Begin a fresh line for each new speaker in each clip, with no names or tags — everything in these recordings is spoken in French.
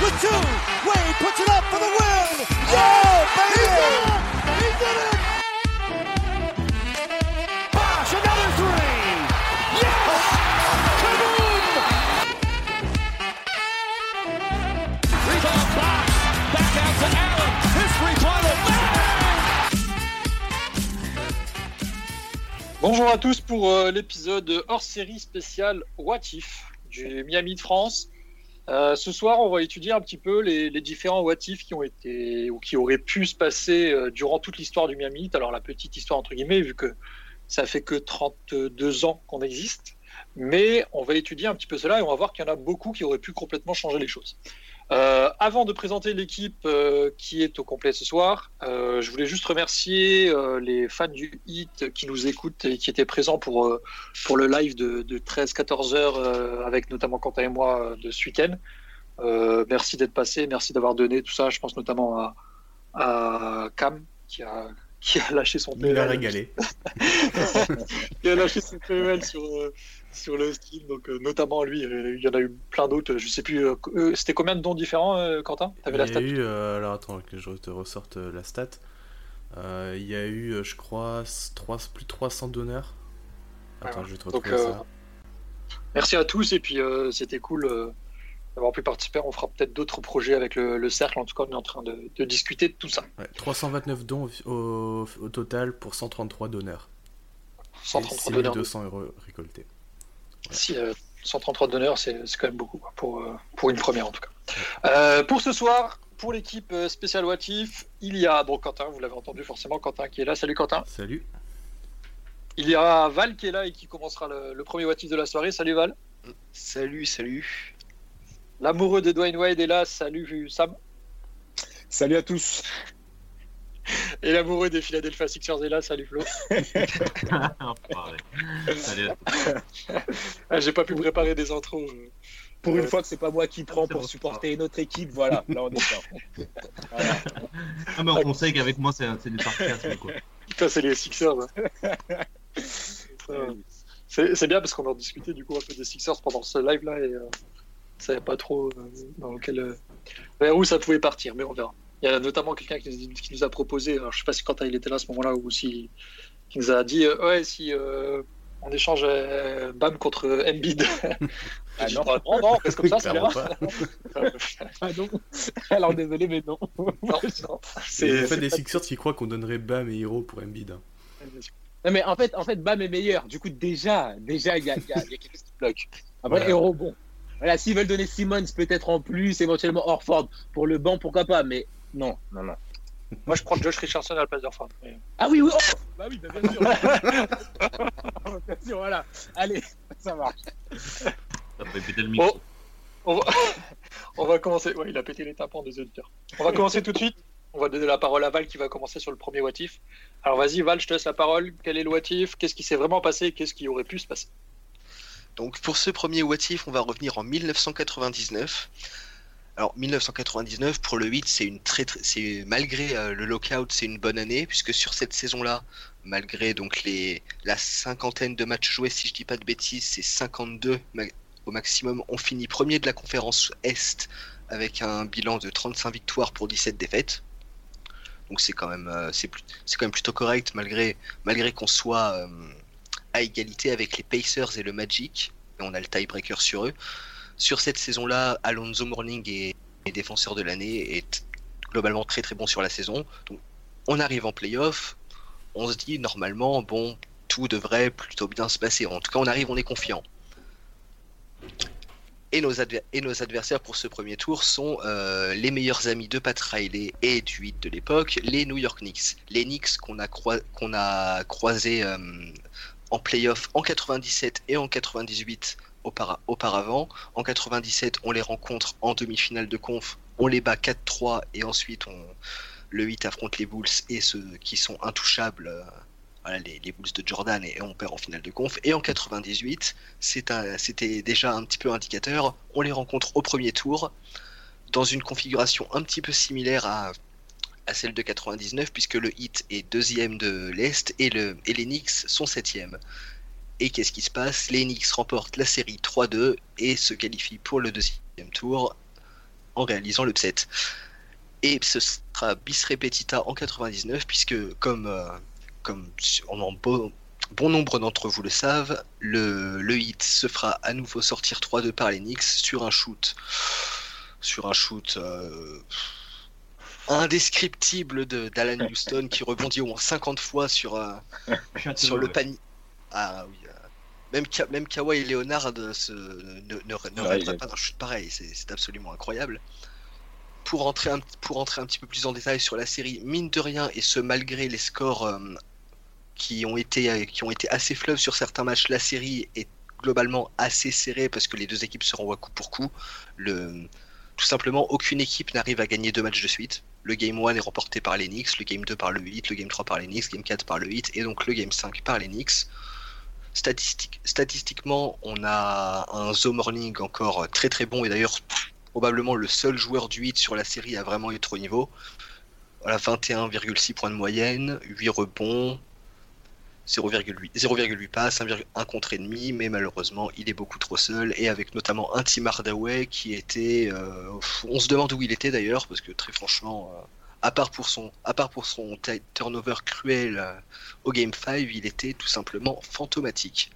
with two. Wade puts it up for the win. Yeah, baby! He did it! Bosh, another three. Yes! Kaboom! Rebound box. Back out to Allen. His three-pointer. Bang!
Bonjour à tous pour euh, l'épisode hors série spécial What If du Miami de France. Euh, ce soir, on va étudier un petit peu les, différents What If qui ont été ou qui auraient pu se passer euh, durant toute l'histoire du Miami. Alors la petite histoire entre guillemets, vu que ça fait que 32 ans qu'on existe. Mais on va étudier un petit peu cela et on va voir qu'il y en a beaucoup qui auraient pu complètement changer les choses. Euh, avant de présenter l'équipe euh, qui est au complet ce soir, euh, je voulais juste remercier les fans du Hit qui nous écoutent et qui étaient présents pour, pour le live de, de 13-14 heures avec notamment Quentin et moi de ce week-end. Merci d'être passé, merci d'avoir donné tout ça. Je pense notamment à, à Cam qui a, qui a lâché son
Il a
PEL.
régalé.
Il a lâché son PEL sur, euh, sur le stream, donc euh, notamment lui. Euh, Il y en a eu plein d'autres. Je sais plus. euh, euh, C'était combien de dons différents, euh, Quentin? T'avais
Il
la
y
stat?
a eu, euh, alors attends que je te ressorte euh, la stat. Euh, il y a eu, euh, je crois, s- trois- plus de 300 donneurs. Attends,
Ouais,
je vais te retrouver
euh,
ça.
merci à tous et puis euh, c'était cool euh, d'avoir pu participer. On fera peut-être d'autres projets avec le, le cercle. En tout cas, on est en train de, de discuter de tout ça.
Ouais, 329 dons au, total pour 133 donneurs. Et
133 donneurs.
6200 euros récoltés.
Si, euh, 133 donneurs, c'est c'est quand même beaucoup pour, euh, pour une première en tout cas. Euh, pour ce soir, pour l'équipe euh, spéciale Watif, il y a donc Quentin, vous l'avez entendu forcément, Quentin qui est là. Salut Quentin.
Salut.
Il y a Val qui est là et qui commencera le, le premier Watif de la soirée. Salut Val.
Salut, salut.
L'amoureux de Dwayne Wade est là. Salut Sam.
Salut à tous.
Et l'amoureux des Philadelphia Sixers est là. Salut Flo.
Enfoiré. Salut.
Ah, J'ai pas pu préparer des intros. je-
Pour
Euh,
une fois que c'est pas moi qui prends
c'est
pour
bon,
supporter une autre équipe, voilà, là on est bien. Voilà.
Ah, mais on sait qu'avec moi, c'est du sarcasme, quoi.
Putain, c'est les Sixers. hein. C'est bien parce qu'on en discutait du coup un peu des Sixers pendant ce live là et euh, on savait pas trop euh, dans quel euh, vers où ça pouvait partir, mais on verra. Il y a notamment quelqu'un qui, nous- qui nous a proposé, alors je sais pas si Quentin il était là à ce moment-là ou si qui nous a dit euh, ouais si euh, on échange euh, Bam contre Embiid.
Ah
J'ai
non.
non non reste comme ça c'est bien.
Pas.
Ah non. Alors désolé, mais non.
Non, non,
Il y a
c'est
pas des Sixers qui croient qu'on donnerait Bam et Hero pour Embiid. hein.
Non, mais en fait, en fait, Bam est meilleur. Du coup, déjà, déjà, il y a, il y a- il y a quelque chose qui bloque. Après,
Voilà.
Hero, bon. Voilà, s'ils veulent donner Simmons peut-être en plus, éventuellement Orford pour le banc, pourquoi pas, mais non, non, non.
Moi je prends Josh Richardson à la place d'Orford. mais-
Ah oui, oui, oh Bah oui, bah bien sûr. bien sûr, voilà. Allez, ça marche.
Ça fait péter le micro.
On va... on va commencer. Ouais, il a pété les tympans des auditeurs. On va commencer tout de suite. On va donner la parole à Val qui va commencer sur le premier Watif. Alors vas-y Val, je te laisse la parole. Quel est le Watif Qu'est-ce qui s'est vraiment passé? Qu'est-ce qui aurait pu se passer?
Donc pour ce premier What If, on va revenir en 1999. Alors 1999 pour le 8, c'est une très, très c'est malgré euh, le lockout, c'est une bonne année puisque sur cette saison-là, malgré donc les la cinquantaine de matchs joués, si je dis pas de bêtises, c'est 52 ma- au maximum. On finit premier de la conférence Est avec un bilan de 35 victoires pour 17 défaites. Donc c'est quand même euh, c'est quand même plutôt correct malgré malgré qu'on soit euh, à égalité avec les Pacers et le Magic, et on a le tiebreaker sur eux. Sur cette saison-là, Alonso Morning est, défenseur de l'année, est globalement très très bon sur la saison. Donc on arrive en playoff, on se dit normalement, bon, tout devrait plutôt bien se passer. En tout cas, on arrive, on est confiant. Et nos, adversaires pour ce premier tour sont euh, les meilleurs amis de Pat Riley et du 8 de l'époque, les New York Knicks. Les Knicks qu'on a, croisés euh, en playoff en 97 et en 98 aupara- auparavant. En 97, on les rencontre en demi-finale de conf, on les bat 4-3 et ensuite le 8 affronte les Bulls et ceux qui sont intouchables, euh, les, Bulls de Jordan et on perd en finale de conf. Et en 98, c'est un- c'était déjà un petit peu indicateur, on les rencontre au premier tour dans une configuration un petit peu similaire à celle de 99 puisque le Heat est deuxième de l'Est et, et les Knicks sont septième. Et qu'est-ce qui se passe? Les Knicks remportent la série 3-2 et se qualifient pour le deuxième tour. en réalisant l'upset. Et ce sera bis repetita en 99, puisque comme, euh, comme en bon, bon nombre d'entre vous le savent, le, le hit se fera à nouveau sortir 3-2 par les Knicks sur un shoot. Sur un shoot. euh, indescriptible de d'Alan Houston qui rebondit au moins 50 fois sur, euh, sur le panier. Ah oui. Euh, Même, Ka- même Kawhi Leonard euh, se, ne, ne, ne rêverait
il
pas d'un shoot pareil. C'est c'est absolument incroyable. Pour entrer, un, pour entrer un petit peu plus en détail sur la série, mine de rien, et ce malgré les scores euh, qui, ont été, qui ont été assez fleuves sur certains matchs, la série est globalement assez serrée parce que les deux équipes se renvoient coup pour coup. Le, tout simplement, aucune équipe n'arrive à gagner deux matchs de suite. Le Game 1 est remporté par les Knicks, le Game 2 par le 8, le Game 3 par les Knicks, Game 4 par le 8 et donc le Game 5 par les Knicks. Statistique, statistiquement, on a un Zo Morning encore très très bon. Et d'ailleurs probablement le seul joueur du 8 sur la série à vraiment être au niveau. Voilà, 21,6 points de moyenne, 8 rebonds, 0,8 0,8 passes, 1,1 contre ennemi, mais malheureusement il est beaucoup trop seul. Et avec notamment un Tim Hardaway qui était, euh, on se demande où il était d'ailleurs parce que très franchement, euh, à part pour son, turnover cruel euh, au Game 5, il était tout simplement fantomatique.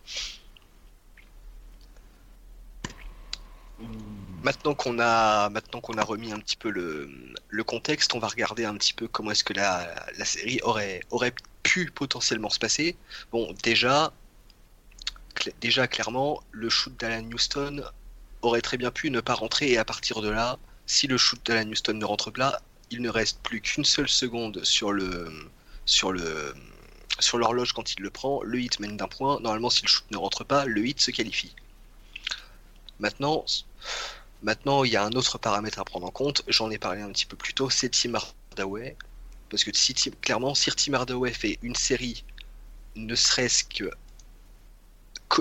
Maintenant qu'on a, maintenant qu'on a remis un petit peu le, contexte, on va regarder un petit peu comment est-ce que la, série aurait, aurait pu potentiellement se passer. Bon, déjà, déjà clairement, le shoot d'Alan Houston aurait très bien pu ne pas rentrer et à partir de là, si le shoot d'Alan Houston ne rentre pas, il ne reste plus qu'une seule seconde sur l'horloge quand il le prend. Le hit mène d'un point. Normalement, si le shoot ne rentre pas, le hit se qualifie. Maintenant, il y a un autre paramètre à prendre en compte, j'en ai parlé un petit peu plus tôt, c'est Tim Hardaway. Parce que clairement, si Tim Hardaway fait une série, ne serait-ce que,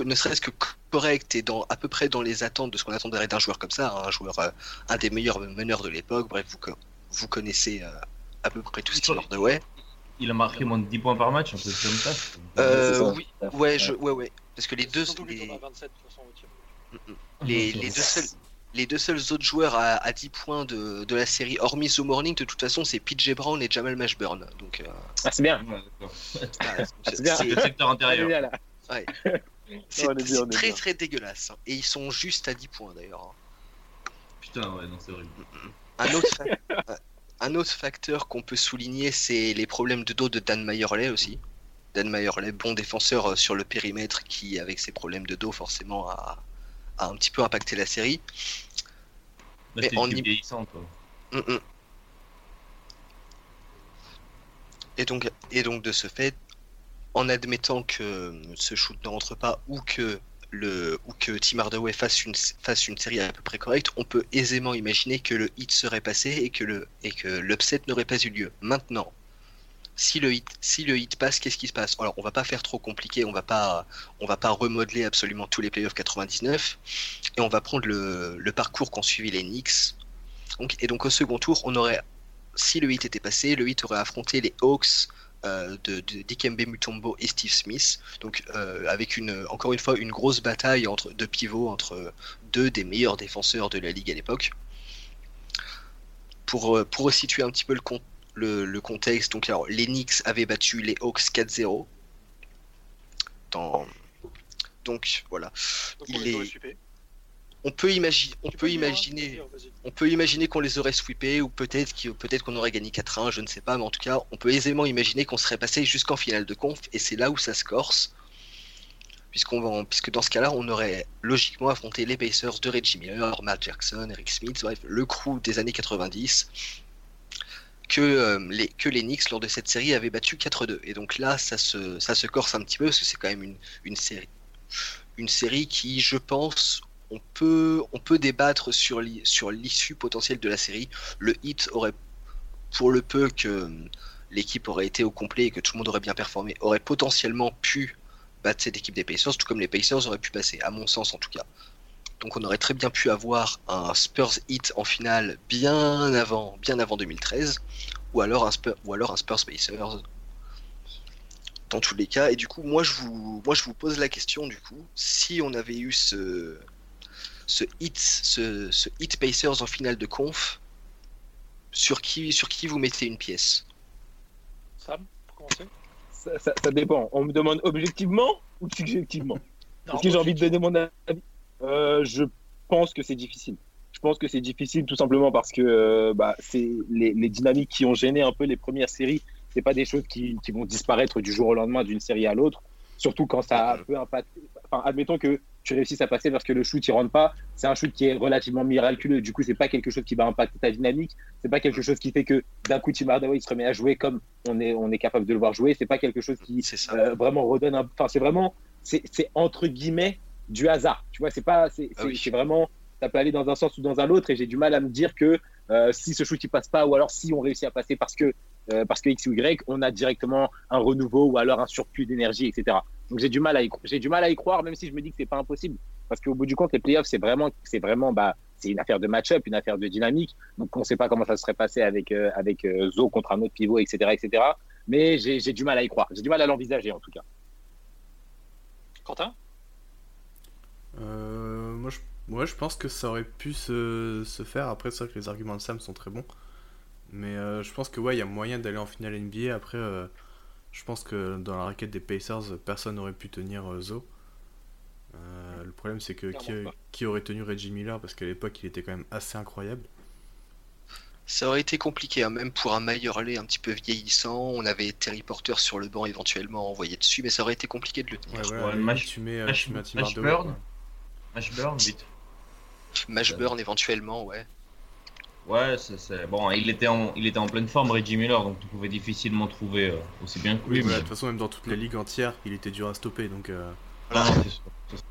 ne serait-ce que correcte et à peu près dans les attentes de ce qu'on attendrait d'un joueur comme ça, un joueur, euh, un des meilleurs meneurs de l'époque, bref, vous, vous connaissez euh, à peu près tous Tim Hardaway.
Il a marqué moins de 10 points par match, un peu comme ça.
Euh,
ça.
oui, ouais, je, ouais, ouais. Parce que les deux,
Surtout lui,
les,
on a 27 de toute façon, au tir.
les, les deux seuls, les deux seuls autres joueurs à, à 10 points de, de la série, hormis The Morning, de toute façon, c'est PJ Brown et Jamal Mashburn. Donc, euh,
Ah, c'est bien.
Ouais, d'accord.
ah,
c'est bien.
Le secteur
Ah,
intérieur.
c'est très très dégueulasse. hein. Et ils sont juste à 10 points d'ailleurs. hein.
Putain, ouais, non, c'est horrible.
Un autre, fa- un autre facteur qu'on peut souligner, c'est les problèmes de dos de Dan Mayerley aussi. Dan Mayerley, bon défenseur euh, sur le périmètre, qui, avec ses problèmes de dos, forcément, a, a un petit peu impacté la série. Mais en y-. Mm, mm. Et donc, et donc de ce fait, en admettant que ce shoot ne rentre pas ou que le ou que Tim Hardaway fasse une série à peu près correcte, on peut aisément imaginer que le hit serait passé et que le et que l'upset n'aurait pas eu lieu. Maintenant, si le hit si le hit passe, qu'est-ce qui se passe? Alors, on va pas faire trop compliqué, on va pas on va pas remodeler absolument tous les playoffs 99 et on va prendre le, parcours qu'ont suivi les Knicks. Et donc au second tour, on aurait si le hit était passé, le hit aurait affronté les Hawks euh, de, de Dikembe Mutombo et Steve Smith. Donc euh, avec une encore une fois une grosse bataille entre deux pivots entre deux des meilleurs défenseurs de la ligue à l'époque. Pour euh, pour resituer un petit peu le, con- le, le contexte, donc alors les Knicks avaient battu les Hawks 4-0. Dans donc voilà,
Donc
Il est-. on peut on peut
hein,
imaginer on peut imaginer qu'on les aurait sweepés ou peut-être qu'on aurait gagné 4-1, je ne sais pas, mais en tout cas, on peut aisément imaginer qu'on serait passé jusqu'en finale de conf et c'est là où ça se corse. Puisqu'on puisque dans ce cas-là, on aurait logiquement affronté les Pacers de Reggie Miller, Matt Jackson, Eric Smith, bref, le crew des années 90 que, euh, les, que les Knicks lors de cette série avaient battu 4-2. Et donc là, ça se, ça se corse un petit peu parce que c'est quand même une, une série. Une série qui, je pense, on peut, débattre sur l'i- sur l'issue potentielle de la série. Le hit aurait, pour le peu que euh, l'équipe aurait été au complet et que tout le monde aurait bien performé, aurait potentiellement pu battre cette équipe des Pacers, tout comme les Pacers auraient pu passer, à mon sens en tout cas. Donc on aurait très bien pu avoir un Spurs hit en finale bien avant, bien avant 2013, ou alors un Spurs, ou Pacers. Dans tous les cas, et du coup, moi je vous, moi je vous pose la question du coup, si on avait eu ce, ce hit, ce, ce hit Pacers en finale de conf, sur qui, sur qui vous mettez une pièce?
Sam, pour commencer
Ça, ça- ça dépend. On me demande objectivement ou subjectivement? Est-ce que j'ai envie de donner mon avis? Euh, Je pense que c'est difficile. Je pense que c'est difficile tout simplement parce que euh, bah, c'est les, les dynamiques qui ont gêné un peu les premières séries. C'est pas des choses qui, qui vont disparaître du jour au lendemain d'une série à l'autre. Surtout quand ça peut impacter. Enfin, admettons que tu réussisses à passer parce que le shoot il rentre pas. C'est un shoot qui est relativement miraculeux. Du coup, c'est pas quelque chose qui va impacter ta dynamique. C'est pas quelque chose qui fait que d'un coup Tim Hardaway il se remet à jouer comme on est on est capable de le voir jouer. C'est pas quelque chose qui euh, vraiment redonne un... enfin c'est vraiment c'est entre guillemets du hasard tu vois c'est pas c'est
Ah oui.
vraiment ça peut aller dans un sens ou dans un autre et j'ai du mal à me dire que euh, si ce shoot il passe pas ou alors si on réussit à passer parce que euh, parce que x ou y on a directement un renouveau ou alors un surplus d'énergie etc donc j'ai du mal à y, cro- j'ai du mal à y croire même si je me dis que c'est pas impossible parce qu'au bout du compte les playoffs c'est vraiment c'est vraiment bah c'est une affaire de match-up, une affaire de dynamique. Donc, on ne sait pas comment ça serait passé avec, euh, avec euh, Zo contre un autre pivot, etc. etc. Mais j'ai j'ai du mal à y croire. J'ai du mal à l'envisager, en tout cas.
Quentin?
Euh, moi, je, ouais, je pense que ça aurait pu se, se faire. Après, c'est vrai que les arguments de Sam sont très bons. Mais euh, je pense que ouais, il y a moyen d'aller en finale NBA. Après, euh, je pense que dans la raquette des Pacers, personne n'aurait pu tenir euh, Zo. Euh, le problème, c'est que qui, aurait tenu Reggie Miller? Parce qu'à l'époque, il était quand même assez incroyable.
Ça aurait été compliqué, hein, même pour un Maillerley un petit peu vieillissant. On avait Terry Porter sur le banc éventuellement envoyé dessus, mais ça aurait été compliqué de le tenir.
Ouais,
Ouais, Mash-
tu mets, euh, tu mets un.
Ashburn, vite.
Mashburn éventuellement, ouais.
Ouais, c'est c'est- bon, il était, en, il était en pleine forme, Reggie Miller, donc tu pouvais difficilement trouver euh, aussi bien que
Oui,
lui.
de
mais-
toute façon, même dans toute la ligue entière, il était dur à stopper. Donc, euh,
Non, non, c'est sûr, c'est sûr.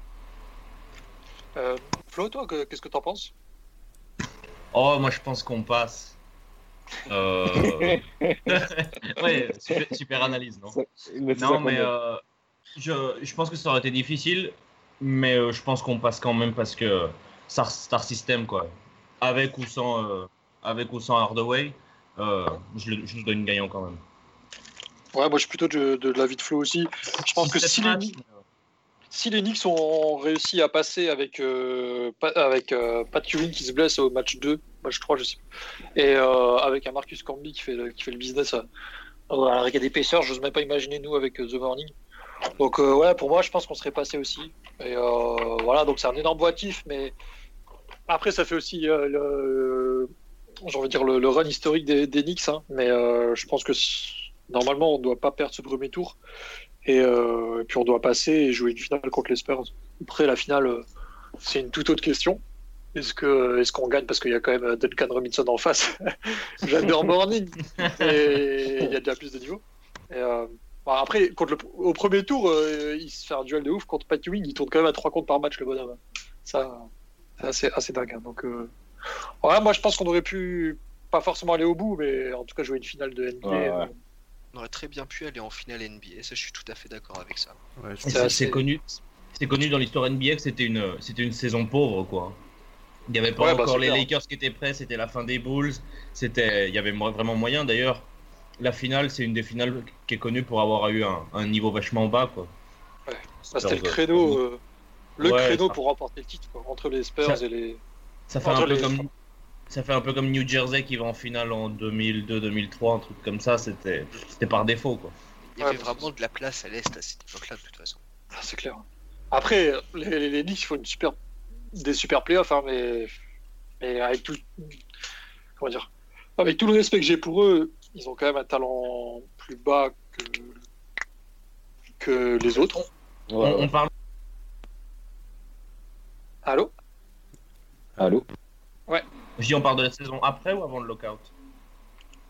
Euh, Flo, toi, que- qu'est-ce que t'en penses?
Oh, moi je pense qu'on passe. Euh... ouais, super, super analyse, non?
Mais
Non, mais euh, je, je pense que ça aurait été difficile, mais euh, je pense qu'on passe quand même parce que Star, Star System, quoi. Avec ou sans, euh, avec ou sans Hardaway, euh, je, le, je le donne gagnant quand même.
Ouais, moi je suis plutôt de, de l'avis de Flo aussi. Je pense que si les, Knicks- si les Knicks ont réussi à passer avec, euh, Pa- avec euh, Pat Ewing qui se blesse au match 2, match 3, je sais plus, et euh, avec un Marcus Camby qui fait le, qui fait le business à, à la Pacers, j'ose même pas imaginer nous avec The Morning. Donc ouais, pour moi, je pense qu'on serait passé aussi. Et voilà, donc c'est un énorme boitif, mais après ça fait aussi euh, le, j'ai envie de dire le, run historique des, des Knicks, hein. mais euh, je pense que normalement on ne doit pas perdre ce premier tour. Et, euh, puis on doit passer et jouer une finale contre les Spurs. Après la finale, euh, c'est une toute autre question. Est-ce qu'on gagne? Parce qu'il y a quand même euh, Duncan Robinson en face, j'adore Morning et il y a déjà plus de niveau. Euh, après contre le, au premier tour, euh, il se fait un duel de ouf contre Pat Ewing, il tourne quand même à 3 comptes par match le bonhomme. Ça, assez, assez dingue. hein. Donc euh, ouais, moi je pense qu'on aurait pu pas forcément aller au bout, mais en tout cas jouer une finale de NBA.
Ouais, ouais.
euh,
On aurait très bien pu aller en finale NBA, ça je suis tout à fait d'accord avec ça.
ouais,
C'est
assez-
connu, c'est connu dans l'histoire NBA que c'était une, c'était une saison pauvre, quoi. Il n'y avait pas
Ouais, bah,
encore les. Lakers qui étaient prêts, c'était la fin des Bulls, c'était, il y avait mo- vraiment moyen. D'ailleurs, la finale, c'est une des finales qui est connue pour avoir eu un, un niveau vachement bas, quoi.
Ouais. Bah, c'était le
euh,
euh, le
Ouais,
créneau
ça-
pour remporter le titre quoi, entre les Spurs
Ça-
et les.
Ça fait
Entre
un peu
les-
comme, ça fait un peu comme New Jersey qui va en finale en 2002-2003, un truc comme ça. C'était, c'était par défaut, quoi.
Il y avait vraiment de la place à l'Est à cette époque-là, de toute façon.
Ah, c'est clair. Après, les, les, les Knicks font une super, des super playoffs, hein, mais, mais avec tout, comment dire, avec tout le respect que j'ai pour eux, ils ont quand même un talent plus bas que que les autres.
Ouais,
On,
ouais.
on parle.
Allô
Allô
Je dis, on parle de la saison après ou avant le lockout?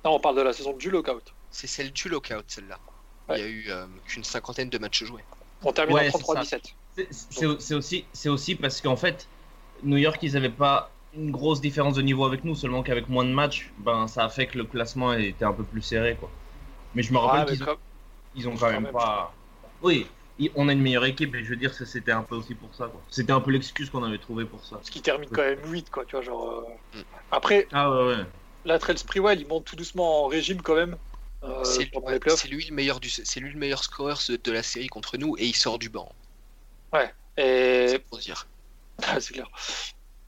Non, on parle de la saison du lockout.
C'est celle du lockout, celle-là.
Ouais.
Il y a eu euh, qu'une cinquantaine de matchs joués.
On termine
Ouais,
en
c'est ça.
33-17.
C'est- aussi, c'est aussi parce qu'en fait, New York, ils n'avaient pas une grosse différence de niveau avec nous, seulement qu'avec moins de matchs, ben, ça a fait que le classement était un peu plus serré. Quoi. Mais je me rappelle
Ah,
qu'ils ont,
comme-
ils ont quand
quand
même
même.
pas. Oui, on a une meilleure équipe, et je veux dire, que c'était un peu aussi pour ça. quoi. C'était un peu l'excuse qu'on avait trouvé pour ça.
Parce qu'ils terminent quand même 8, quoi, tu vois, genre. euh.
Mm.
Après,
Ah ouais, ouais.
la Trail Sprewell, il monte tout doucement en régime quand même. euh,
c'est lui le meilleur du, c'est lui le meilleur scoreur de la série contre nous et il sort du banc.
Et
C'est pour dire.
Ah, c'est clair.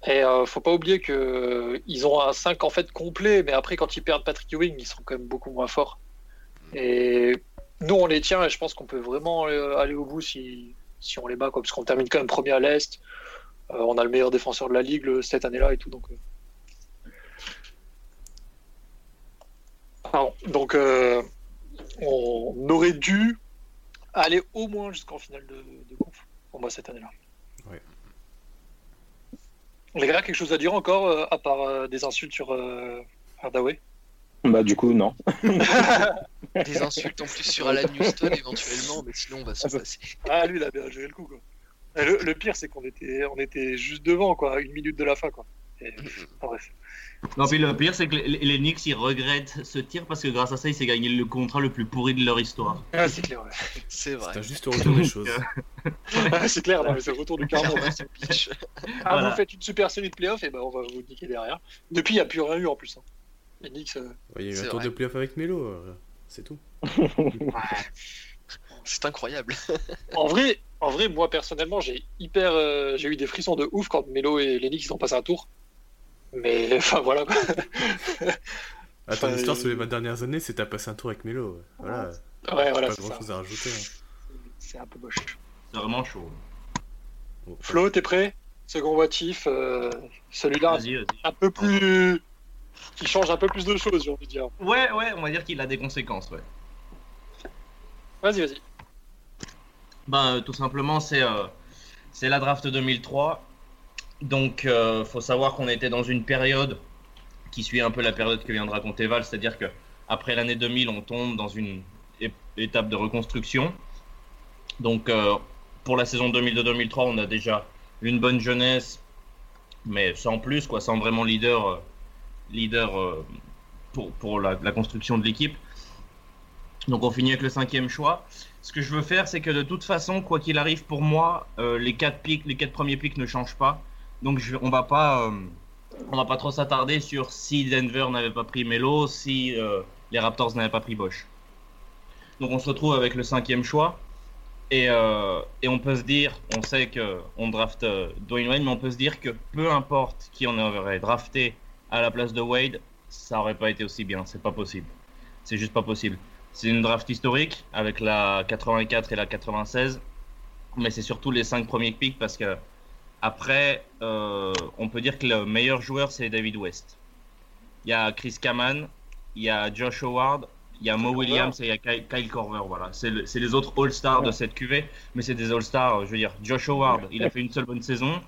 Et euh, faut pas oublier que ils ont un 5 en fait complet, mais après quand ils perdent Patrick Ewing, ils sont quand même beaucoup moins forts. Et nous on les tient et je pense qu'on peut vraiment euh, aller au bout si, si on les bat, quoi, parce qu'on termine quand même premier à l'Est. Euh, on a le meilleur défenseur de la ligue le- cette année-là et tout. Donc, euh. Pardon. donc euh, on aurait dû aller au moins jusqu'en finale de, de conf pour moi cette année-là.
Ouais.
Les gars, quelque chose à dire encore euh, à part des insultes sur Hardaway?
Bah, du coup, non.
Des insultes en plus sur Alan Houston éventuellement, mais sinon on va s'en passer.
Ah, lui, il a bien joué le coup. Quoi. Le, le pire, c'est qu'on était, on était juste devant, quoi, à une minute de la fin. Quoi. Et, bref.
Non, puis le pire, c'est que les, les Knicks, ils regrettent ce tir parce que grâce à ça, ils s'est gagné le contrat le plus pourri de leur histoire.
Ah, c'est clair, ouais.
C'est vrai.
C'est juste au retour des choses.
Ah, c'est clair, non, mais c'est le retour du
Pitch.
Ah,
Voilà.
vous faites une super série de playoffs, et ben on va vous niquer derrière. Depuis, il n'y a plus rien eu en plus. Hein. Euh,
Ouais, Il y a eu
C'est
un tour
vrai.
de playoff avec Melo, euh, c'est tout.
C'est incroyable.
en vrai, en vrai, moi personnellement, j'ai hyper, euh, j'ai eu des frissons de ouf quand Melo et ils ont passé un tour. Mais enfin voilà. quoi.
Ah, ton
Enfin,
histoire
euh,
sur les 20 dernières années, c'est t'as passé un tour avec Melo. ouais. Voilà,
Ouais, voilà,
pas
c'est
grand
ça.
chose à rajouter. hein.
C'est un peu moche.
C'est vraiment chaud.
Bon,
Flo, t'es prêt? Second Watif, euh, celui-là
Vas-y, vas-y.
un peu plus, qui change un peu plus de choses, j'ai envie de dire.
Ouais, ouais, on va dire qu'il a des conséquences, ouais.
Vas-y, vas-y.
Ben, euh, tout simplement, c'est euh, c'est la draft 2003. Donc, euh, faut savoir qu'on était dans une période qui suit un peu la période que vient de raconter Val, c'est-à-dire que après l'année 2000, on tombe dans une étape de reconstruction. Donc, pour la saison 2002-2003, on a déjà une bonne jeunesse, mais sans plus, quoi, sans vraiment leader, leader euh, pour, pour la, construction de l'équipe. Donc, on finit avec le cinquième choix. Ce que je veux faire, c'est que de toute façon, quoi qu'il arrive pour moi, euh, les quatre pics, les quatre premiers pics ne changent pas. Donc on va pas, euh, va pas trop s'attarder sur si Denver n'avait pas pris Melo, si les Raptors n'avaient pas pris Bosch. Donc on se retrouve avec le cinquième choix et, et on peut se dire, on sait que on draft euh, Dwayne Wade, mais on peut se dire que peu importe qui on aurait drafté à la place de Wade, ça aurait pas été aussi bien. C'est pas possible. C'est juste pas possible. C'est une draft historique avec la 84 et la 96, mais c'est surtout les cinq premiers picks parce que après, euh, on peut dire que le meilleur joueur c'est David West. Il y a Chris Kaman, il y a Josh Howard, il y a Mo. Williams et il y a Kyle, Korver. Voilà, c'est le- c'est les autres All-Stars de cette QV, mais c'est des All-Stars. Je veux dire, Josh Howard, il a fait une seule bonne saison.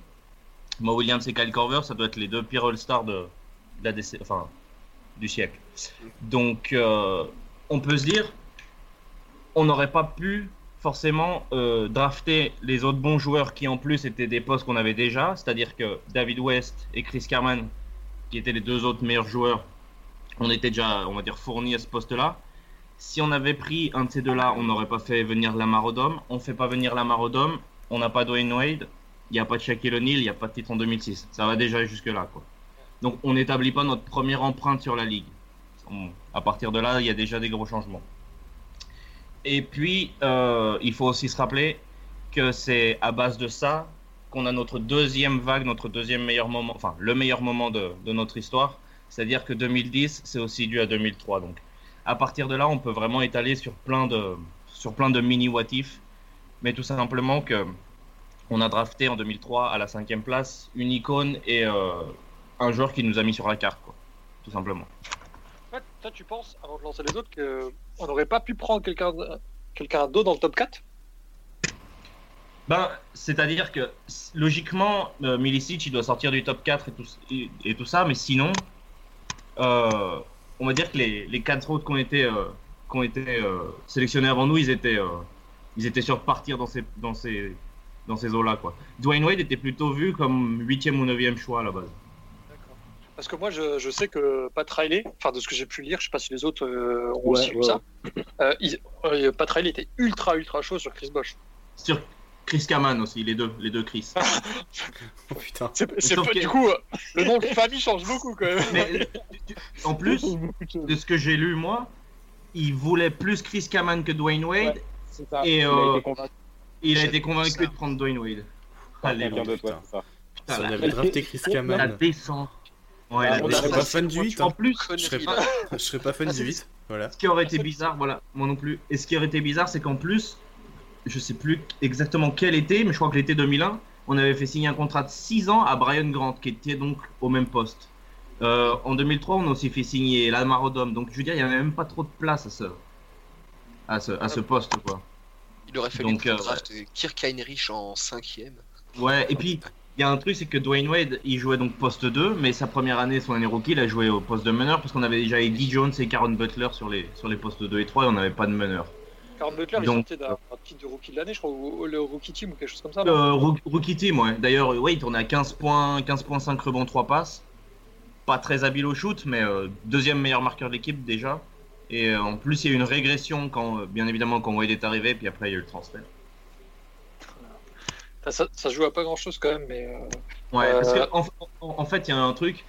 Mo Williams et Kyle Korver, ça doit être les deux pires All-Stars de, la déc- du siècle. Donc, euh, on peut se dire, on n'aurait pas pu forcément euh, drafter les autres bons joueurs qui en plus étaient des postes qu'on avait déjà, c'est-à-dire que David West et Chris Carman, qui étaient les deux autres meilleurs joueurs, on était déjà, on va dire, fournis à ce poste-là. Si on avait pris un de ces deux-là, on n'aurait pas fait venir Lamar Odom. On ne fait pas venir Lamar Odom, on n'a pas Dwayne Wade, il n'y a pas de Shaquille O'Neal, il n'y a pas de titre en 2006. Ça va déjà jusque-là. Quoi. Donc on n'établit pas notre première empreinte sur la ligue. À partir de là, il y a déjà des gros changements. Et puis, euh, il faut aussi se rappeler que c'est à base de ça qu'on a notre deuxième vague, notre deuxième meilleur moment, enfin le meilleur moment de, notre histoire. C'est-à-dire que 2010, c'est aussi dû à 2003. Donc, à partir de là, on peut vraiment étaler sur plein de, sur plein de mini what if, mais tout simplement que on a drafté en 2003 à la cinquième place une icône et euh, un joueur qui nous a mis sur la carte, quoi, tout simplement.
Toi, tu penses, avant de lancer les autres, qu'on n'aurait pas pu prendre quelqu'un quelqu'un d'autre dans le top 4
Ben, c'est-à-dire que logiquement, euh, Milicic, il doit sortir du top 4 et tout, et, et tout ça, mais sinon, euh, on va dire que les, les quatre autres qui ont été, euh, qui ont été euh, sélectionnés avant nous, ils étaient, ils étaient sûrs de partir dans ces, dans ces, dans ces eaux-là. Quoi. Dwayne Wade était plutôt vu comme 8 ou 9 choix à la base.
Parce que moi, je, je sais que Pat Riley, enfin de ce que j'ai pu lire, je sais pas si les autres euh, ont
Ouais,
aussi lu
ouais,
ça, euh, il- euh, Pat Riley était ultra ultra chaud sur Chris Bosch.
Sur Chris Kaman aussi, les deux, les deux Chris.
Oh putain.
C'est,
que-
Du coup, le nom de famille change beaucoup quand même.
Mais, en plus,
de
ce que j'ai lu, moi, il voulait plus Chris Kaman que Dwayne Wade.
Ouais. C'est ça.
Et,
Il a été convaincu
il a été de prendre Dwayne Wade. Allez,
ouais,
putain.
c'est ça.
Si on
la-
avait drafté Chris
La
Kaman,
descente. Ouais,
Ah, on
je serais pas fan du 8.
En
hein.
plus,
Je serais pas,
là.
je serais pas fan
Ah,
du
c'est-
8. Voilà.
Ce qui aurait été bizarre, voilà, moi non plus. Et ce qui aurait été bizarre, c'est qu'en plus, je sais plus exactement quel été, mais je crois que l'été 2001, on avait fait signer un contrat de 6 ans à Brian Grant, qui était donc au même poste. Euh, en 2003, on a aussi fait signer Lamar Odom, donc je veux dire, il n'y avait même pas trop de place à ce, à ce, à ce poste, quoi.
Il aurait fallu
Donc, euh,
draft Kirk Heinrich en cinquième.
Ouais, et puis, il y a un truc, c'est que Dwayne Wade, il jouait donc poste 2, mais sa première année, son année rookie, il a joué au poste de meneur, parce qu'on avait déjà Eddie Jones et Karen Butler sur les, sur les postes 2 et 3, et on n'avait pas de meneur.
Karen Butler, il
Donc,
sortait d'un un titre de rookie de l'année, je crois, ou le rookie team ou quelque chose comme ça.
Euh, rook- rookie team, ouais. D'ailleurs, il tournait à 15 points, 15.5 rebonds, 3 passes. Pas très habile au shoot, mais euh, deuxième meilleur marqueur de l'équipe déjà. Et euh, en plus, il y a eu une régression quand, euh, bien évidemment, quand Wade est arrivé, puis après il y a eu le transfert.
Ça, joue à pas grand chose quand même, mais. euh,
Ouais,
Euh,
parce que en, en- en fait, il y a un truc.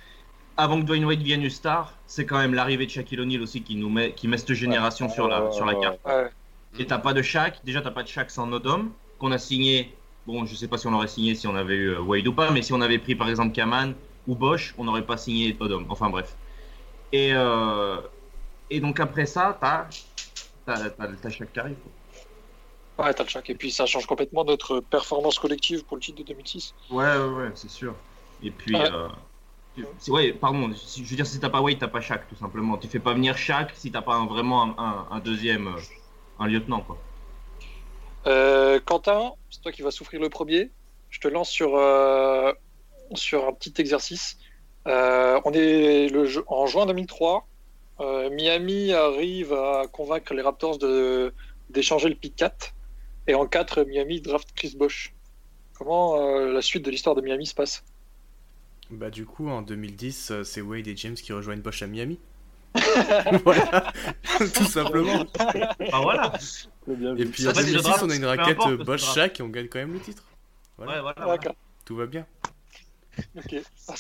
Avant que Dwayne Wade devienne une star, c'est quand même l'arrivée de Shaquille O'Neal aussi qui nous met, qui met cette génération sur la, sur la carte.
ouais.
Et t'as pas de Shaq, déjà t'as pas de Shaq sans Nodom, qu'on a signé. Bon, je sais pas si on aurait signé si on avait eu euh, Wade ou pas, mais si on avait pris par exemple Kaman ou Bosch, on n'aurait pas signé Nodom. Enfin bref. Et, euh, et donc après ça, t'as t'as t'as- t'as Shaq qui arrive. quoi.
Ouais, t'as le choc. Et puis ça change complètement notre performance collective pour le titre de 2006.
Ouais, ouais, ouais, c'est sûr. Et puis.
Ouais.
euh, ouais, pardon, je veux dire, si t'as pas Wade, t'as pas Shaq, tout simplement. Tu fais pas venir Shaq si t'as pas un- vraiment un, un- un deuxième, euh, un lieutenant, quoi.
Euh, Quentin, c'est toi qui vas souffrir le premier. Je te lance sur, euh, sur un petit exercice. Euh, on est le, en juin 2003. Euh, Miami arrive à convaincre les Raptors d'échanger le pick 4. Et en 4, Miami draft Chris Bosh. Comment euh, la suite de l'histoire de Miami se passe?
Bah du coup en 2010 euh, c'est Wade et James qui rejoignent Bosch à Miami. voilà, tout simplement.
Ah voilà
Et puis
En
en
fait, le
2010
draft,
on a une raquette euh, Bosch. Shaq et on gagne quand même le titre. Voilà,
Ouais, voilà.
tout va bien.
Ok. Ah,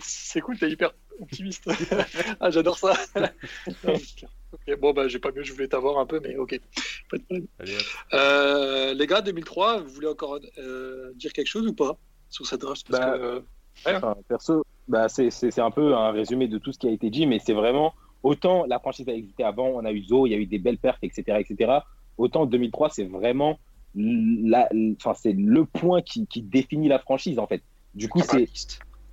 c'est, cool, t'es hyper optimiste. ah, j'adore ça. ok, bon, bah, j'ai pas mieux, je voulais t'avoir un peu, mais ok. Pas de problème.
Allez.
Euh, les gars, 2003, vous voulez encore euh, dire quelque chose ou pas sur cette draft? Parce
Bah,
que, euh,
Enfin, perso, bah, c'est un peu un résumé de tout ce qui a été dit, mais c'est vraiment autant la franchise a existé avant, on a eu Zo, il y a eu des belles perfs, etc., etc. Autant 2003, c'est vraiment la, enfin, c'est le point qui, qui définit la franchise en fait. Du coup,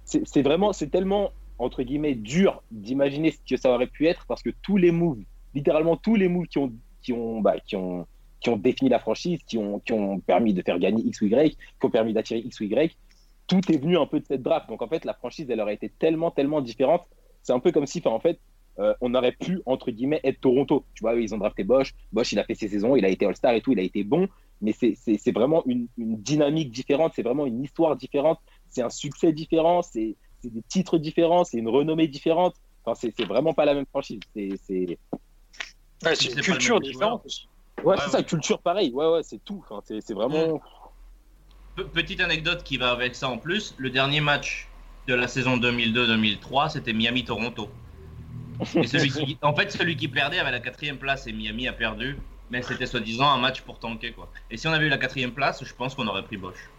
c'est vraiment, c'est tellement entre guillemets dur d'imaginer ce que ça aurait pu être parce que tous les moves, littéralement tous les moves qui ont, qui ont, bah, qui ont, qui ont défini la franchise, qui ont, qui ont permis de faire gagner X ou Y, qui ont permis d'attirer X ou Y, tout est venu un peu de cette draft. Donc en fait, la franchise, elle aurait été tellement, tellement différente. C'est un peu comme si, en fait, euh, on aurait pu entre guillemets être Toronto. Tu vois, ils ont drafté Bosch. Bosch, il a fait ses saisons, il a été All-Star et tout, il a été bon. Mais c'est- c'est c'est vraiment une, une dynamique différente, c'est vraiment une histoire différente, c'est un succès différent, c'est c'est des titres différents, c'est une renommée différente. Enfin, c'est c'est vraiment pas la même franchise. C'est c'est-
ouais, une culture différente aussi.
ouais,
Ouais,
c'est ça, culture pareil. Ouais, ouais, c'est tout. Enfin, c'est c'est vraiment.
Pe- Petite anecdote qui va avec ça en plus, le dernier match de la saison 2002-2003, c'était Miami-Toronto. Et celui qui, en fait, celui qui perdait avait la quatrième place et Miami a perdu, mais c'était soi-disant un match pour tanker quoi. Et si on avait eu la quatrième place, je pense qu'on aurait pris Bosch.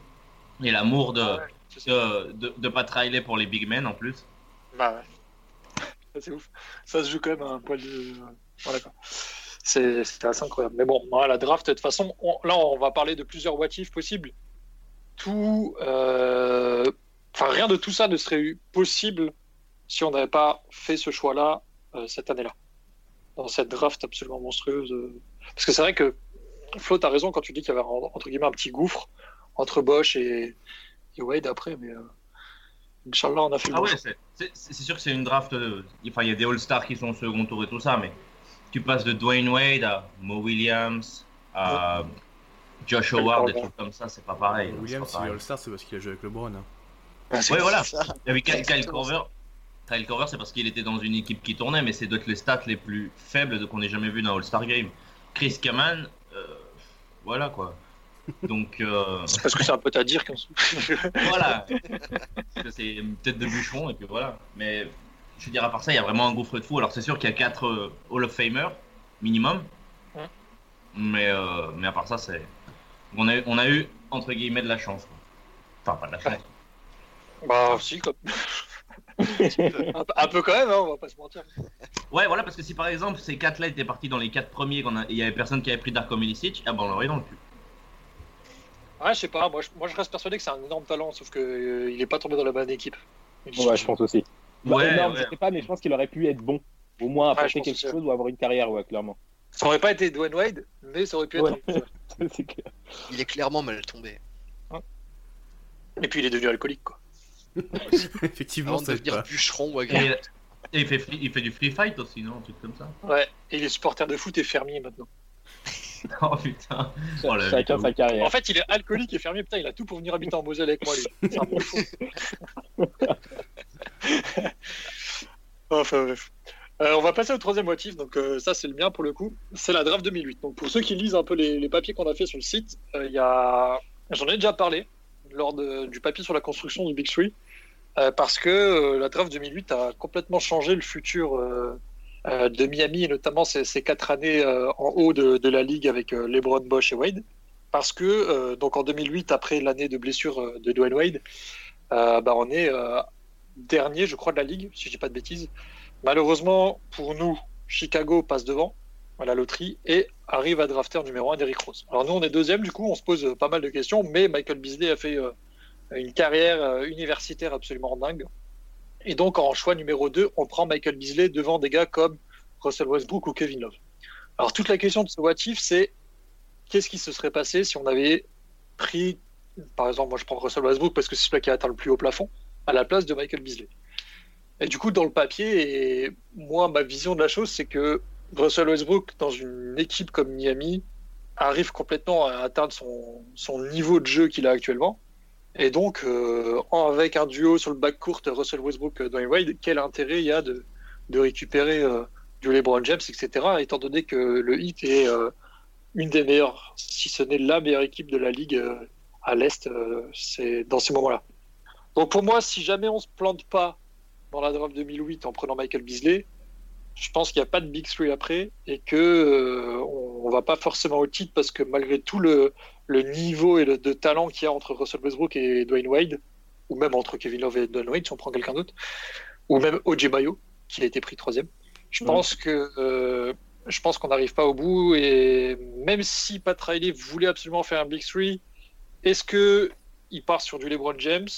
Et l'amour de,
Ouais, c'est ça.
de, de, de pas trailer pour les big men en plus.
Bah ouais. Ça, C'est ouf. Ça se joue quand même un poil de. Ouais, d'accord. C'est c'est assez incroyable. Mais bon, ouais, la draft, de toute façon, on- là, on va parler de plusieurs what if possibles. Tout. euh, Enfin, rien de tout ça ne serait possible si on n'avait pas fait ce choix-là euh, cette année-là. Dans cette draft absolument monstrueuse. euh. Parce que c'est vrai que Flo, t'as raison quand tu dis qu'il y avait un- entre guillemets un petit gouffre entre Bosch et, et Wade après, mais. Euh... Inch'Allah, on a fait le
Ah
bon
ouais, c'est- c'est c'est sûr que c'est une draft. de- Enfin, il y a des All-Stars qui sont au second tour et tout ça, mais tu passes de Dwayne Wade à Mo Williams à Josh Howard, des trucs comme ça, c'est pas pareil. c'est
Williams,
pas
s'il est
pareil.
All-Star, c'est parce qu'il a joué avec LeBron. hein.
Ouais, c'est-
Ouais, voilà.
Ça.
Il y avait Kyle, Kyle Korver. Kyle Korver, c'est parce qu'il était dans une équipe qui tournait, mais c'est d'autres les stats les plus faibles de- qu'on ait jamais vu dans All-Star Game. Chris Kaman, euh, voilà quoi. Donc euh,
C'est parce que c'est un peu à dire qu'on se-
voilà. C'est une tête de bûcheron et puis voilà. Mais je veux dire, à part ça, il y a vraiment un gouffre de fou. Alors c'est sûr qu'il y a 4 Hall of Famer minimum.
Ouais.
Mais, euh, mais à part ça, c'est. On a, on a eu, entre guillemets, de la chance. quoi. Enfin, pas de la chance.
Bah, si, quoi. Un, peu- un peu quand même, hein, on va pas se mentir.
Ouais, voilà, parce que si par exemple ces quatre-là étaient partis dans les quatre premiers, qu'on a- et il y avait personne qui avait pris Darko Milicic, ah bah on l'aurait dans le cul.
Ouais, je sais pas, moi je, moi je reste persuadé que c'est un énorme talent, sauf que euh, il est pas tombé dans la bonne équipe.
Ouais, je pense aussi. Bah,
Ouais,
énorme,
ouais.
je sais pas, mais je pense qu'il aurait pu être bon. Au moins apporter quelque chose ou avoir une carrière, ouais, clairement.
Ça aurait pas été Dwayne Wade, mais ça aurait pu être
clair.
Il est clairement mal tombé.
Et puis il est devenu alcoolique, quoi.
Effectivement,
Avant de devenir
pas.
bûcheron ou
Et,
agréable.
et il, fait, free- il fait du free fight aussi, non Un truc comme ça.
Ouais, et il est supporter de foot et fermier maintenant.
Oh putain. Oh,
Chacun sa carrière.
En fait, il est alcoolique et fermier, putain, il a tout pour venir habiter en Moselle avec moi, lui. C'est un bon fou. enfin bref. Euh, on va passer au troisième motif, donc euh, ça c'est le mien pour le coup, c'est la draft 2008. Donc pour ceux qui lisent un peu les, les papiers qu'on a fait sur le site, euh, il y a... j'en ai déjà parlé lors du papier sur la construction du Big Three, euh, parce que euh, la draft 2008 a complètement changé le futur euh, de Miami, et notamment ces, quatre années en haut de, la ligue avec LeBron, Bosch et Wade. Parce que donc en 2008, après l'année de blessure de Dwayne Wade, bah, on est dernier, je crois, de la ligue, si je dis pas de bêtises. Malheureusement, pour nous, Chicago passe devant à la loterie et arrive à drafter numéro 1 d'Eric Rose. Alors nous, on est deuxième, du coup, on se pose euh, pas mal de questions, mais Michael Beasley a fait euh, une carrière euh, universitaire absolument dingue. Et donc, en choix numéro 2, on prend Michael Beasley devant des gars comme Russell Westbrook ou Kevin Love. Alors, toute la question de ce what if, c'est qu'est-ce qui se serait passé si on avait pris, par exemple, moi je prends Russell Westbrook parce que c'est celui qui atteint le plus haut plafond, à la place de Michael Beasley. Et du coup, dans le papier, et moi, ma vision de la chose, c'est que Russell Westbrook, dans une équipe comme Miami, arrive complètement à atteindre son, son niveau de jeu qu'il a actuellement. Et donc, euh, avec un duo sur le backcourt Russell Westbrook-Dwayne Wade, quel intérêt il y a de, de récupérer euh, du LeBron James, etc., étant donné que le Heat est euh, une des meilleures, si ce n'est la meilleure équipe de la ligue euh, à l'Est euh, c'est dans ces moments-là. Donc pour moi, si jamais on se plante pas dans la draft 2008 en prenant Michael Beasley, je pense qu'il n'y a pas de Big Three après et que euh, on, on va pas forcément au titre parce que malgré tout le, le niveau et le de talent qu'il y a entre Russell Westbrook et Dwayne Wade, ou même entre Kevin Love et Dwayne Wade si on prend quelqu'un d'autre, ou même OJ Mayo qui a été pris troisième. Je
Ouais.
pense que euh, je pense qu'on n'arrive pas au bout et même si Pat Riley voulait absolument faire un Big Three, est-ce que il part sur du LeBron James?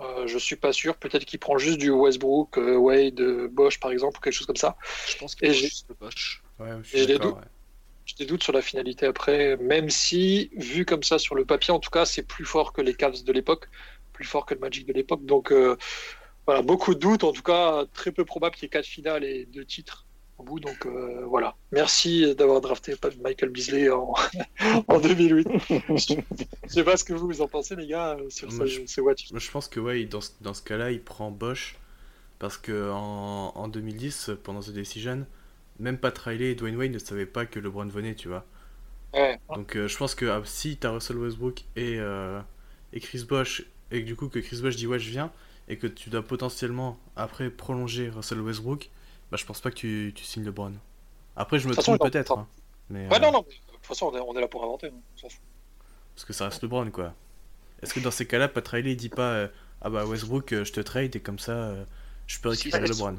Euh, Je suis pas sûr. Peut-être qu'il prend juste du Westbrook, euh, Wade, euh, Bosch par exemple, ou quelque chose comme ça.
Je pense
j'ai-
juste le.
Ouais,
j'ai doutes.
ouais.
J'ai des doutes sur la finalité après, même si vu comme ça sur le papier, en tout cas, c'est plus fort que les Cavs de l'époque, plus fort que le Magic de l'époque. Donc euh, voilà, beaucoup de doutes. En tout cas, très peu probable qu'il y ait quatre finales et deux titres au bout. Donc euh, voilà. Merci d'avoir drafté Michael Beasley en, en 2008. Je sais pas ce que vous, vous en pensez, les gars, euh, sur
Moi,
ce,
je-
ce watch.
Moi, je pense que ouais, dans ce, dans ce cas-là, il prend Bosch parce que en, en 2010, pendant The Decision, même Pat Riley et Dwayne Wade ne savaient pas que LeBron venait, tu vois.
Ouais.
Donc euh, je pense que ah, si t'as Russell Westbrook et, euh, et Chris Bosh, et que du coup que Chris Bosh dit ouais je viens, et que tu dois potentiellement après prolonger Russell Westbrook, bah je pense pas que tu, tu signes LeBron. Après je me trompe peut-être, hein, mais,
Ouais,
euh,
non, non. mais De toute façon, on est, on est là pour inventer. hein.
Parce que ça reste LeBron quoi. Est-ce que dans ces cas-là, Pat Riley il dit pas euh, ah bah Westbrook euh, je te trade et comme ça euh, je peux
Si,
récupérer
ça-
LeBron.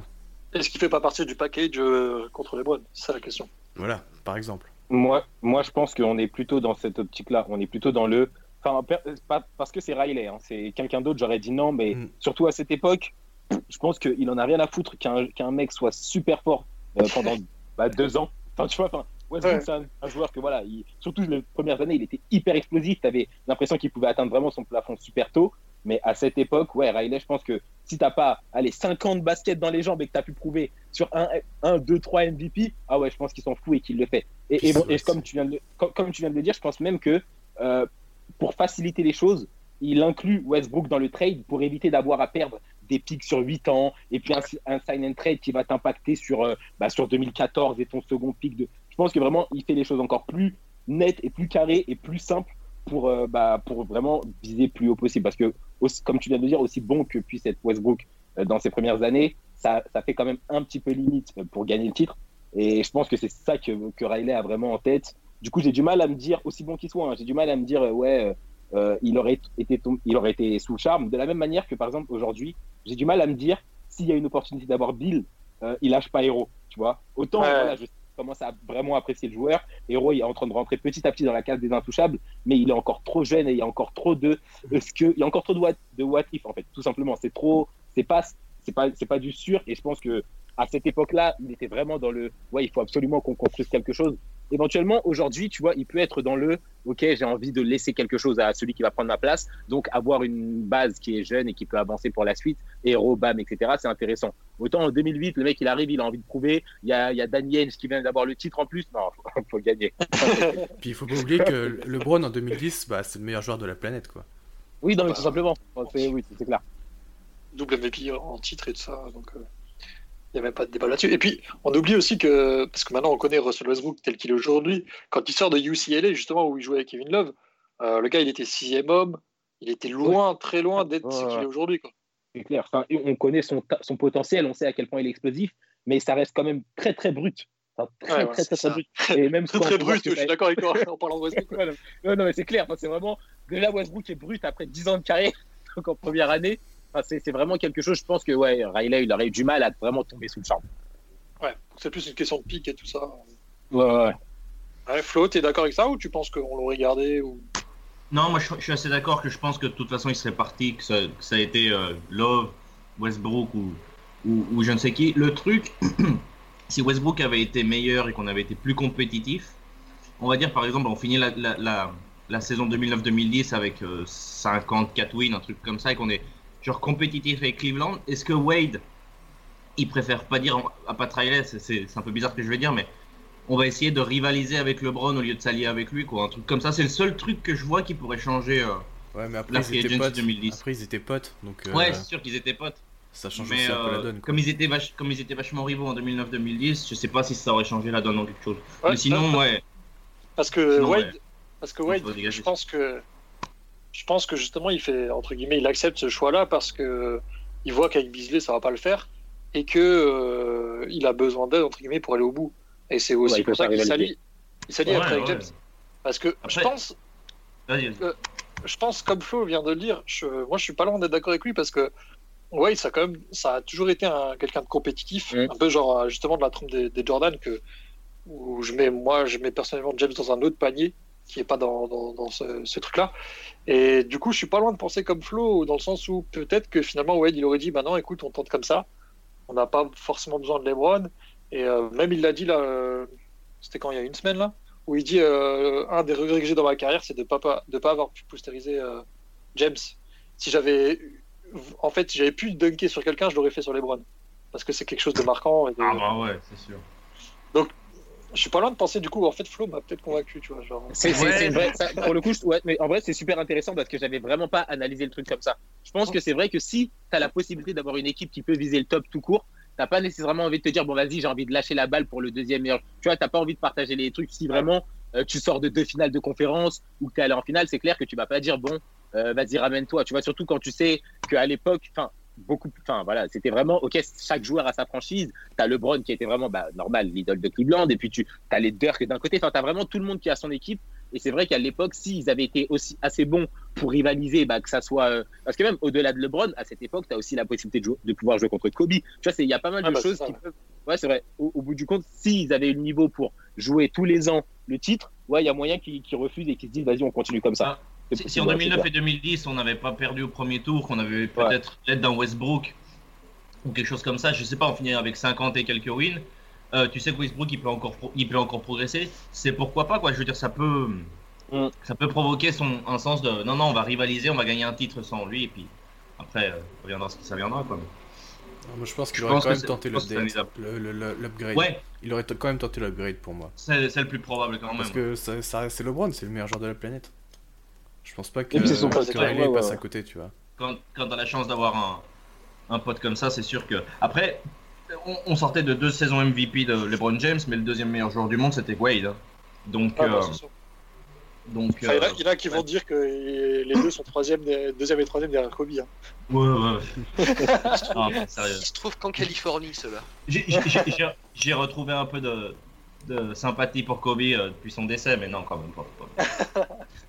Est-ce qu'il fait pas partie du package euh, contre les Browns C'est ça la question.
Voilà, par exemple.
Moi, moi, je pense qu'on est plutôt dans cette optique-là. On est plutôt dans le. Enfin, pas parce que c'est Riley, hein. c'est quelqu'un d'autre, j'aurais dit non, mais
Mm.
surtout à cette époque, je pense qu'il en a rien à foutre qu'un qu'un mec soit super fort euh, pendant bah, deux ans. Enfin, tu vois, enfin, Westbrook,
Ouais.
c'est un, un joueur que, voilà, il- surtout les premières années, il était hyper explosif. Tu avais l'impression qu'il pouvait atteindre vraiment son plafond super tôt. Mais à cette époque, ouais, Riley, je pense que si t'as pas, allez, 50 baskets dans les jambes et que tu as pu prouver sur 1, 2, 3 MVP, ah ouais, je pense qu'il s'en fout et qu'il le fait. Et, et, bon, et comme, tu viens de, comme, comme tu viens de le dire, je pense même que euh, pour faciliter les choses, il inclut Westbrook dans le trade pour éviter d'avoir à perdre des pics sur 8 ans et puis un, sign and trade qui va t'impacter sur, euh, bah, sur 2014 et ton second pic. De... Je pense que vraiment, il fait les choses encore plus nettes et plus carrées et plus simples pour, euh, bah, pour vraiment viser plus haut possible. Parce que, comme tu viens de dire, aussi bon que puisse être Westbrook euh, dans ses premières années, ça, ça fait quand même un petit peu limite pour gagner le titre. Et je pense que c'est ça que, que Riley a vraiment en tête. Du coup, j'ai du mal à me dire, aussi bon qu'il soit, hein, j'ai du mal à me dire, ouais, euh, il, aurait été il aurait été sous le charme. De la même manière que, par exemple, aujourd'hui, j'ai du mal à me dire s'il y a une opportunité d'avoir Bill, euh, il lâche pas Hero, tu vois. Autant,
Ouais.
voilà, je commence à vraiment apprécier le joueur. Hero, il est en train de rentrer petit à petit dans la case des intouchables, mais il est encore trop jeune et il y a encore trop de, est-ce que, il y a encore trop de what, de what if, en fait, tout simplement. C'est trop, c'est pas, c'est pas, c'est pas du sûr. Et je pense que à cette époque-là, il était vraiment dans le, ouais, il faut absolument qu'on construise quelque chose. Éventuellement, aujourd'hui, tu vois, il peut être dans le, ok, j'ai envie de laisser quelque chose à celui qui va prendre ma place. Donc, avoir une base qui est jeune et qui peut avancer pour la suite, héros, bam, etc., c'est intéressant. Autant en 2008, le mec, il arrive, il a envie de prouver. Il y a, il y a Daniel qui vient d'avoir le titre en plus. Non, faut, faut gagner.
Puis il faut pas oublier que LeBron en 2010, bah, c'est le meilleur joueur de la planète, quoi.
Oui, non, mais tout simplement. C'est, oui, c'est clair.
double MVP en titre et tout ça. Donc, il n'y a même pas de débat là-dessus. Et puis, on oublie aussi que, parce que maintenant on connaît Russell Westbrook tel qu'il est aujourd'hui, quand il sort de UCLA, justement, où il jouait avec Kevin Love, euh, le gars, il était sixième homme, il était loin, très loin d'être ce qu'il est aujourd'hui.
C'est clair. Enfin, on connaît son, son potentiel, on sait à quel point il est explosif, mais ça reste quand même très, très brut. Enfin, très,
Ouais,
très, très, brut. Et même
Très, très brut, je suis d'accord avec toi en parlant de Westbrook.
Non, mais c'est clair, enfin, c'est vraiment. Déjà, Westbrook est brut après 10 ans de carrière, donc en première année. Enfin, c'est vraiment quelque chose, je pense que ouais, Riley, il aurait eu du mal à vraiment tomber sous le charme.
Ouais, c'est plus une question de pique et tout ça.
Ouais, ouais, ouais.
Ouais, Flo, t'es d'accord avec ça ou tu penses qu'on l'aurait gardé ou...
Non, moi je, je suis assez d'accord que je pense que de toute façon il serait parti, que ça, que ça a été euh, Love, Westbrook ou, ou, ou je ne sais qui. Le truc, si Westbrook avait été meilleur et qu'on avait été plus compétitif, on va dire par exemple, on finit la, la, la, la saison 2009-2010 avec euh, 54 wins, un truc comme ça, et qu'on est genre compétitif avec Cleveland, est-ce que Wade, il préfère pas dire à Pat Riley, c'est- un peu bizarre ce que je vais dire, mais on va essayer de rivaliser avec LeBron au lieu de s'allier avec lui, quoi. Un truc comme ça, c'est le seul truc que je vois qui pourrait changer. euh.
Ouais, mais après,
La
ils
Free
étaient
Agency
potes.
2010.
Après, ils étaient potes, donc euh,
Ouais, c'est sûr qu'ils étaient potes.
ça change
Mais
aussi un peu la
euh,
donne. Quoi.
comme, ils étaient vach- comme ils étaient vachement rivaux en 2009-2010, je sais pas si ça aurait changé la donne dans quelque chose.
Ouais,
Mais sinon,
ça-
ouais.
Parce que
Sinon,
Wade,
ouais.
parce que Wade je pense que je pense que justement il fait entre guillemets il accepte ce choix-là parce que il voit qu'avec Beasley ça va pas le faire et que euh, il a besoin d'aide entre guillemets pour aller au bout. Et c'est aussi
Ouais,
pour ça qu'il s'allie il s'allie
Ouais,
après avec
ouais.
James. Parce que je pense
Vas-y, vas-y.
je pense comme Flo vient de le dire, je, moi je suis pas loin d'être d'accord avec lui parce que ouais, ça a quand même, ça a toujours été un, quelqu'un de compétitif,
Mm.
un peu genre euh, justement de la trompe des, des Jordan que où je mets moi je mets personnellement James dans un autre panier qui est pas dans, dans, dans ce, ce truc-là. Et du coup, je suis pas loin de penser comme Flo dans le sens où peut-être que finalement Wade il aurait dit bah non, écoute, on tente comme ça, on n'a pas forcément besoin de LeBron et euh, même il l'a dit là, euh, c'était quand il y a une semaine là où il dit euh, un des regrets que j'ai dans ma carrière, c'est de pas pas- de pas avoir pu postériser James. Si j'avais, en fait, si j'avais pu dunker sur quelqu'un, je l'aurais fait sur LeBron, parce que c'est quelque chose de marquant. et de-
Ah bah ouais, c'est sûr.
Je suis pas loin de penser du coup, en fait, Flo m'a peut-être convaincu, tu vois, genre.
C'est, c'est-
Ouais.
c'est vrai, ça, pour le coup, je- ouais, mais en vrai, c'est super intéressant parce que j'avais vraiment pas analysé le truc comme ça. Je pense que c'est vrai que si tu as la possibilité d'avoir une équipe qui peut viser le top tout court, t'as pas nécessairement envie de te dire, bon, vas-y, j'ai envie de lâcher la balle pour le deuxième meilleur. Tu vois, t'as pas envie de partager les trucs. Si vraiment euh, tu sors de deux finales de conférence ou que t'es allé en finale, c'est clair que tu vas pas dire, bon, euh, vas-y, ramène-toi. Tu vois, surtout quand tu sais qu'à l'époque, enfin, beaucoup, enfin, voilà, c'était vraiment, ok, chaque joueur a sa franchise. T'as LeBron qui était vraiment, bah, normal, l'idole de Cleveland, et puis tu as les Dirk d'un côté. Enfin, t'as vraiment tout le monde qui a son équipe. Et c'est vrai qu'à l'époque, s'ils avaient été aussi assez bons pour rivaliser, bah, que ça soit. euh, Parce que même au-delà de LeBron, à cette époque, tu as aussi la possibilité de, jouer- de pouvoir jouer contre Kobe. Tu vois, c'est- il y a pas mal
Ah
de
bah,
choses qui peuvent. Ouais, c'est vrai. Au, au bout du compte, s'ils avaient eu le niveau pour jouer tous les ans le titre, ouais, il y a moyen qu'ils qu'ils refusent et qu'ils se disent, vas-y, on continue comme ça.
Si, en
ouais,
2009
c'est
et 2010, on n'avait pas perdu au premier tour, qu'on avait peut-être l'aide d'un Westbrook ou quelque chose comme ça, je sais pas, on finit avec 50 et quelques wins. euh, tu sais que Westbrook il peut encore, pro- il peut encore progresser. C'est pourquoi pas quoi. Je veux dire, ça peut,
Mm.
ça peut provoquer son un sens de non non, on va rivaliser, on va gagner un titre sans lui et puis après, euh, ça viendra ce que ça viendra quoi.
Non, moi, je pense qu'il aurait
pense
quand même tenté l'upgrade.
Ouais,
Il aurait quand même tenté l'upgrade pour moi.
c'est c'est le plus probable quand même.
Parce que ça, ça reste- c'est LeBron, c'est le meilleur joueur de la planète. Je pense pas que,
Et puis c'est son
que
poste,
Riley
ouais, ouais,
passe
ouais.
à côté, tu vois.
quand, quand tu as la chance d'avoir un, un pote comme ça, c'est sûr que. Après, on, on sortait de deux saisons MVP de LeBron James, mais le deuxième meilleur joueur du monde, c'était Wade. hein. Donc,
Ah, bah,
euh, donc
Enfin, il, y en a,
euh,
il y en a qui vont dire que les deux sont troisième, deuxième et troisième derrière Kobe. hein.
ouais, ouais. Ah, sérieux.
Il se trouve qu'en Californie, cela.
J'ai- retrouvé un peu de, de sympathie pour Kobe euh, depuis son décès, mais non, quand même pas. pas.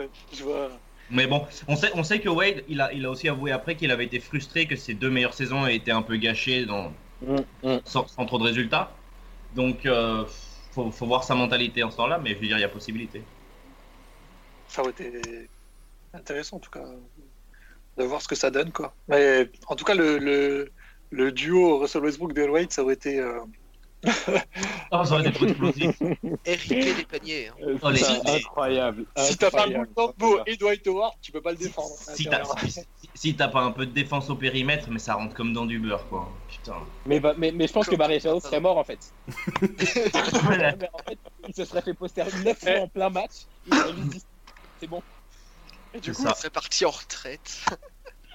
Ouais, je vois.
Mais bon, on sait, on sait que Wade, il a, il a aussi avoué après qu'il avait été frustré que ses deux meilleures saisons aient été un peu gâchées dans,
Mm, mm.
sans, sans trop de résultats. Donc, euh, faut, faut voir sa mentalité en ce temps-là, mais je veux dire, il y a possibilité.
Ça aurait été intéressant en tout cas de voir ce que ça donne quoi. Mais en tout cas le, le, le duo Russell Westbrook de Wade ça aurait été euh,
Oh, ça aurait été trop explosif.
Des paniers. hein.
Euh,
Oh, les-
incroyable.
si t'as pas
incroyable.
Mutombo et Dwight Howard tu peux pas le défendre.
Si t'as si- si t'as pas un peu de défense au périmètre, mais ça rentre comme dans du beurre, quoi. Putain.
Mais, va- mais, mais je pense que Barry Sanders serait mort en fait.
Voilà.
Mais en fait, il se serait fait poster 9 fois en plein match. Il aurait juste dit, C'est bon.
Et du coup,
ça.
Il serait parti en retraite.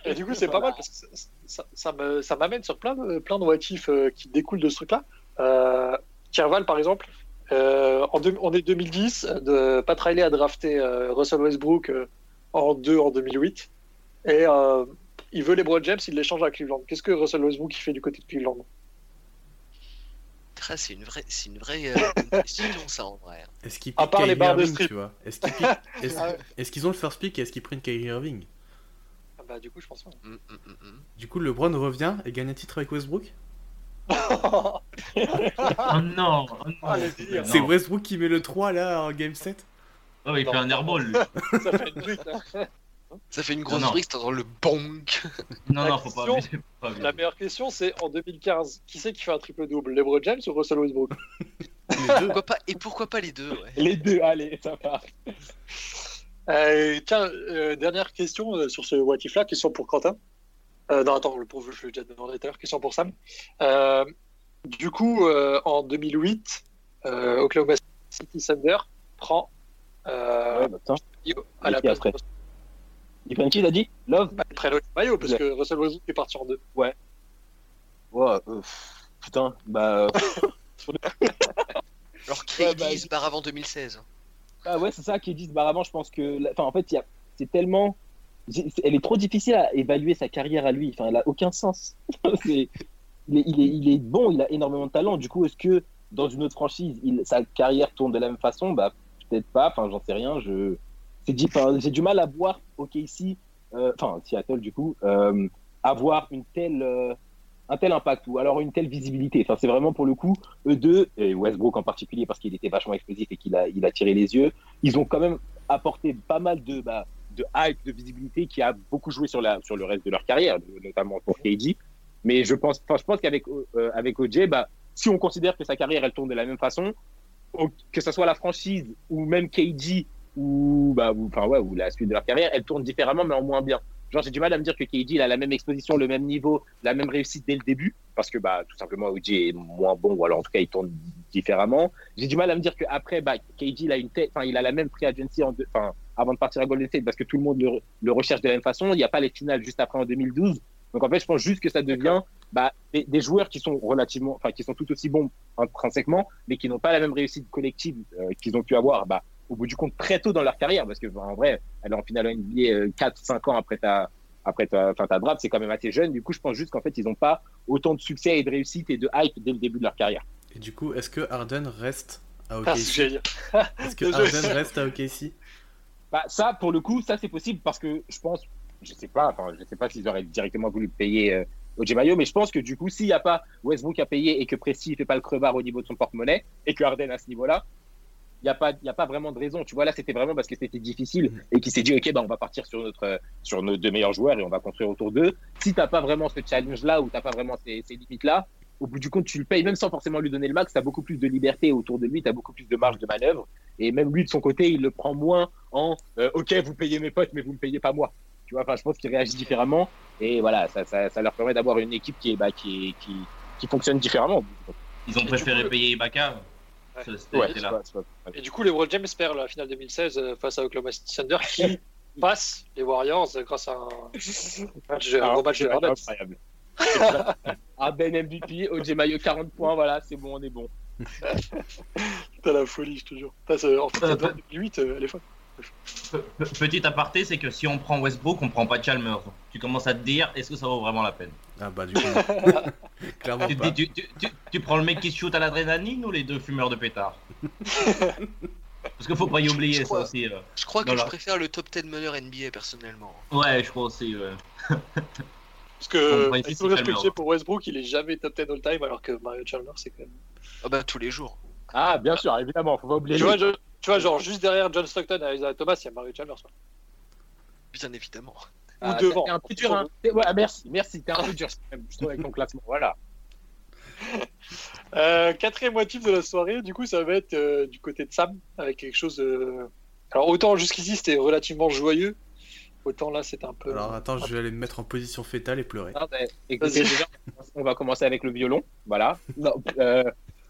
et du coup c'est pas mal parce que ça, ça, ça me- ça m'amène sur plein de, plein de what if, euh, qui découlent de ce truc-là. Euh, Kerval par exemple, euh, en deux- on est 2010, de, Pat Riley a drafté euh, Russell Westbrook euh, en 2 en 2008 et euh, il veut les Broad James, il l'échange à Cleveland. Qu'est-ce que Russell Westbrook il fait du côté de Cleveland?
Ah, C'est une vraie, c'est une vraie euh, bonne question ça en vrai.
Est-ce qu'ils
À les barres de strip.
tu vois? Est-ce qu'ils piquent- est-ce-
Ah
est-ce qu'ils ont le first pick et est-ce qu'ils prennent Kyrie Irving?
Ah Bah du coup je pense pas.
Mm, mm, mm, mm.
Du coup, LeBron revient et gagne un titre avec Westbrook?
Oh non, oh non.
Ah.
Non.
C'est Westbrook qui met le 3 là en game 7
Oh, il fait un airball. lui.
ça fait une.
Ça fait une grosse
non.
brique dans le bong.
Non,
La
non, faut pas
question-
abuser, faut pas abuser.
La meilleure question c'est en 2015, qui c'est qui fait un triple double, LeBron James ou Russell Westbrook?
Les deux.
Pourquoi pas Et pourquoi pas les deux ouais.
Les deux, allez, ça part.
Euh, tiens, euh, dernière question euh, sur ce what if là, question pour Quentin. Euh, non, attends, le pauvre, je l'ai déjà demandé tout à l'heure, question pour Sam. Euh, du coup, euh, en 2008, euh, Oklahoma City Thunder prend euh,
Ouais, bah,
à la place
après
de
qui, il a dit Love
Bah, ils prennent Mayo parce
Ouais.
que Russell Westbrook est parti en deux.
Ouais, euh, pff, putain, bah. euh,
Alors KD
Ouais, bah,
se barre avant 2016.
Ah ouais, c'est ça qui dit Bar avant. Je pense que, enfin, en fait, il y a... c'est tellement, elle est trop difficile à évaluer sa carrière à lui. Enfin, elle a aucun sens. Il, est, bon, il a énormément de talent. Du coup, est-ce que dans une autre franchise, sa carrière tourne de la même façon? Bah, peut-être pas. Enfin, j'en sais rien. Je, j'ai du mal à voir OKC, euh, enfin Seattle du coup, euh, avoir une telle, euh, un tel impact ou alors une telle visibilité. Enfin, c'est vraiment pour le coup eux deux et Westbrook en particulier parce qu'il était vachement explosif et qu'il a, il a tiré les yeux. Ils ont quand même apporté pas mal de, bah, de hype, de visibilité qui a beaucoup joué sur, la, sur le reste de leur carrière, notamment pour KD. Mais je pense, je pense qu'avec euh, avec OJ, bah, si on considère que sa carrière elle tourne de la même façon, que ce soit la franchise ou même KD ou bah ouais ou la suite de leur carrière, elle tourne différemment mais en moins bien. Genre j'ai du mal à me dire que KD il a la même exposition, le même niveau, la même réussite dès le début parce que bah tout simplement OJ est moins bon ou alors en tout cas il tourne différemment. J'ai du mal à me dire qu'après bah KD il a une il a la même free agency en avant de partir à Golden State parce que tout le monde le, le recherche de la même façon. Il n'y a pas les finales juste après en 2012. Donc en fait je pense juste que ça devient bah, des, des joueurs qui sont relativement, enfin qui sont tout aussi bons intrinsèquement, mais qui n'ont pas la même réussite collective euh, qu'ils ont pu avoir, bah, au bout du compte très tôt dans leur carrière, parce que bah, en vrai, aller en finale NBA 4-5 ans après ta, après ta, enfin, ta draft, c'est quand même assez jeune. Du coup, je pense juste qu'en fait, ils n'ont pas autant de succès et de réussite et de hype dès le début de leur carrière.
Et du coup, est-ce que Harden reste à
Ah,
OKC. Est-ce que Harden reste à OKC
Bah, ça, pour le coup, ça c'est possible parce que je pense, je sais pas, enfin, je sais pas s'ils auraient directement voulu payer euh, OJ Mayo, mais je pense que du coup, s'il n'y a pas Westbrook à payer et que Presti fait pas le crevard au niveau de son porte-monnaie et que Harden à ce niveau-là, il n'y a pas, a pas vraiment de raison. Tu vois, là, c'était vraiment parce que c'était difficile et qu'il s'est dit, ok, bah, on va partir sur notre, euh, sur nos deux meilleurs joueurs et on va construire autour d'eux. Si t'as pas vraiment ce challenge-là ou t'as pas vraiment ces, ces limites-là, au bout du compte, tu le payes même sans forcément lui donner le max. T'as beaucoup plus de liberté autour de lui, t'as beaucoup plus de marge de manœuvre. Et même lui, de son côté, il le prend moins en euh, OK, vous payez mes potes, mais vous me payez pas moi. Tu vois, enfin, je pense qu'il réagit différemment. Et voilà, ça, ça, ça leur permet d'avoir une équipe qui, est, bah, qui, est- qui, qui fonctionne différemment.
Ils ont préféré payer Ibaka.
Ouais.
Ça, c'était-
Ouais,
c'était
c'est
là.
pas- c'est pas-
Et du coup, les World James perd la finale 2016 euh, face à Oklahoma City Thunder qui passe les Warriors euh, grâce à un, match, un gros match de Harden.
incroyable. Ah, Ben MVP, OJ Mayo 40 points, voilà, c'est bon, on est bon.
T'as la folie, je te jure. En fait,
Euh,
cette draft 2008, euh, elle est folle.
Pe- pe- Petit aparté, c'est que si on prend Westbrook, on prend pas Chalmers. Tu commences à te dire, est-ce que ça vaut vraiment la peine?
Ah bah du coup, clairement
tu,
pas.
tu- tu- tu- tu prends le mec qui shoot à l'adrénaline ou les deux fumeurs de pétard? Parce qu'il faut pas y oublier
Je
ça
crois-
aussi. euh.
Je crois que je préfère le top 10 meneur NBA personnellement.
Ouais, je crois aussi. ouais.
Parce que
On va
avec
essayer
tout
de
le respect
calmer,
que j'ai
hein.
pour Westbrook, il est jamais top 10 all time, alors que Mario Chalmers, c'est quand même.
Ah bah tous les jours.
Ah, bien sûr, évidemment, faut pas oublier.
Tu vois, je- tu vois, genre juste derrière John Stockton et Isaiah Thomas, il y a Mario Chalmers. quoi.
Bien évidemment.
Ou
Ah,
devant.
t'es un peu dur, hein. Ouais, merci, merci, t'es un peu dur, même, je trouve, avec ton classement. Voilà.
Euh, quatrième motif de la soirée, du coup, ça va être euh, du côté de Sam, avec quelque chose de. Alors, autant jusqu'ici, c'était relativement joyeux, autant là, c'est un peu.
Alors attends, je vais aller me mettre en position fétale et pleurer.
Non, mais, écoutez,
Vas-y.
déjà, on va commencer avec le violon. Voilà. Non, euh,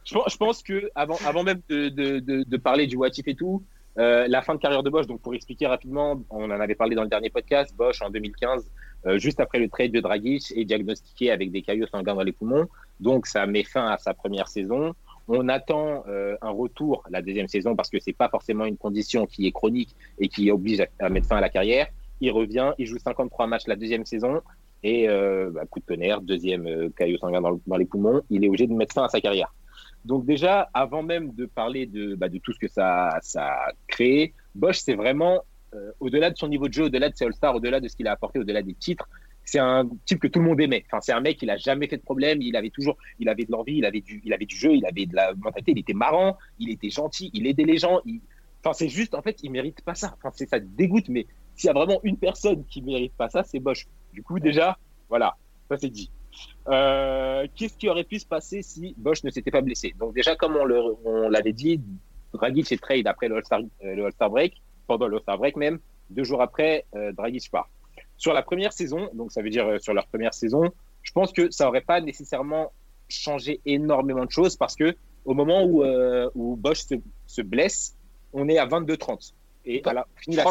je, pense, je pense que avant, avant même de, de, de, de parler du what if et tout, euh, la fin de carrière de Bosch, donc pour expliquer rapidement, on en avait parlé dans le dernier podcast, Bosch en 2015, euh, juste après le trade de Dragic, est diagnostiqué avec des caillots sanguins dans les poumons. Donc ça met fin à sa première saison. On attend euh, un retour la deuxième saison parce que c'est pas forcément une condition qui est chronique et qui oblige à, à mettre fin à la carrière. Il revient, il joue 53 matchs la deuxième saison et euh, bah, coup de tonnerre, deuxième euh, caillot sanguin dans, le- dans les poumons, il est obligé de mettre fin à sa carrière. Donc déjà, avant même de parler de, bah, de tout ce que ça, ça a créé, Bosch, c'est vraiment, euh, au-delà de son niveau de jeu, au-delà de ses All-Stars, au-delà de ce qu'il a apporté, au-delà des titres, c'est un type que tout le monde aimait. Enfin, c'est un mec, il a jamais fait de problème, il avait toujours, il avait de l'envie, il avait du, il avait du jeu, il avait de la mentalité, il était marrant, il était gentil, il aidait les gens. Enfin, c'est juste, en fait, il mérite pas ça. Enfin, c'est ça dégoûte, mais s'il y a vraiment une personne qui mérite pas ça, c'est Bosch. Du coup, déjà, voilà, ça c'est dit. Euh, Qu'est-ce qui aurait pu se passer si Bosch ne s'était pas blessé? Donc déjà, comme on l'avait dit, Dragic est trade après le All-Star euh, le All-Star break, pendant le All-Star break même, deux jours après, euh, Dragic part. Sur la première saison, donc ça veut dire euh, sur leur première saison, je pense que ça aurait pas nécessairement changé énormément de choses parce que au moment où, où Bosch se, se blesse, on est à 22-30. Et à la, la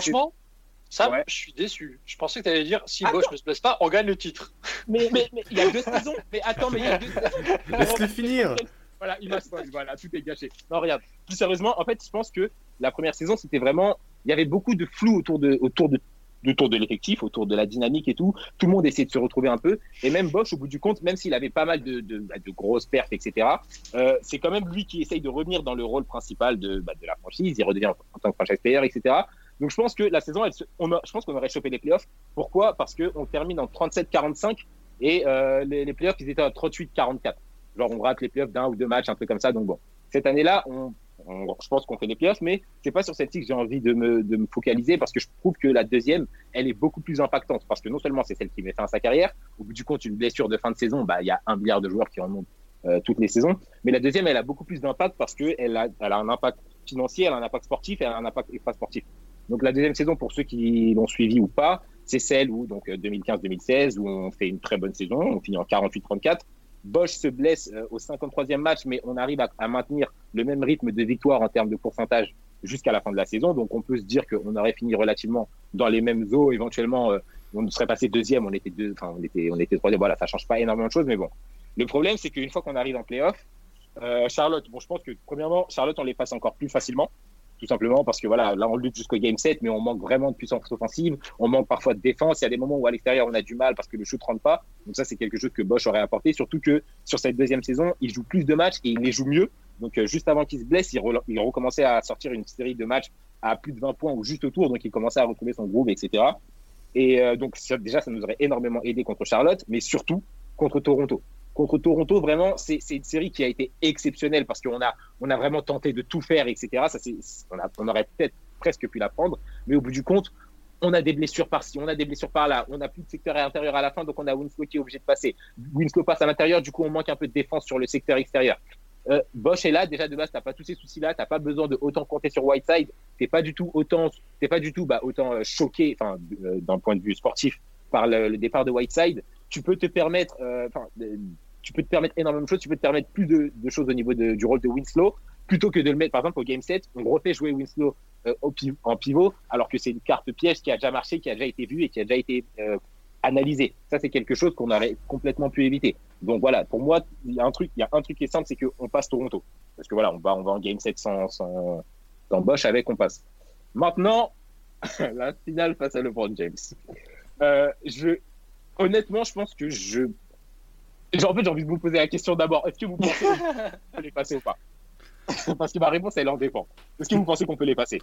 Ouais.
je suis déçu. Je pensais que tu allais dire si
Attends.
Bosch ne se blesse pas, on gagne le titre.
Mais il y a deux saisons. Mais attends, mais il y a deux saisons.
Laisse-le finir
Voilà, il m'a spoil, voilà, tout est gâché. Non, regarde, plus sérieusement, en fait, je pense que la première saison, c'était vraiment. Il y avait beaucoup de flou autour de, autour de, autour de l'effectif, autour de la dynamique et tout. Tout le monde essayait de se retrouver un peu. Et même Bosch, au bout du compte, même s'il avait pas mal de, de, bah, de grosses perfs, etc., euh, c'est quand même lui qui essaye de revenir dans le rôle principal de, bah, de la franchise. Il redevient en, en tant que franchise player, etc. Donc je pense que la saison, elle on a- je pense qu'on aurait chopé les playoffs. Pourquoi? Parce qu'on termine en 37-45 et euh, les, les playoffs, ils étaient à 38-44. Genre, on rate les playoffs d'un ou deux matchs, un truc comme ça. Donc bon, cette année-là, on, on- je pense qu'on fait les playoffs, mais c'est pas sur celle-ci que j'ai envie de me, de me focaliser parce que je trouve que la deuxième, elle est beaucoup plus impactante parce que non seulement c'est celle qui met fin à sa carrière, au bout du compte, une blessure de fin de saison, bah, il y a un milliard de joueurs qui en ont euh, toutes les saisons, mais la deuxième, elle a beaucoup plus d'impact parce qu'elle a, elle a un impact financier, elle a un impact sportif, elle a un impact extra-sportif. Donc la deuxième saison, pour ceux qui l'ont suivi ou pas, c'est celle où, donc euh, 2015-2016, où on fait une très bonne saison, on finit en 48-34. Bosch se blesse euh, au 53e match, mais on arrive à, maintenir le même rythme de victoire en termes de pourcentage jusqu'à la fin de la saison. Donc on peut se dire qu'on aurait fini relativement dans les mêmes eaux. Éventuellement, euh, on serait passé deuxième, on était deux, enfin on était, on était troisième. Voilà, ça change pas énormément de choses, mais bon. Le problème, c'est qu'une fois qu'on arrive en playoff, euh, Charlotte, bon, je pense que premièrement, Charlotte, on les passe encore plus facilement tout simplement parce que voilà, là on lutte jusqu'au game 7, mais on manque vraiment de puissance offensive, on manque parfois de défense, il y a des moments où à l'extérieur on a du mal parce que le shoot rentre pas, donc ça c'est quelque chose que Bosch aurait apporté, surtout que sur cette deuxième saison, il joue plus de matchs et il les joue mieux, donc euh, juste avant qu'il se blesse, il, re- il recommençait à sortir une série de matchs à plus de 20 points ou juste autour, donc il commençait à retrouver son groove, etc. Et euh, donc ça, déjà ça nous aurait énormément aidé contre Charlotte, mais surtout contre Toronto. Contre Toronto, vraiment, c'est une série qui a été exceptionnelle parce qu'on a, on a vraiment tenté de tout faire, etc. Ça, on, a- on aurait peut-être presque pu la prendre, mais au bout du compte, on a des blessures par-ci, on a des blessures par-là, on n'a plus de secteur intérieur à la fin, donc on a Winslow qui est obligé de passer. Winslow passe à l'intérieur, du coup, on manque un peu de défense sur le secteur extérieur. Euh, Bosch est là, déjà de base, t'as pas tous ces soucis-là, t'as pas besoin de autant compter sur Whiteside, t'es pas du tout autant, t'es pas du tout bah, autant euh, choqué, enfin, euh, d'un point de vue sportif, par le, départ de Whiteside. Tu peux te permettre, euh, tu peux te permettre énormément de choses, tu peux te permettre plus de, choses au niveau du rôle de Winslow, plutôt que de le mettre, par exemple, au game 7, on refait jouer Winslow euh, en pivot, alors que c'est une carte piège qui a déjà marché, qui a déjà été vue et qui a déjà été euh, analysée. Ça, c'est quelque chose qu'on aurait complètement pu éviter. Donc voilà, pour moi, il y a un truc, il y a un truc qui est simple, c'est qu'on passe Toronto. Parce que voilà, on va, en game 7 sans, sans, sans Bosch avec, on passe. Maintenant, la finale face à LeBron James. Euh, honnêtement, je pense que je, genre, en fait, j'ai envie de vous poser la question d'abord. Est-ce que vous pensez qu'on peut les passer ou pas? Parce que ma réponse, elle en dépend. Est-ce que vous pensez qu'on peut les passer?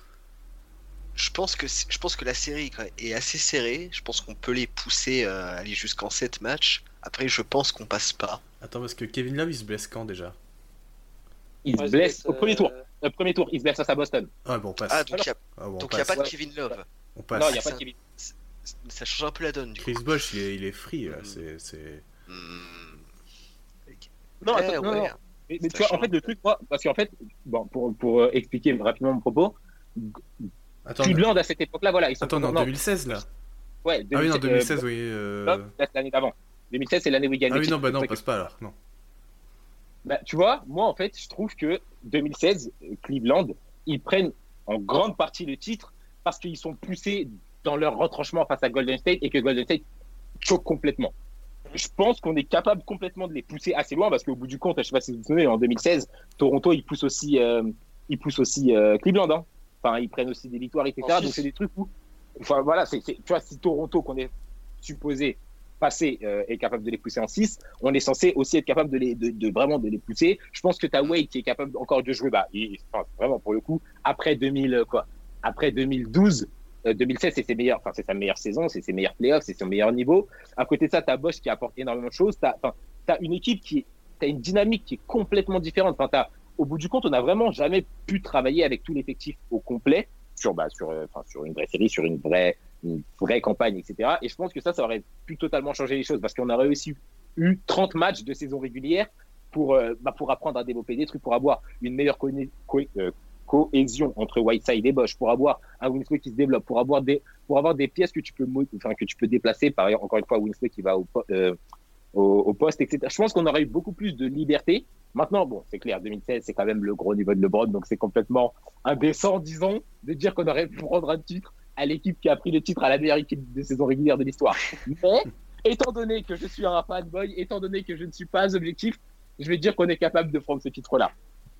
Je pense que je pense que la série est assez serrée. Je pense qu'on peut les pousser euh, aller jusqu'en 7 matchs. Après, je pense qu'on passe pas.
Attends, parce que Kevin Love il se blesse quand déjà?
Il se blesse au premier
euh,
tour. Le premier tour, il se blesse face à Boston.
Ah bon, on passe.
Ah, donc il n'y a,
Ah, bon,
a pas de. Kevin Love.
On passe.
non, il n'y a pas de Kevin.
Ça change un peu la donne du coup.
Chris Bosch, il est, il est free. là,
Mm.
C'est, c'est...
Non,
Ouais,
attends, non,
ouais.
non. Mais, tu vois, en fait, le truc, moi, parce qu'en fait, bon, pour, pour euh, expliquer rapidement mon propos,
Attends,
Cleveland à cette époque-là, voilà, ils sont
attends, non, 2016 là
ouais,
Ah oui, non,
2016,
2016,
euh,
oui. euh,
l'année d'avant. 2016, c'est l'année où ils gagnent
Ah oui, non, bah non, passe pas alors. Non.
Bah, tu vois, moi, en fait, je trouve que 2016, euh, Cleveland, ils prennent en grande partie le titre parce qu'ils sont poussés dans leur retranchement face à Golden State et que Golden State choque complètement. Je pense qu'on est capable complètement de les pousser assez loin parce qu'au bout du compte, je sais pas si vous vous souvenez, en 2016, Toronto, ils poussent aussi, euh, ils poussent aussi euh, Cleveland. Hein. Enfin, ils prennent aussi des victoires, etc. Donc, c'est des trucs où, enfin, voilà, c'est, tu vois, si Toronto, qu'on est supposé passer, euh, est capable de les pousser en 6, on est censé aussi être capable de les, de, de vraiment de les pousser. Je pense que tu as Wade qui est capable encore de jouer, bah, enfin, vraiment pour le coup, après 2000, euh, quoi, après 2012, euh, 2016, c'est ses enfin, c'est sa meilleure saison, c'est ses meilleurs playoffs, c'est son meilleur niveau. À côté de ça, tu as Bosch qui apporte énormément de choses. Tu as, une équipe qui, as une dynamique qui est complètement différente. Enfin, t'as- au bout du compte, on n'a vraiment jamais pu travailler avec tout l'effectif au complet sur, bah, sur, euh, sur une vraie série, sur une vraie, une vraie campagne, etc. Et je pense que ça, ça aurait pu totalement changer les choses parce qu'on aurait aussi eu 30 matchs de saison régulière pour, euh, bah, pour apprendre à développer des trucs, pour avoir une meilleure conna- co- euh, cohésion entre Whiteside et Bosch, pour avoir un Winslow qui se développe, pour avoir des, pour avoir des pièces que tu peux, que tu peux déplacer. Par exemple, encore une fois, Winslow qui va au, euh, au poste, etc. Je pense qu'on aurait eu beaucoup plus de liberté. Maintenant, bon, c'est clair, 2016, c'est quand même le gros niveau de LeBron, donc c'est complètement indécent, disons, de dire qu'on aurait pu prendre un titre à l'équipe qui a pris le titre à la meilleure équipe de saison régulière de l'histoire. Mais, étant donné que je suis un fanboy, étant donné que je ne suis pas objectif, je vais dire qu'on est capable de prendre ce titre-là.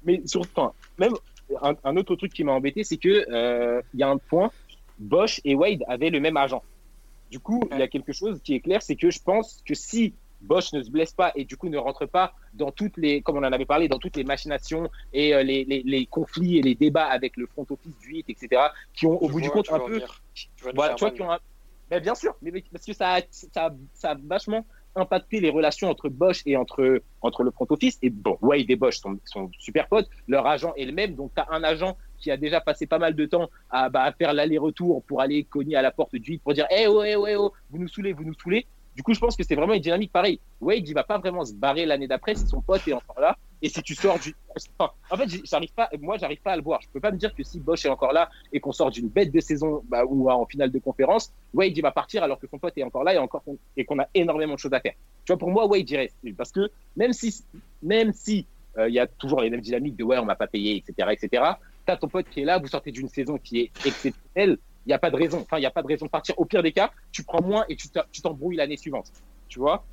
Mais sur, enfin, même un, un autre truc qui m'a embêté, c'est que euh, il y a un point, Bosch et Wade avaient le même agent. Du coup, il y a quelque chose qui est clair, c'est que je pense que si Bosch ne se blesse pas et du coup ne rentre pas dans toutes les, comme on en avait parlé, dans toutes les machinations et euh, les, les, les conflits et les débats avec le front office du 8, etc., qui ont au
Je
bout du compte un peu.
Tu faire
tu vois, qui ont un- bien sûr, mais parce que ça a, ça, ça a vachement impacté les relations entre Bosch et entre, entre le front office. Et bon, Wade et Bosch sont, sont super potes. Leur agent est le même. Donc, tu as un agent qui a déjà passé pas mal de temps à, bah, à faire l'aller-retour pour aller cogner à la porte du 8 pour dire Eh oh, eh oh, eh oh, vous nous saoulez, vous nous saoulez. Du coup, je pense que c'est vraiment une dynamique pareille. Wade, il va pas vraiment se barrer l'année d'après si son pote est encore là. Et si tu sors du. En fait, j'arrive pas, moi, j'arrive pas à le voir. Je peux pas me dire que si Bosch est encore là et qu'on sort d'une bête de saison bah, ou en finale de conférence, Wade il va partir alors que son pote est encore là et encore qu'on- et qu'on a énormément de choses à faire. Tu vois, pour moi, Wade il reste parce que même si même si euh, il y a toujours les mêmes dynamiques de ouais, on m'a pas payé, etc., etc. T'as ton pote qui est là, vous sortez d'une saison qui est exceptionnelle. Il n'y a pas de raison. Enfin, il n'y a pas de raison de partir. Au pire des cas, tu prends moins et tu t'embrouilles l'année suivante. Tu vois?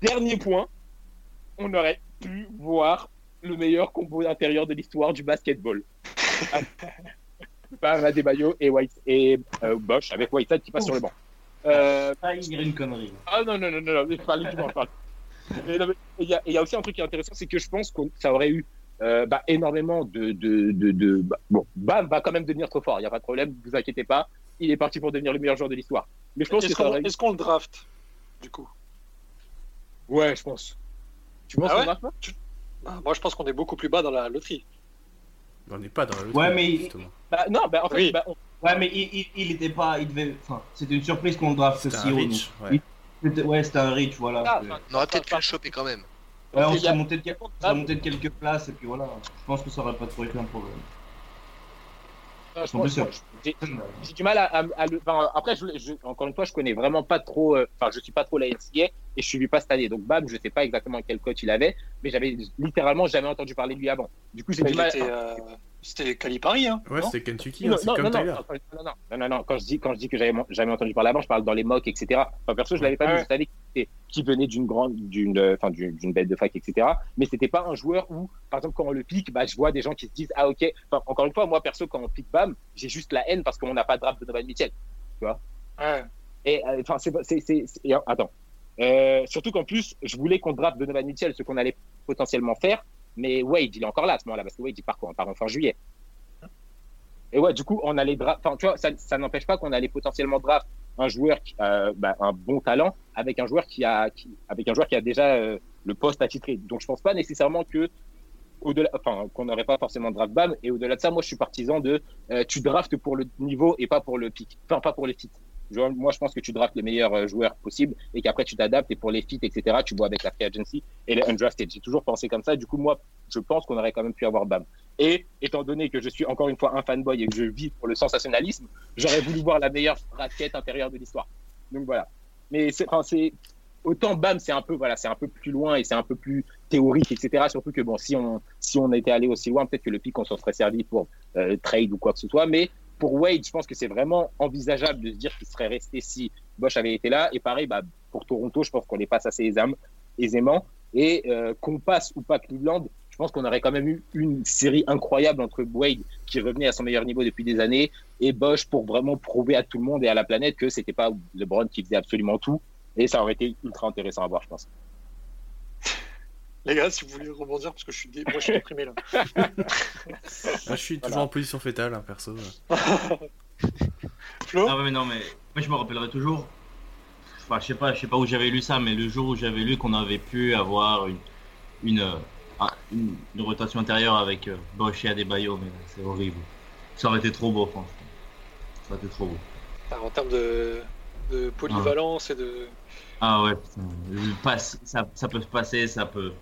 Dernier point, on aurait pu voir le meilleur combo intérieur de l'histoire du basketball. Bam Adebayo et White et euh, Bosch avec Whiteside qui passe sur le banc. Euh,
Ah, il une connerie.
ah non, non, non, non, non, parle du tout, je parle. Mais non, mais Il y, a- il y a aussi un truc qui est intéressant, c'est que je pense que ça aurait eu euh, bah, énormément de. de, de, de- bah, bon, Bam va quand même devenir trop fort, il n'y a pas de problème, vous inquiétez pas. Il est parti pour devenir le meilleur joueur de l'histoire. Mais je pense
qu'on
aurait
est-ce qu'on le draft du coup?
Ouais, je pense. Tu penses
Ah
qu'on
ouais Ah, Moi, je pense qu'on est beaucoup plus bas dans la loterie.
On n'est pas dans la
Ouais, mais-
justement.
bah, Non, bah, en fait,
Oui.
bah, on-
Ouais, mais il, il, il était pas. Il devait. Enfin, c'était une surprise qu'on le draft
C'était
si
un
haut.
ouais.
C'était- Ouais, c'était un reach, voilà.
Ah, enfin,
On aurait peut-être pu le choper quand même.
Ouais, on serait monté de, monté de quelques places et puis voilà. Je pense que ça aurait pas trop été un problème.
Non, je
En
pense-
plus,
j'ai- J'ai du mal à, à- à le. enfin, après, je, je- encore une fois, je connais vraiment pas trop. euh, Enfin, je suis pas trop la NCA et je suivis pas cette année. Donc, Bam, je sais pas exactement quel coach il avait, mais j'avais littéralement jamais entendu parler de lui avant. Du coup, j'ai du mal.
était, euh, C'était Calipari, hein
Ouais, c'était Kentucky,
Non,
hein, c'est
non,
comme
non, non,
Tyler.
non, non, non, non, non, non, Quand je dis, quand je dis que j'avais jamais entendu parler avant, je parle dans les mocks, etc. Enfin, perso, je l'avais pas
Ouais.
vu. Je savais qu'il venait d'une grande, d'une, euh, enfin, d'une bête de fac, etc. Mais c'était pas un joueur où, par exemple, quand on le pique, bah, je vois des gens qui se disent, ah, ok. Enfin, encore une fois, moi, perso, quand on pique Bam, j'ai juste la haine parce qu'on n'a pas de draft de Donovan Mitchell.
Ouais.
Et euh, enfin, c'est, attends. Euh, surtout qu'en plus, je voulais qu'on draft Donovan Mitchell, ce qu'on allait potentiellement faire. Mais Wade, il est encore là à ce moment-là, parce que Wade, il part quoi On part en fin juillet. Et ouais, du coup, on allait draft. Enfin, tu vois, ça, n'empêche pas qu'on allait potentiellement draft un joueur, qui, euh, bah, un bon talent, avec un joueur qui a, avec un joueur qui a déjà euh, le poste attitré. Donc, je pense pas nécessairement que au-delà, qu'on n'aurait pas forcément draft BAM. Et au-delà de ça, moi, je suis partisan de euh, tu draftes pour le niveau et pas pour le pic. Enfin, pas pour les fits. Moi, je pense que tu draftes les meilleurs euh, joueurs possibles et qu'après, tu t'adaptes et pour les fits, etc., tu vois avec la free agency et les undrafted. J'ai toujours pensé comme ça. Du coup, moi, je pense qu'on aurait quand même pu avoir BAM. Et étant donné que je suis encore une fois un fanboy et que je vis pour le sensationnalisme, j'aurais voulu voir la meilleure raquette intérieure de l'histoire. Donc voilà. Mais autant BAM, c'est un peu voilà, c'est un peu plus loin et c'est un peu plus théorique, etc. Surtout que bon, si on si on était allé aussi loin, peut-être que le pic on s'en serait servi pour euh, trade ou quoi que ce soit. Mais pour Wade, je pense que c'est vraiment envisageable de se dire qu'il serait resté si Bosch avait été là. Et pareil, bah, pour Toronto, je pense qu'on les passe assez aisément. Et euh, qu'on passe ou pas Cleveland, je pense qu'on aurait quand même eu une série incroyable entre Wade, qui revenait à son meilleur niveau depuis des années, et Bosch pour vraiment prouver à tout le monde et à la planète que c'était pas LeBron qui faisait absolument tout. Et ça aurait été ultra intéressant à voir, je pense.
Les gars, si vous voulez rebondir, parce que je suis, dé... moi, je suis déprimé là.
Moi, je suis toujours en position fétale, hein, perso.
Flo
ouais, mais non, mais moi je me rappellerai toujours. Enfin, je sais pas, je sais pas où j'avais lu ça, mais le jour où j'avais lu qu'on avait pu avoir une, une, euh, ah, une, une rotation intérieure avec euh, Bosch et Adebayo, mais c'est horrible. Ça aurait été trop beau, franchement. Ça aurait été trop beau.
Ah, En termes de, de polyvalence et de.
Ah ouais, putain. Le passe, ça, ça peut se passer, ça peut,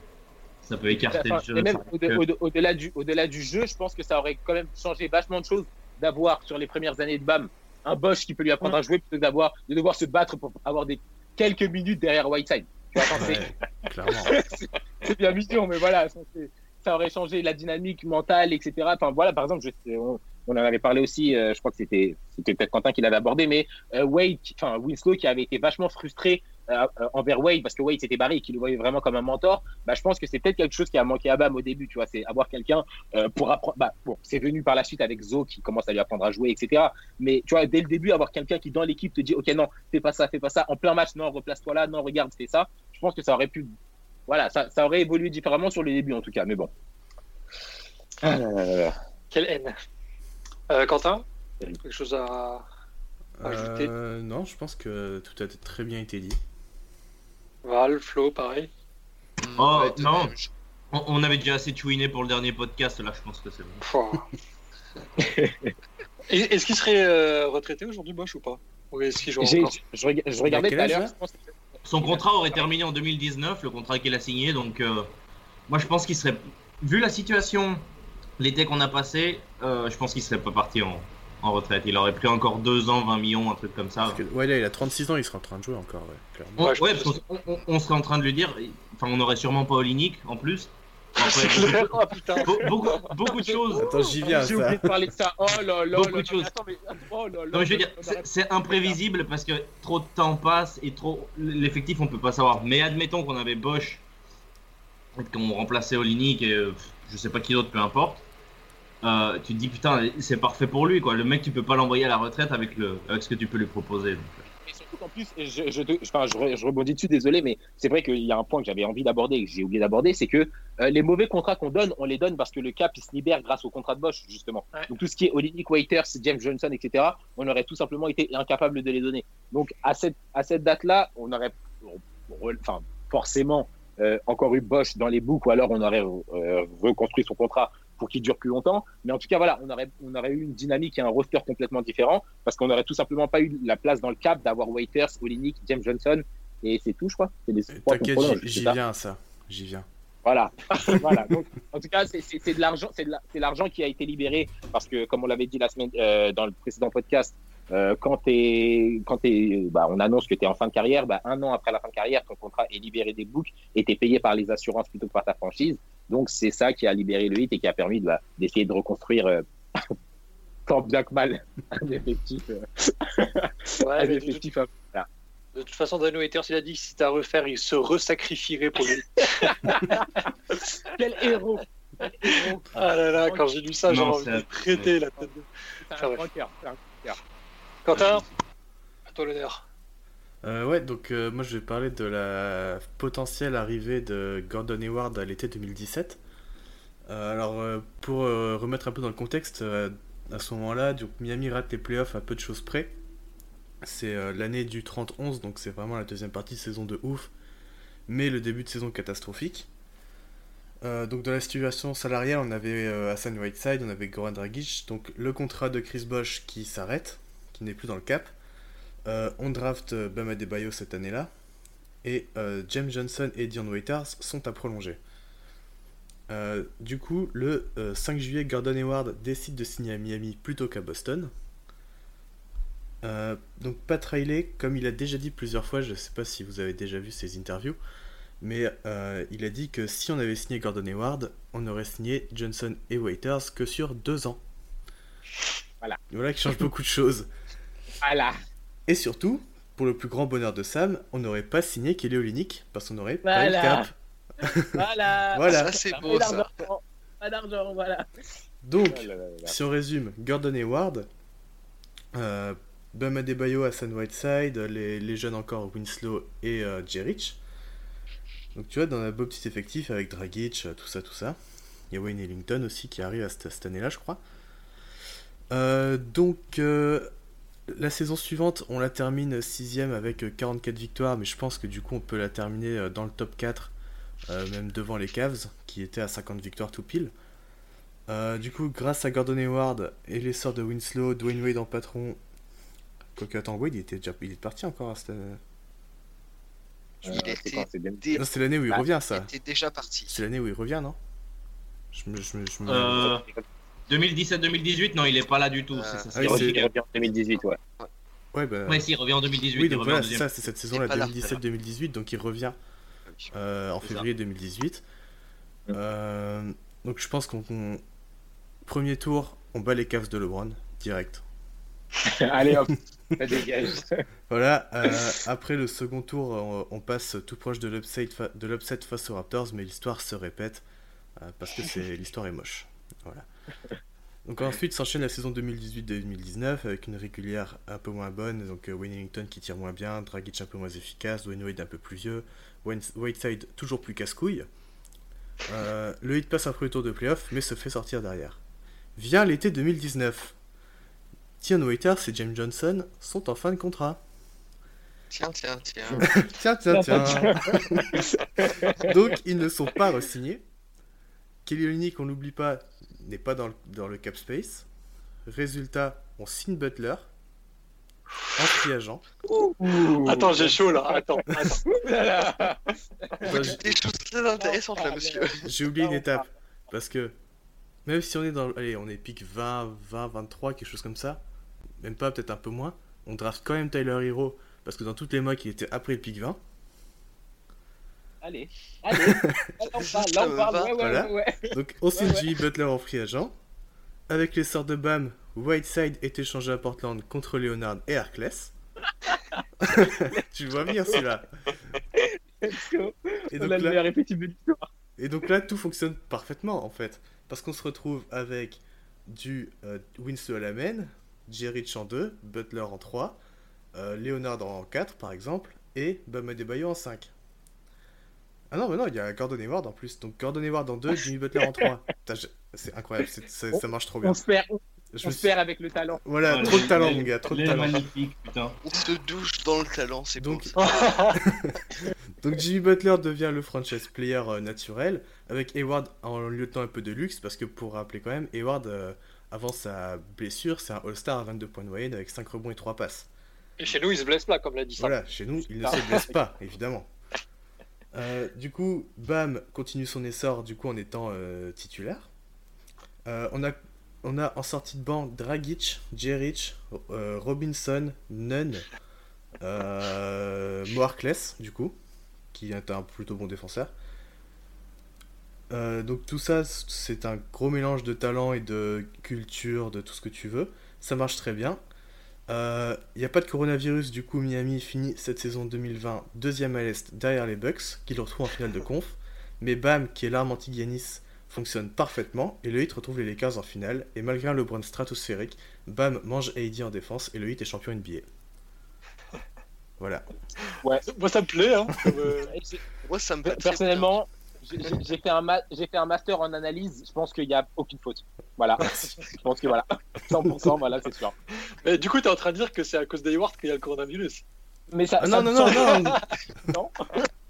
ça peut écarter le
Enfin,
jeu.
et même
ça
au-
peut-
au- au-delà du, au-delà du jeu, je pense que ça aurait quand même changé vachement de choses d'avoir sur les premières années de BAM un Bosch qui peut lui apprendre à jouer plutôt que d'avoir de devoir se battre pour avoir des quelques minutes derrière Whiteside. C'est-
Ouais, clairement.
c'est bien mission, mais voilà, ça, aurait changé la dynamique mentale, etc. Enfin voilà, par exemple, je, on, on en avait parlé aussi, euh, je crois que c'était c'était peut-être Quentin qui l'avait abordé, mais euh, Wade, enfin Winslow qui avait été vachement frustré envers Wade parce que Wade s'était barré et qu'il le voyait vraiment comme un mentor. Bah, je pense que c'est peut-être quelque chose qui a manqué à Bam au début, tu vois, c'est avoir quelqu'un euh, pour apprendre. Bah, bon, c'est venu par la suite avec Zo qui commence à lui apprendre à jouer, etc. Mais tu vois, dès le début, avoir quelqu'un qui dans l'équipe te dit, ok, non, fais pas ça, fais pas ça, en plein match, non, replace-toi là, non, regarde, fais ça. Je pense que ça aurait pu voilà, ça, ça aurait évolué différemment sur le début en tout cas, mais bon. Ah là là là là.
Quelle haine. Euh, Quentin Quelque chose à. Ajouter?
Euh, non, je pense que tout a très bien été dit.
Val, Flo, pareil.
Oh,
Ouais,
non.
même,
On, on avait déjà assez chouiné pour le dernier podcast, là je pense que c'est bon.
Est-ce qu'il serait euh, retraité aujourd'hui, Bosch, ou pas? Ou est-ce qu'il joue encore?
je, rega- je regardais tout à l'heure,
Son contrat aurait terminé en 2019, le contrat qu'il a signé, donc euh, moi je pense qu'il serait, vu la situation, l'été qu'on a passé, euh, je pense qu'il serait pas parti en, en retraite. Il aurait pris encore 2 ans, 20 millions, un truc comme ça.
Parce que, ouais, là, il a 36 ans, il sera en train de jouer encore, ouais, clairement.
On,
Ouais,
parce qu'on on, on serait en train de lui dire, enfin on aurait sûrement pas Olinik en plus.
C'est
Après,
clair, oh putain
beaucoup, de choses.
Attends, j'y viens,
J'ai
ça.
oublié de parler de ça. Oh là là.
Beaucoup de choses.
attends, mais- oh là là,
Non, mais je veux dire, c'est imprévisible parce que trop de temps passe et trop l'effectif on peut pas savoir. Mais admettons qu'on avait Bosch et qu'on remplaçait Olinik et euh, je sais pas qui d'autre, peu importe. Euh, tu te dis putain, c'est parfait pour lui quoi. Le mec, tu peux pas l'envoyer à la retraite avec le avec ce que tu peux lui proposer. donc.
Et surtout qu'en plus, je, je, te- enfin, je, re- je rebondis dessus, désolé, mais c'est vrai qu'il y a un point que j'avais envie d'aborder et que j'ai oublié d'aborder, c'est que euh, les mauvais contrats qu'on donne, on les donne parce que le cap il se libère grâce au contrat de Bosch, justement.
Ouais.
Donc tout ce qui est Olinik Waiters, James Johnson, etc., on aurait tout simplement été incapable de les donner. Donc à cette, à cette date-là, on aurait, enfin, forcément euh, encore eu Bosch dans les boucles, ou alors on aurait euh, reconstruit son contrat pour qu'il dure plus longtemps. Mais en tout cas, voilà, on aurait, on aurait eu une dynamique et un roster complètement différent parce qu'on n'aurait tout simplement pas eu la place dans le cap d'avoir Waiters, Olinik, James Johnson, et c'est tout, je crois. C'est les
T'inquiète, j'y- viens à ça. J'y viens.
Voilà. voilà. Donc, en tout cas, c'est- de l'argent, c'est l'argent qui a été libéré parce que, comme on l'avait dit la semaine euh, dans le précédent podcast, euh, quand quand t'es, bah, on annonce que tu es en fin de carrière, bah, un an après la fin de carrière, ton contrat est libéré des books et t'es payé par les assurances plutôt que par ta franchise. Donc, c'est ça qui a libéré le hit et qui a permis de, d'essayer de reconstruire. Euh, tant bien que mal un effectif, euh,
Ouais,
un
de, toute façon, Dano Haters, il a dit que si t'as à refaire, il se resacrifierait pour lui.
Quel héros Quel héros
Ah là là, quand j'ai lu ça, j'ai envie de prêter la tête de.
C'est un un-
Quentin, à toi l'honneur.
Euh, ouais, donc euh, moi je vais parler de la potentielle arrivée de Gordon Hayward à l'été 2017. Euh, alors, pour remettre un peu dans le contexte, à ce moment-là, Miami rate les playoffs à peu de choses près. C'est l'année du 30-11, donc c'est vraiment la deuxième partie de saison de ouf, mais le début de saison catastrophique. Donc dans la situation salariale, on avait Hassan Whiteside, on avait Goran Dragic, donc le contrat de Chris Bosh qui s'arrête, qui n'est plus dans le cap. Euh, on draft euh, Bam Adebayo cette année-là, et euh, James Johnson et Dion Waiters sont à prolonger. Euh, du coup, le euh, 5 juillet, Gordon Hayward décide de signer à Miami plutôt qu'à Boston. Donc Pat Riley, comme il a déjà dit plusieurs fois, je ne sais pas si vous avez déjà vu ses interviews, mais il a dit que si on avait signé Gordon Hayward, on aurait signé Johnson et Waiters que sur deux ans.
Voilà.
Voilà qui change beaucoup de choses.
Voilà.
Et surtout, pour le plus grand bonheur de Sam, on n'aurait pas signé Kelly Olynyk parce qu'on n'aurait pas eu le
Voilà.
cap.
Voilà.
Voilà.
Ça, c'est
Pas
beau, ça.
Pas d'argent, voilà.
Donc,
Oh là là là.
Si on résume, Gordon Hayward, euh, Bam Adebayo, Hassan Whiteside, les, les jeunes encore Winslow et euh, Jeric. Donc tu vois, dans un beau petit effectif avec Dragic, euh, tout ça, tout ça. Il y a Wayne Ellington aussi qui arrive à cette, cette année-là, je crois. Euh, donc, euh, la saison suivante, on la termine sixième avec euh, 44 victoires, mais je pense que du coup, on peut la terminer euh, dans le top 4, euh, même devant les Cavs, qui étaient à 50 victoires tout pile. Euh, du coup, grâce à Gordon Hayward et l'essor de Winslow, Dwayne Wade en patron. Quoique, attends, Wade, il était déjà il est parti encore à cette...
Euh,
dé-
Non, c'est l'année où il
Bah,
revient,
il
ça.
était déjà parti.
C'est l'année où il revient, non? Je me, je me- je me-
Euh, 2017-2018, non, il est pas là du tout.
Euh,
c'est- c'est-
ah
c'est
oui, c'est-
revient il revient en 2018, ouais.
Ouais, bah...
Ouais, si, il revient en 2018.
oui, donc voilà, c'est ça, c'est cette saison-là,
pas là,
2017-2018, donc il revient euh, en février 2018.
Mm.
Euh, donc je pense qu'on... qu'on- Premier tour, on bat les Cavs de LeBron, direct.
Allez hop, ça dégage.
Voilà, euh, après le second tour, on, on passe tout proche de l'upset fa- de l'upset face aux Raptors, mais l'histoire se répète euh, parce que c'est l'histoire est moche. Voilà. Donc ensuite s'enchaîne la saison 2018-2019 avec une régulière un peu moins bonne, donc euh, Wayne Ellington qui tire moins bien, Dragic un peu moins efficace, Dwayne Wade un peu plus vieux, Whiteside toujours plus casse-couille. Euh, le hit passe un premier tour de playoff, mais se fait sortir derrière. Vient l'été 2019. Dion Waiters et James Johnson sont en fin de contrat.
Tiens, tiens, tiens.
Tiens, tiens, tiens. Donc, ils ne sont pas re-signés. Kelly Olynyk, on l'oublie pas, n'est pas dans le, dans le cap space. Résultat, on signe Butler en free agent.
Attends, j'ai chaud là. Attends, attends.
Des choses très intéressantes là, monsieur.
J'ai oublié une étape parce que même si on est dans, le- allez, on est pick 20, 20, 23, quelque chose comme ça, même pas, peut-être un peu moins, on draft quand même Tyler Hero parce que dans toutes les mocks, il était après le pick 20.
Allez, allez. Là, on parle, là, on parle. Ouais, ouais,
Voilà.
ouais, ouais.
Donc on signe
Ouais,
Butler en free agent. Avec les sorts de BAM, Whiteside est échangé à Portland contre Leonard et Harkless. tu le vois venir celui-là.
Let's go.
Et
On
donc, là, et donc là, tout fonctionne parfaitement en fait. Parce qu'on se retrouve avec du euh, Winslow à la main, Jerry en 2, Butler en 3, euh, Leonard en 4 par exemple, et Bam Adebayo en 5. Ah non, mais non, il y a Gordon Hayward en plus. Donc Gordon Hayward en 2, Jimmy Butler en 3. Putain, je- C'est incroyable, ça marche trop bien.
On se perd,
Je
on
me
se
suis-
perd avec le talent.
Voilà,
Ouais,
trop de talent, mon gars, trop de talent.
magnifique, putain.
On se douche dans le talent, c'est.
Donc,
ça.
donc Jimmy Butler devient le franchise player euh, naturel, avec Hayward en lieutenant un peu de luxe, parce que pour rappeler quand même, Hayward, euh, avant sa blessure, c'est un All-Star à 22 points de moyenne, avec 5 rebonds et 3 passes.
Et chez nous, il se blesse pas, comme l'a dit ça.
Voilà, chez nous, il ne se blesse pas, évidemment. Euh, du coup, Bam continue son essor, du coup, en étant euh, titulaire. Euh, on, a, on a en sortie de banc Dragic, Jeric, Robinson, Nunn, Mo Harkless, du coup, qui est un plutôt bon défenseur. Donc tout ça, c'est un gros mélange de talent et de culture, de tout ce que tu veux. Ça marche très bien. Il n'y a pas de coronavirus, du coup Miami finit cette saison 2020 deuxième à l'Est derrière les Bucks, qui le retrouvent en finale de conf. Mais Bam, qui est l'arme anti-Giannis, fonctionne parfaitement, et le Heat retrouve les Lakers en finale, et malgré un LeBron stratosphérique, Bam mange AD en défense, et le Heat est champion NBA. Voilà.
Moi, ça me plaît. Hein. comme, euh,
Moi, ça me très
Personnellement,
j'ai fait, un ma- j'ai fait un master en analyse. Je pense qu'il n'y a aucune faute. Voilà. Je pense que voilà. 100%, voilà, c'est sûr.
Mais du coup, t'es en train de dire que c'est à cause d'Hayward qu'il y a le coronavirus.
Mais ça.
Ah,
ça
non, non, non, non.
Non.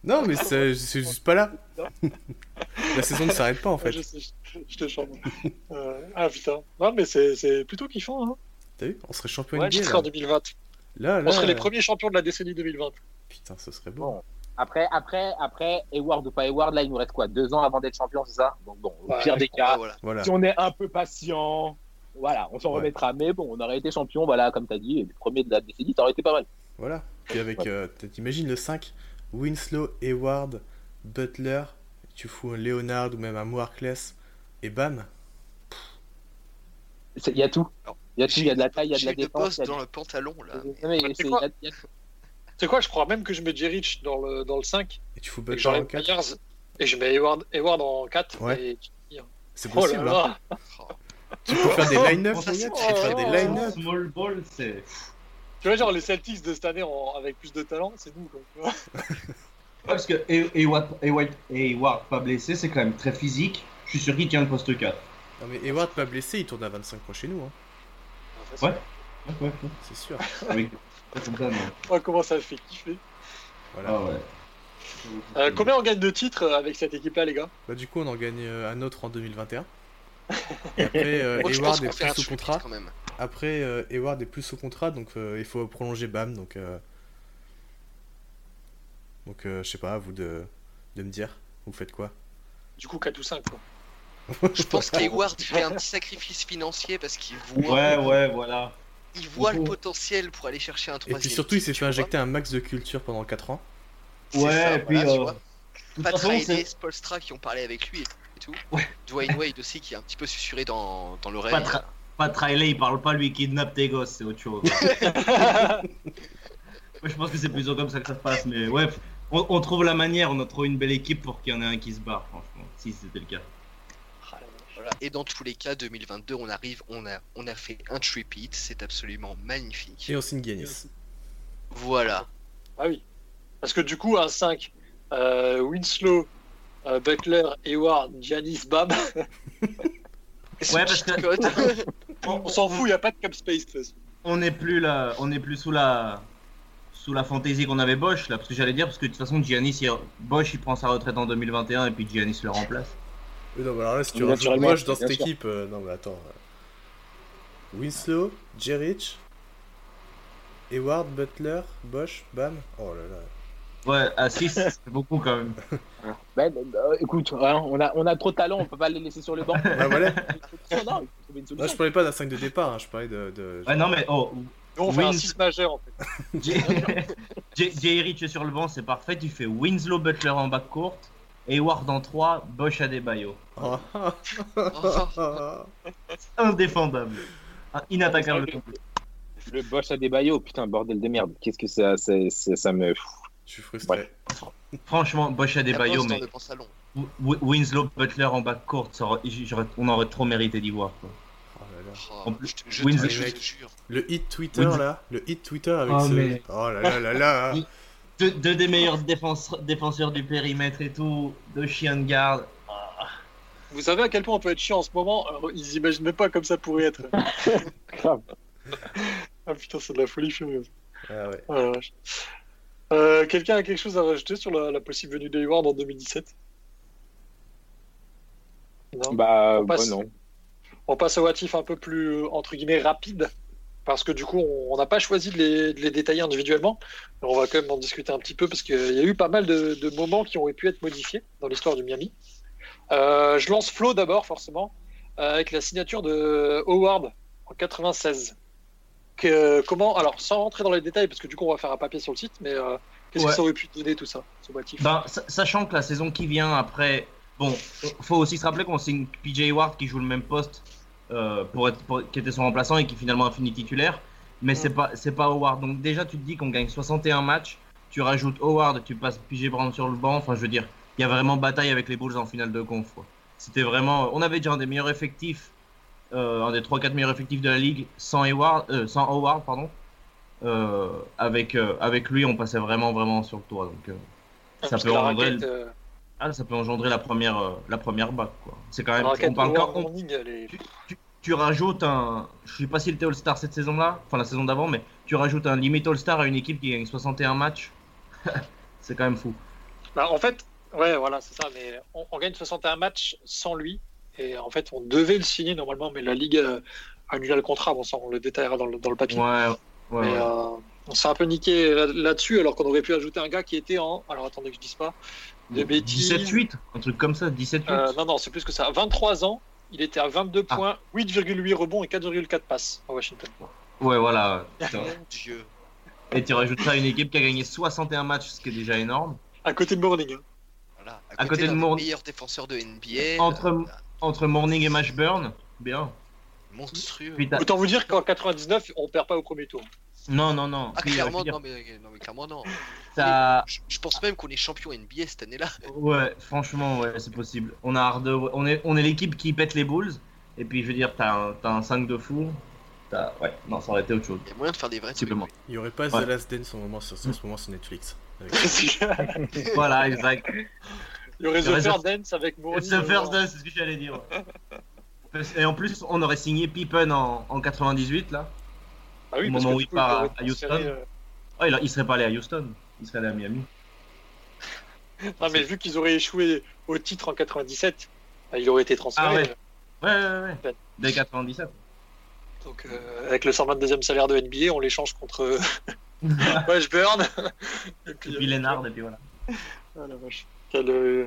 Non, mais c'est juste pas là. La saison ne s'arrête pas en fait.
je, sais, je, je te chante. Euh, ah putain. Non, mais c'est c'est plutôt kiffant. Hein.
T'as vu? On serait champion
Ouais,
NBA, là.
en 2020.
Là,
On
là,
serait les premiers champions de la décennie 2020.
Putain, ce serait beau.
Bon. Après, après, après, Hayward ou pas Hayward, là, il nous reste quoi? Deux ans avant d'être champion, c'est ça? Donc bon, au
Ouais,
pire des cas,
voilà.
Voilà.
si on est un peu patient, voilà, on s'en
Ouais.
remettra. Mais bon, on aurait été champion, voilà, comme tu as dit, et le premier de la décennie, ça aurait été pas mal.
Voilà. Puis avec,
Ouais.
euh, t'imagines le 5, Winslow, Hayward, Butler, tu fous un Leonard ou même un Moarkless, et bam.
Il y a tout. Il y a tout, il y a de la taille, il y a de la défense.
poste
il y a
dans
de-
le pantalon là.
Il y a-
sais quoi, je crois même que je mets Jerich dans le, dans le 5
Et tu fous Butler en
j'enlève
4.
Myers et je mets Hayward, Hayward en 4.
Ouais.
Et
C'est
oh là
possible. hein.
là
Tu peux faire des line-up, tu peux faire des
Oh,
line-up.
Small ball, c'est.
Tu vois, genre les Celtics de cette année en- avec plus de talent, c'est nous. Quoi, tu vois.
Ouais, parce que Hay- Hayward, Hayward, Hayward pas blessé, c'est quand même très physique. Je suis sûr qu'il tient le poste 4.
Non mais Hayward pas blessé, il tourne à 25 points chez nous, hein.
Ouais. Ouais, ouais,
c'est sûr.
Oh, comment ça fait kiffer.
Voilà.
Ah ouais.
Euh, combien on gagne de titres euh, avec cette équipe-là, les gars?
Bah du coup on en gagne euh, un autre en 2021. Et après euh,
qu'on
est plus sous contrat.
quand même.
Après euh, Hayward est plus sous contrat donc euh, il faut prolonger Bam donc euh... donc euh, je sais pas à vous de de me dire vous faites quoi?
Du coup, 4 ou 5. Quoi.
Je pense qu'Hayward fait un petit sacrifice financier parce qu'il voit,
Ouais, ouais, voilà.
Il voit le
Faut-
potentiel pour aller chercher un
Et
troisième.
puis surtout il s'est fait injecter un max de culture pendant 4 ans.
Ouais,
ça,
et puis.
voilà, tu
euh,
vois.
de toute
Pat
façon,
Riley,
c'est-
Spolstra qui ont parlé avec lui et tout.
Ouais.
Dwayne Wade aussi qui est un petit peu susurré dans, dans l'oreille.
Pat, Ra- Pat Riley, il parle pas, lui, il kidnappe tes gosses, c'est autre chose. Moi, je pense que c'est plutôt comme ça que ça se passe, mais ouais, on, on trouve la manière, on a trouvé une belle équipe pour qu'il y en ait un qui se barre, franchement, si c'était le cas.
Voilà. Et dans tous les cas, 2022, on arrive, on a, on a fait un tripit, c'est absolument magnifique.
Et on signe Giannis.
Voilà.
Ah oui. Parce que du coup, un 5, euh, Winslow, euh, Butler, Hayward, Giannis, Bam,
Et
Ouais,
ce
parce que-
code,
on s'en fout, il n'y a pas de cap space. de toute façon.
On n'est plus là, on n'est plus sous la sous la fantaisie qu'on avait Bosch là, parce que j'allais dire parce que de toute façon Giannis, il- Bosch il prend sa retraite en 2021 et puis Giannis le remplace.
Non, mais alors là, si tu rajoutes Bosch dans cette
sûr.
équipe, euh, non, mais attends. euh, Winslow, Jerich, Hayward, Butler, Bosch, Bam. Oh là là.
Ouais, à 6, c'est beaucoup quand même.
Ben, euh, écoute, hein, on, a, on a trop de talent, on peut pas les laisser sur le banc.
Bah voilà.
Non,
je parlais pas d'un 5 de départ, hein, je parlais de. de...
Ouais, non mais oh,
Nous, on fait un
Wins-
6 majeur en fait.
Jay Jay Rich est sur le banc, c'est parfait. Tu fais Winslow Butler en back court, Hayward en 3, Bosch à des baillots.
Oh.
Indéfendable. Ah, Inattaquable.
Le Bosch à des baillots, putain, bordel de merde. Qu'est-ce que ça, c'est- c'est- ça me.
Je suis frustré.
Ouais.
Franchement, Bosch à des baillots, mais Winslow Butler en back court, ça aurait- j'aurais- on aurait trop mérité d'y voir. quoi.
Oh là là.
Oh,
En plus,
je te, je
Winslow-
te- je te jure.
Le hit Twitter là, le hit Twitter avec
Oh,
ce.
mais-
Oh là là là là.
Deux, deux des meilleurs défenseurs, défenseurs du périmètre et tout, deux chiens de garde.
Vous savez à quel point on peut être chiant en ce moment Alors, Ils imaginent même pas comme ça pourrait être. Ah putain, c'est de la folie furieuse.
Ah ouais.
Vache. Euh, Quelqu'un a quelque chose à rajouter sur la, la possible venue d'Hayward en 2017 Non
Bah,
On passe.
bah, non.
On passe au watif un peu plus, entre guillemets, rapide. Parce que du coup, on n'a pas choisi de les, de les détailler individuellement. On va quand même en discuter un petit peu parce qu'il y a eu pas mal de, de moments qui auraient pu être modifiés dans l'histoire du Miami. Euh, je lance Flo d'abord, forcément, euh, avec la signature de Howard en 96. Que, comment, alors sans rentrer dans les détails, parce que du coup, on va faire un papier sur le site, mais euh, qu'est-ce
Ouais.
que ça aurait pu donner tout ça, ce watif
Ben, sa- sachant que la saison qui vient après, bon, faut aussi se rappeler qu'on signe PJ Ward qui joue le même poste, euh, pour être, pour- qui était son remplaçant et qui finalement a fini titulaire, mais c'est pas, c'est pas Howard. Donc déjà, tu te dis qu'on gagne 61 matchs, tu rajoutes Howard, tu passes PJ Brown sur le banc. Enfin, je veux dire, il y a vraiment bataille avec les Bulls en finale de conf. C'était vraiment, on avait déjà un des meilleurs effectifs, euh, un des 3-4 meilleurs effectifs de la ligue sans Howard, euh, sans Howard, pardon. Avec, avec lui, on passait vraiment, vraiment sur le toit. Donc,
Ah,
ça peut rendre ah, ça peut engendrer la première, euh, la première bague. quoi. C'est quand même. On parle quand- on- tu rajoutes un. Je sais pas s'il était All-Star cette saison-là, enfin la saison d'avant, mais tu rajoutes un limit All-Star à une équipe qui gagne 61 matchs. c'est quand même fou.
Bah, en fait, ouais, voilà, c'est ça. Mais on, on gagne 61 matchs sans lui. Et en fait, on devait le signer normalement, mais la Ligue euh, a annulé le contrat. Bon, ça, on le détaillera dans le, dans le papier.
Ouais, ouais,
Mais euh, on s'est un peu niqué là- là-dessus, alors qu'on aurait pu ajouter un gars qui était en. Alors attendez que je dise pas. De bêtises.
17-8, un truc comme ça, 17-8.
Euh, non, non, c'est plus que ça. 23 ans, il était à 22
Ah.
points, 8,8 rebonds et 4,4 passes à Washington.
Ouais, voilà.
Mon Dieu.
Et tu rajoutes ça à une équipe qui a gagné 61 matchs, ce qui est déjà énorme.
À côté de Morning. hein.
Voilà.
À côté de
des meilleurs défenseurs de NBA.
Entre-
euh,
Entre Morning et Mashburn, bien.
monstrueux.
Autant vous dire qu'en 99, on perd pas au premier tour.
Non, non, non.
Ah,
euh,
clairement,
dire,
non, mais, non, mais clairement, non.
t'as-
Je, je pense même qu'on est champion NBA cette année-là.
Ouais, franchement, ouais, c'est possible. On a Hardaway- on est, on est l'équipe qui pète les Bulls. Et puis, je veux dire, t'as un, t'as un 5 de fou. T'as- Ouais, non, ça aurait été autre chose.
Il y a moyen de faire des vrais trucs.
Il y aurait pas
Ouais.
The Last Dance en, moment sur, en ce moment sur Netflix. Avec-
Voilà, exact.
Il y aurait The
The-
First Dance avec Morning.
C'est first dance, c'est ce que j'allais dire. Et en plus, on aurait signé Pippen en, en 98, là.
Ah oui,
au moment où il part à Houston.
euh,
il, serait pas allé à Houston. Il serait allé à Miami.
Non, mais vu qu'ils auraient échoué au titre en 97, bah, il aurait été transféré.
Ah ouais. Ouais, ouais, ouais.
Ben.
Dès 97.
Donc, euh, avec le 122e salaire de NBA, on l'échange contre Washburn. et puis,
Puis Lennard, et puis voilà.
Ah la vache. Quelle, euh,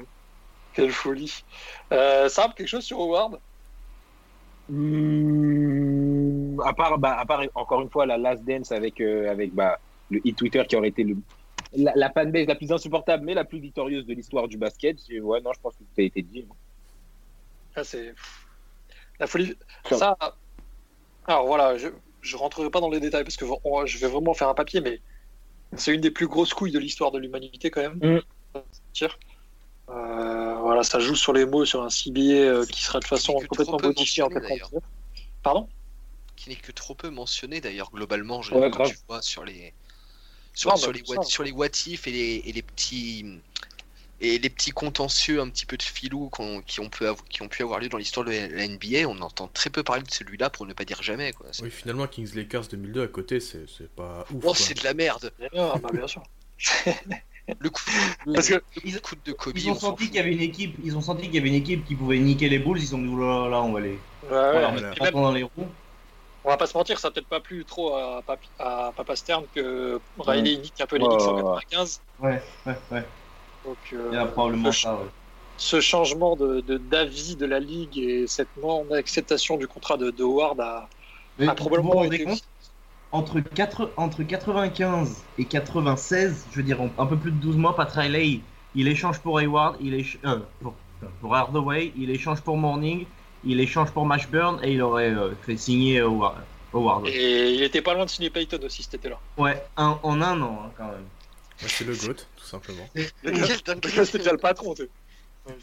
quelle folie. Euh, Sam, quelque chose sur Howard?
Hmm, à part, bah, à part encore une fois la Last Dance avec euh, avec bah, le hit Twitter qui aurait été le la, la fanbase la plus insupportable mais la plus victorieuse de l'histoire du basket. Ouais, non, je pense que tout a été dit.
Ah, c'est la folie.
Ça-
Ça. Alors voilà, je je rentrerai pas dans les détails parce que on- je vais vraiment faire un papier, mais c'est une des plus grosses couilles de l'histoire de l'humanité quand même.
Mm.
Euh, voilà, ça joue sur les mots sur un CBA euh, qui sera de toute façon complètement modifié en
mentionné,
99. Pardon?
Qui n'est que trop peu mentionné d'ailleurs, globalement, je,
Ouais,
quand tu vois sur les. Sur,
Non,
sur
bah,
les,
ça.
what, sur les what if et les, et les petits et les petits contentieux un petit peu de filou qui, ont pu avoir, qui ont pu avoir lieu dans l'histoire de la NBA, on entend très peu parler de celui-là pour ne pas dire jamais. Quoi.
Oui, finalement, Kings Lakers 2002 à côté, c'est pas ouf.
Oh, c'est de la merde.
Ah, bah, bien sûr.
Le coup,
Parce que
le coup de Kobe,
Ils ont
on s'en
senti qu'il y avait une équipe, ils ont senti qu'il y avait une équipe qui pouvait niquer les Bulls. Ils se sont dit oh là là, on va les,
ouais,
voilà,
ouais,
on les
même,
dans les roues.
on va pas se mentir, ça a peut-être pas plu trop à, Papi- à Papa Stern que Riley nique un peu les
Ouais,
Knicks en
ouais, ouais.
95.
Ouais, ouais, ouais.
Donc, euh,
Il y a probablement
ce-
ça. ouais.
ce changement de d'avis de, la ligue et cette non-acceptation du contrat de, de Howard a, a probablement été
compte entre, 4, entre 95 et 96, je veux dire un peu plus de 12 mois, Pat Riley, il échange pour Hayward, il éch- euh, pour, pour Hardaway, il échange pour Morning, il échange pour Mashburn et il aurait euh, fait signer Howard. Howard.
Et il était pas loin de signer Payton aussi cet été-là.
Ouais, un, en un an hein, quand même.
Ouais, c'est le GOAT, tout simplement.
C'était déjà le patron. tu sais.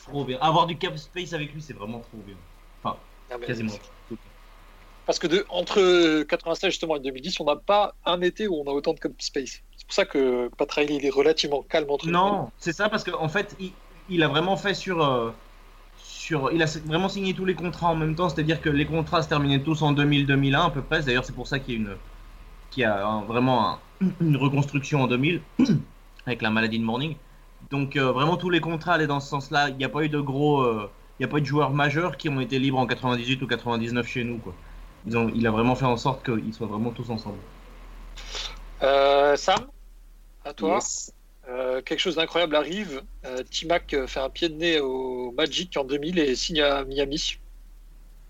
Trop bien. Avoir du cap space avec lui, c'est vraiment trop bien.
Ah, mais-
Quasiment.
Parce que de, entre 96 justement et 2010, on n'a pas un été où on a autant de cap space. C'est pour ça que Pat Riley il est relativement calme entre
Non, c'est ça parce qu'en en fait, il, il a vraiment fait sur, euh, sur. Il a vraiment signé tous les contrats en même temps, c'est-à-dire que les contrats se terminaient tous en 2000-2001 à peu près. D'ailleurs, c'est pour ça qu'il y a, une, qu'il y a un- vraiment un- une reconstruction en 2000 avec la maladie de Morning. Donc, euh, vraiment, tous les contrats allaient dans ce sens-là. Il n'y a pas eu de gros. euh, il n'y a pas eu de joueurs majeurs qui ont été libres en 98 ou 99 chez nous. Quoi. Ils ont, il a vraiment fait en sorte qu'ils soient vraiment tous ensemble.
Euh, Sam, à toi.
Yes.
Euh, quelque chose d'incroyable arrive. Euh, T-Mac euh, fait un pied de nez au Magic en 2000 et signe à Miami.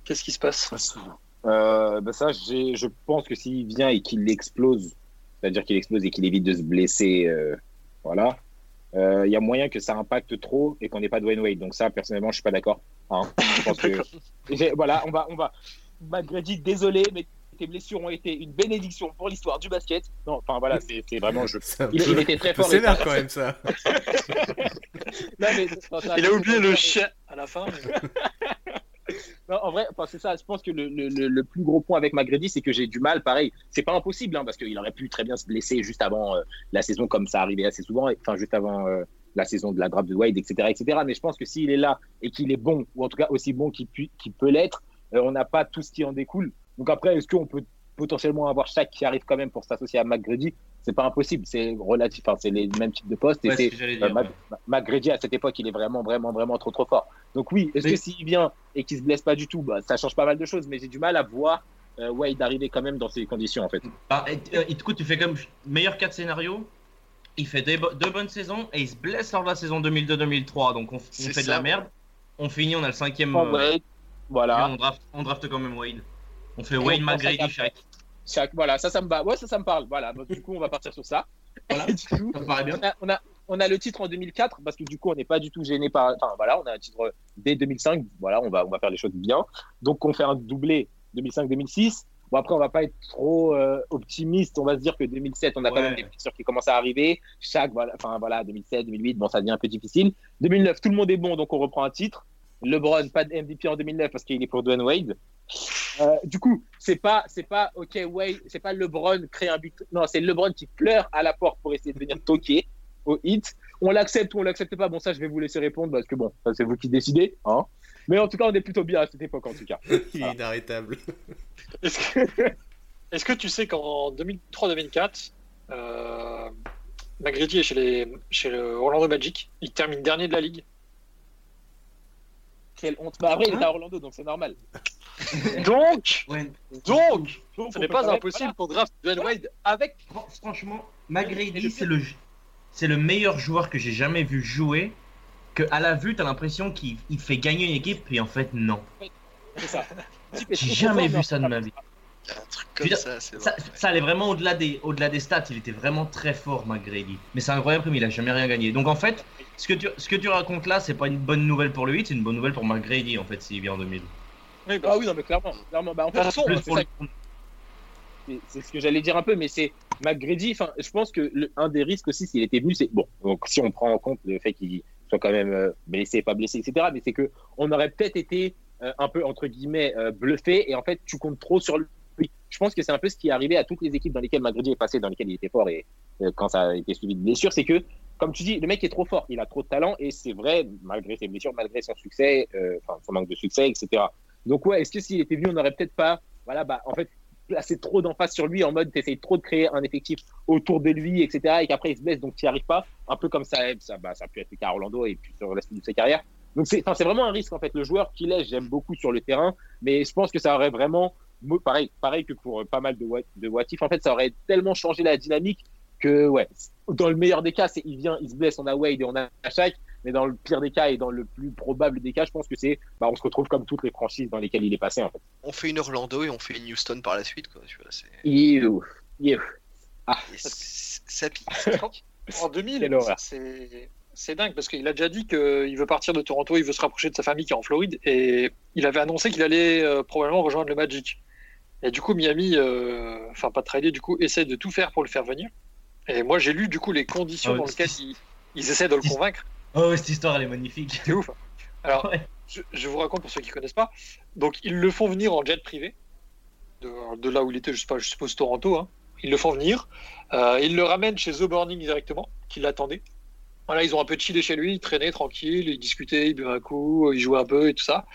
Qu'est-ce qui se passe?
Euh, ça, j'ai- je pense que s'il vient et qu'il explose, c'est-à-dire qu'il explose et qu'il évite de se blesser, euh, voilà, euh, il y a moyen que ça impacte trop et qu'on n'ait pas Dwayne Wade. Donc ça, personnellement, je suis pas d'accord. hein. Je pense que
D'accord.
J'ai- voilà, on va, on va. Dit, désolé, mais tes blessures ont été une bénédiction pour l'histoire du basket. Non, enfin voilà, c'est c'est vraiment. Je...
C'est un
Il, il était très fort. et
sévère
ça-
quand même ça.
Non, mais- enfin, ça-
Il a oublié le chien à la fin. mais-
Non, en vrai, enfin, c'est ça. Je pense que le, le- le- plus gros point avec Magredi, c'est que j'ai du mal. Pareil, c'est pas impossible, hein, parce qu'il aurait pu très bien se blesser juste avant euh, la saison, comme ça arrivait assez souvent. Enfin, juste avant euh, la saison de la draft de Wade, etc., etc. Mais je pense que s'il est là et qu'il est bon, ou en tout cas aussi bon qu'il pu- qu'il peut l'être, on n'a pas tout ce qui en découle. Donc après, est-ce qu'on peut potentiellement avoir chaque qui arrive quand même pour s'associer à McGrady? C'est pas impossible. C'est relatif. Enfin, c'est les mêmes types de postes.
Ouais,
et
c'est
euh,
ouais.
McGrady, à cette époque, il est vraiment, vraiment, vraiment trop, trop fort. Donc oui, est-ce
Mais-
que s'il vient et qu'il se blesse pas du tout, bah, ça change pas mal de choses. Mais j'ai du mal à voir euh, Wade arriver quand même dans ces conditions, en fait.
Bah, et- euh, écoute, tu fais comme meilleur 4 scénarios. Il fait deux, bo- deux bonnes saisons et il se blesse lors de la saison 2002-2003. Donc on, fait de la merde. On finit, on a le cinquième.
Oh,
euh,
voilà.
on, draft, on draft quand même Wade. On fait
Et
Wade McGrady. Chaque,
voilà, ça, ça me va. Ouais, ça, ça me parle. Voilà. Donc, du coup, on va partir sur ça.
Voilà.
Et du coup,
Ça me paraît bien.
on a, on, a, on a le titre en 2004 parce que du coup, on n'est pas du tout gêné par. Enfin, voilà, on a un titre dès 2005. Voilà, on va, on va faire les choses bien. Donc, on fait un doublé 2005-2006. Bon, après, on va pas être trop euh, optimiste. On va se dire que 2007, on a quand
Ouais.
même des blessures qui commencent à arriver. Chaque, voilà, enfin, voilà, 2007, 2008, bon, ça devient un peu difficile. 2009, tout le monde est bon, donc on reprend un titre. LeBron, pas de MVP en 2009 parce qu'il est pour Dwayne Wade. Euh, du coup, c'est pas, c'est pas, ok, Wade, c'est pas LeBron crée un but. Non, c'est LeBron qui pleure à la porte pour essayer de venir toquer au hit. On l'accepte ou on l'accepte pas? Bon, ça, je vais vous laisser répondre parce que bon, ça, c'est vous qui décidez. Hein. Mais en tout cas, on est plutôt bien à cette époque, en tout cas.
Il est inarrêtable.
Est-ce que, est-ce que tu sais qu'en 2003-2004, euh, McGrady est chez, les, chez le Orlando Magic, il termine dernier de la ligue.
Quelle honte. Bah, après, il est à Orlando, donc c'est normal.
Donc,
Ouais.
donc,
Donc,
ce n'est pas impossible qu'on draft Dwayne Wade avec.
Fran- Franchement,
Et le
McGrady, c'est le, c'est le meilleur joueur que j'ai jamais vu jouer. Que à la vue, t'as l'impression qu'il il fait gagner une équipe, puis en fait, non.
C'est ça.
J'ai jamais vu ça de ma vie.
Un truc
Je veux
comme
dire,
ça, c'est
Ça,
vrai.
ça allait vraiment au-delà des, stats. Il était vraiment très fort, McGrady. Mais c'est incroyable comme il a jamais rien gagné. Donc en fait, ce que tu, ce que tu racontes là, c'est pas une bonne nouvelle pour le 8, c'est une bonne nouvelle pour McGrady en fait s'il vient en 2000.
Oui, bah,
Ah oui, non, mais clairement. clairement. Bah, en fait,
Plus
c'est ce que j'allais dire un peu, mais c'est McGrady. Enfin, je pense que le- un des risques aussi, s'il était venu, c'est bon. Donc, si on prend en compte le fait qu'il soit quand même euh, blessé, pas blessé, etc., mais c'est que on aurait peut-être été euh, un peu entre guillemets euh, bluffé, et en fait, tu comptes trop sur lui. Je pense que c'est un peu ce qui est arrivé à toutes les équipes dans lesquelles McGrady est passé, dans lesquelles il était fort, et euh, quand ça a été suivi de blessures, c'est que comme tu dis, le mec est trop fort, il a trop de talent, et c'est vrai, malgré ses blessures, malgré son succès, euh, son manque de succès, etc. Donc ouais, est-ce que s'il était venu, on n'aurait peut-être pas, voilà, bah en fait, placé trop d'emphase sur lui en mode t'essayes trop de créer un effectif autour de lui, etc. Et qu'après il se blesse, donc tu n'y arrives pas. Un peu comme ça, ça, bah, ça a pu être le cas à Orlando et puis sur la suite de sa carrière. Donc c'est, vraiment un risque en fait. Le joueur qu'il est, j'aime beaucoup sur le terrain, mais je pense que ça aurait vraiment, pareil, pareil que pour euh, pas mal de what, de what if, en fait, ça aurait tellement changé la dynamique que ouais, dans le meilleur des cas, c'est il vient, il se blesse, on a Wade et on a Shaq. Mais dans le pire des cas et dans le plus probable des cas, je pense que c'est, bah, on se retrouve comme toutes les franchises dans lesquelles il est passé en fait.
On fait une Orlando et on fait une Houston par la suite, quoi. Tu vois, c'est...
You, you.
et c- ça pique.
En 2000,
Quelle horreur.
c'est c'est dingue parce qu'il a déjà dit qu'il veut partir de Toronto, il veut se rapprocher de sa famille qui est en Floride et il avait annoncé qu'il allait euh, probablement rejoindre le Magic. Et du coup, Miami, euh, enfin pas trader, du coup, essaie de tout faire pour le faire venir. Et moi, j'ai lu du coup les conditions
Ah
dans lesquelles ils, ils essaient de le convaincre.
Oh, cette histoire elle est magnifique.
C'est ouf. Alors,
Ouais.
je, je vous raconte pour ceux qui connaissent pas. Donc, ils le font venir en jet privé, de, de là où il était, je sais pas, je suppose Toronto. Hein. Ils le font venir. Euh, ils le ramènent chez The Burning directement, qui l'attendait. Voilà, ils ont un peu chillé chez lui, ils traînaient tranquille, ils discutaient, ils buvaient un coup, ils jouaient un peu et tout ça.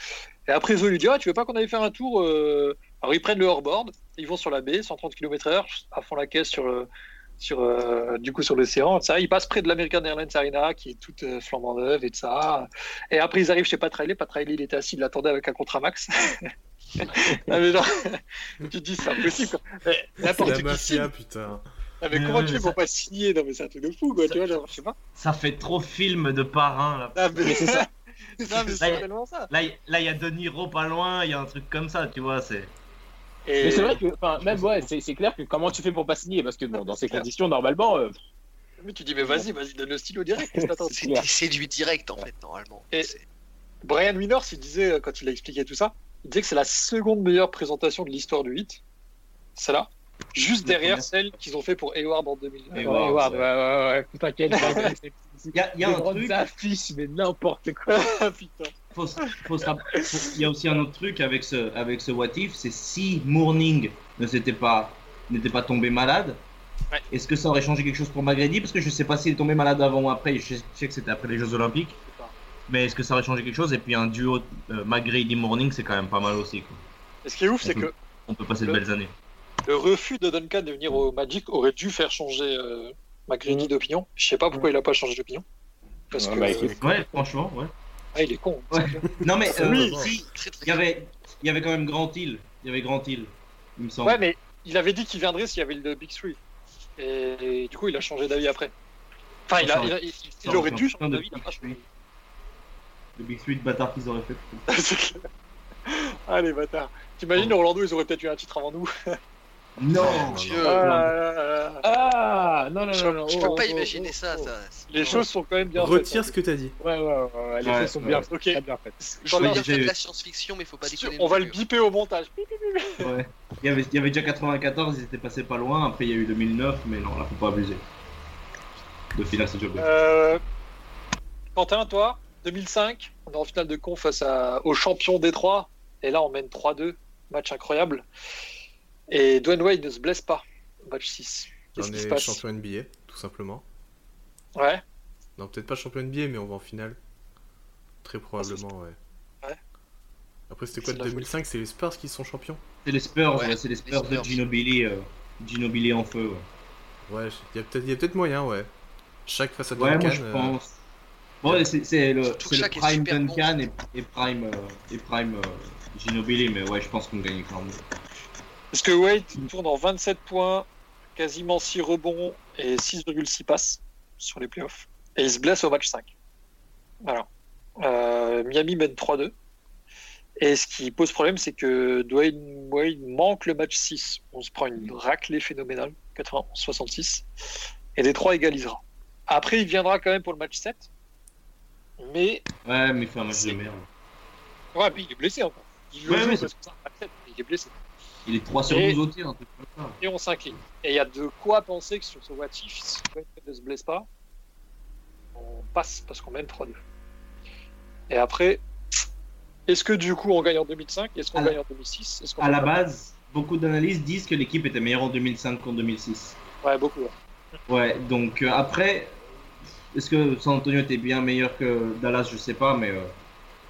Et après, Zo lui dit Ah, tu veux pas qu'on aille faire un tour euh Alors, ils prennent le hors-board, ils vont sur la baie, 130 km/h, à fond la caisse sur, euh, sur, euh, du coup, sur l'océan. Ça, ils passent près de l'American Airlines Arena, qui est toute euh, flambant neuve et tout ça. Et après, ils arrivent chez Pat Riley. Pat Riley, il était assis, il l'attendait avec un contrat max. Ah, mais genre, tu te dis, c'est impossible.
C'est
N'importe
la
qui
mafia,
signe.
putain.
Ah, mais
Mais
comment tu fais pour
ça-
pas signer? Non, mais c'est un truc de fou, quoi. Tu vois, genre, je sais pas.
Ça fait trop film de parrain là.
Ah, mais c'est ça. Non, mais
Là,
c'est
y a-
tellement ça.
Là, y- là, il y a De Niro pas loin, il y a un truc comme ça, tu vois. C'est.
Et
Mais c'est vrai que, enfin, même ouais, c'est c'est clair que comment tu fais pour pas signer Parce que bon, dans ces
clair.
conditions, normalement, euh,
mais tu dis, mais vas-y, vas-y, donne le stylo direct.
C'est du direct, en fait, normalement.
Et- Brian Winners, il disait, euh, quand il a expliqué tout ça, il disait que c'est la seconde meilleure présentation de l'histoire du 8. C'est là. Juste derrière celle qu'ils ont fait pour Hayward en 2000.
Et
ouais,
Hayward,
Hayward,
ouais.
ouais, ouais, ouais, quel
Il y a, il y a un truc.
affiches, mais n'importe quoi.
Ah, putain.
Faut faut Il y a aussi un autre truc avec ce, avec ce What If, c'est si Mourning ne s'était pas, n'était pas tombé malade,
Ouais.
Est-ce que ça aurait changé quelque chose pour Magredi Parce que je sais pas s'il est tombé malade avant ou après. Je sais que c'était après les Jeux Olympiques. Mais est-ce que ça aurait changé quelque chose? Et puis un duo euh, Magredi Morning, c'est quand même pas mal aussi. Quoi.
Et ce qui est ouf, c'est que
On peut passer de
Le-
belles années.
le refus de Duncan de venir au Magic aurait dû faire changer euh,
Mm.
d'opinion. Je sais pas pourquoi il a pas changé d'opinion. Parce
Ouais,
que
bah, écoute.
Ouais, franchement, ouais.
Ah, il est con.
Ouais. Non mais euh,
Oui.
si, il y avait, il y avait quand même Grand Hill. Il y avait Grand Hill, il me semble.
Ouais, mais il avait dit qu'il viendrait s'il y avait le Big Three. Et du coup, il a changé d'avis après. Enfin, il, a, il, a- il- il aurait dû changer d'avis. il a pas changé.
Le Big Three de bâtard qu'ils auraient fait.
Ah, les bâtards. T'imagines, Orlando, ils auraient peut-être eu un titre avant nous.
Non,
non,
Dieu.
non.
Ah.
Ah non non
Je-
non non.
Je
oh,
peux
oh,
pas
oh,
imaginer
oh,
ça.
oh.
ça.
Les choses sont quand même bien
Retire
faites.
ce que t'as dit.
Ouais ouais ouais, ouais, les
Ouais,
choses sont
ouais.
bien,
Ok.
très bien faites.
Je veux
j'ai-
faire de la science-fiction, mais faut pas déconner.
On va le biper au montage.
Ouais. Il y, avait, il y avait déjà 94, ils étaient passés pas loin. Après, il y a eu 2009, mais non, là, faut pas abuser. De finale, c'est déjà bien.
Euh... Quentin, toi, 2005, on est en finale de con face à... au champion Détroit. Et là, on mène 3-2. Match incroyable. Et Dwayne Wade ne se blesse pas. Match 6. Qu'est-ce
On
qui se
est
passe
champion NBA, tout simplement.
Ouais.
Non, peut-être pas champion NBA, mais on va en finale. Très probablement, ouais.
Ouais.
Après, c'était quoi
C'est
de
la
2005 C'est les Spurs qui sont champions?
C'est les Spurs,
Ouais,
ouais, c'est les Spurs,
les Spurs.
de Ginobili, euh, Ginobili en feu. Ouais,
Ouais, il y a peut-être moyen, ouais. Chaque face à
Ouais,
Duncan.
moi je
euh,
pense. Bon, c'est c'est le, prime
bon.
Duncan et, et prime, euh, et prime euh, Ginobili, mais ouais, je pense qu'on gagne quand même.
Parce que Wade tourne en 27 points, quasiment 6 rebonds et 6,6 passes sur les playoffs. Et il se blesse au match 5. Voilà. Euh, Miami mène 3-2. Et ce qui pose problème, c'est que Dwayne Wade manque le match 6. On se prend une raclée phénoménale, 91-66. Et Détroit égalisera. Après, il viendra quand même pour le match 7. Mais,
Ouais, mais il fait un match de merde.
ouais, mais il est blessé encore. Il
Ouais,
joue
ouais,
parce que c'est un match 7, mais il est blessé.
Il est 3 sur
Et-
12 au tir,
et on s'incline. Et il y a de quoi penser que sur ce what if, si ne se blesse pas, on passe parce qu'on mène 3-2. Et après, est-ce que du coup on gagne en 2005 Est-ce qu'on gagne en 2006 Est-ce qu'on
À la base, beaucoup d'analystes disent que l'équipe était meilleure en 2005 qu'en 2006.
Ouais, beaucoup. ouais.
Ouais, donc euh, après, est-ce que San Antonio était bien meilleur que Dallas? Je sais pas, mais euh,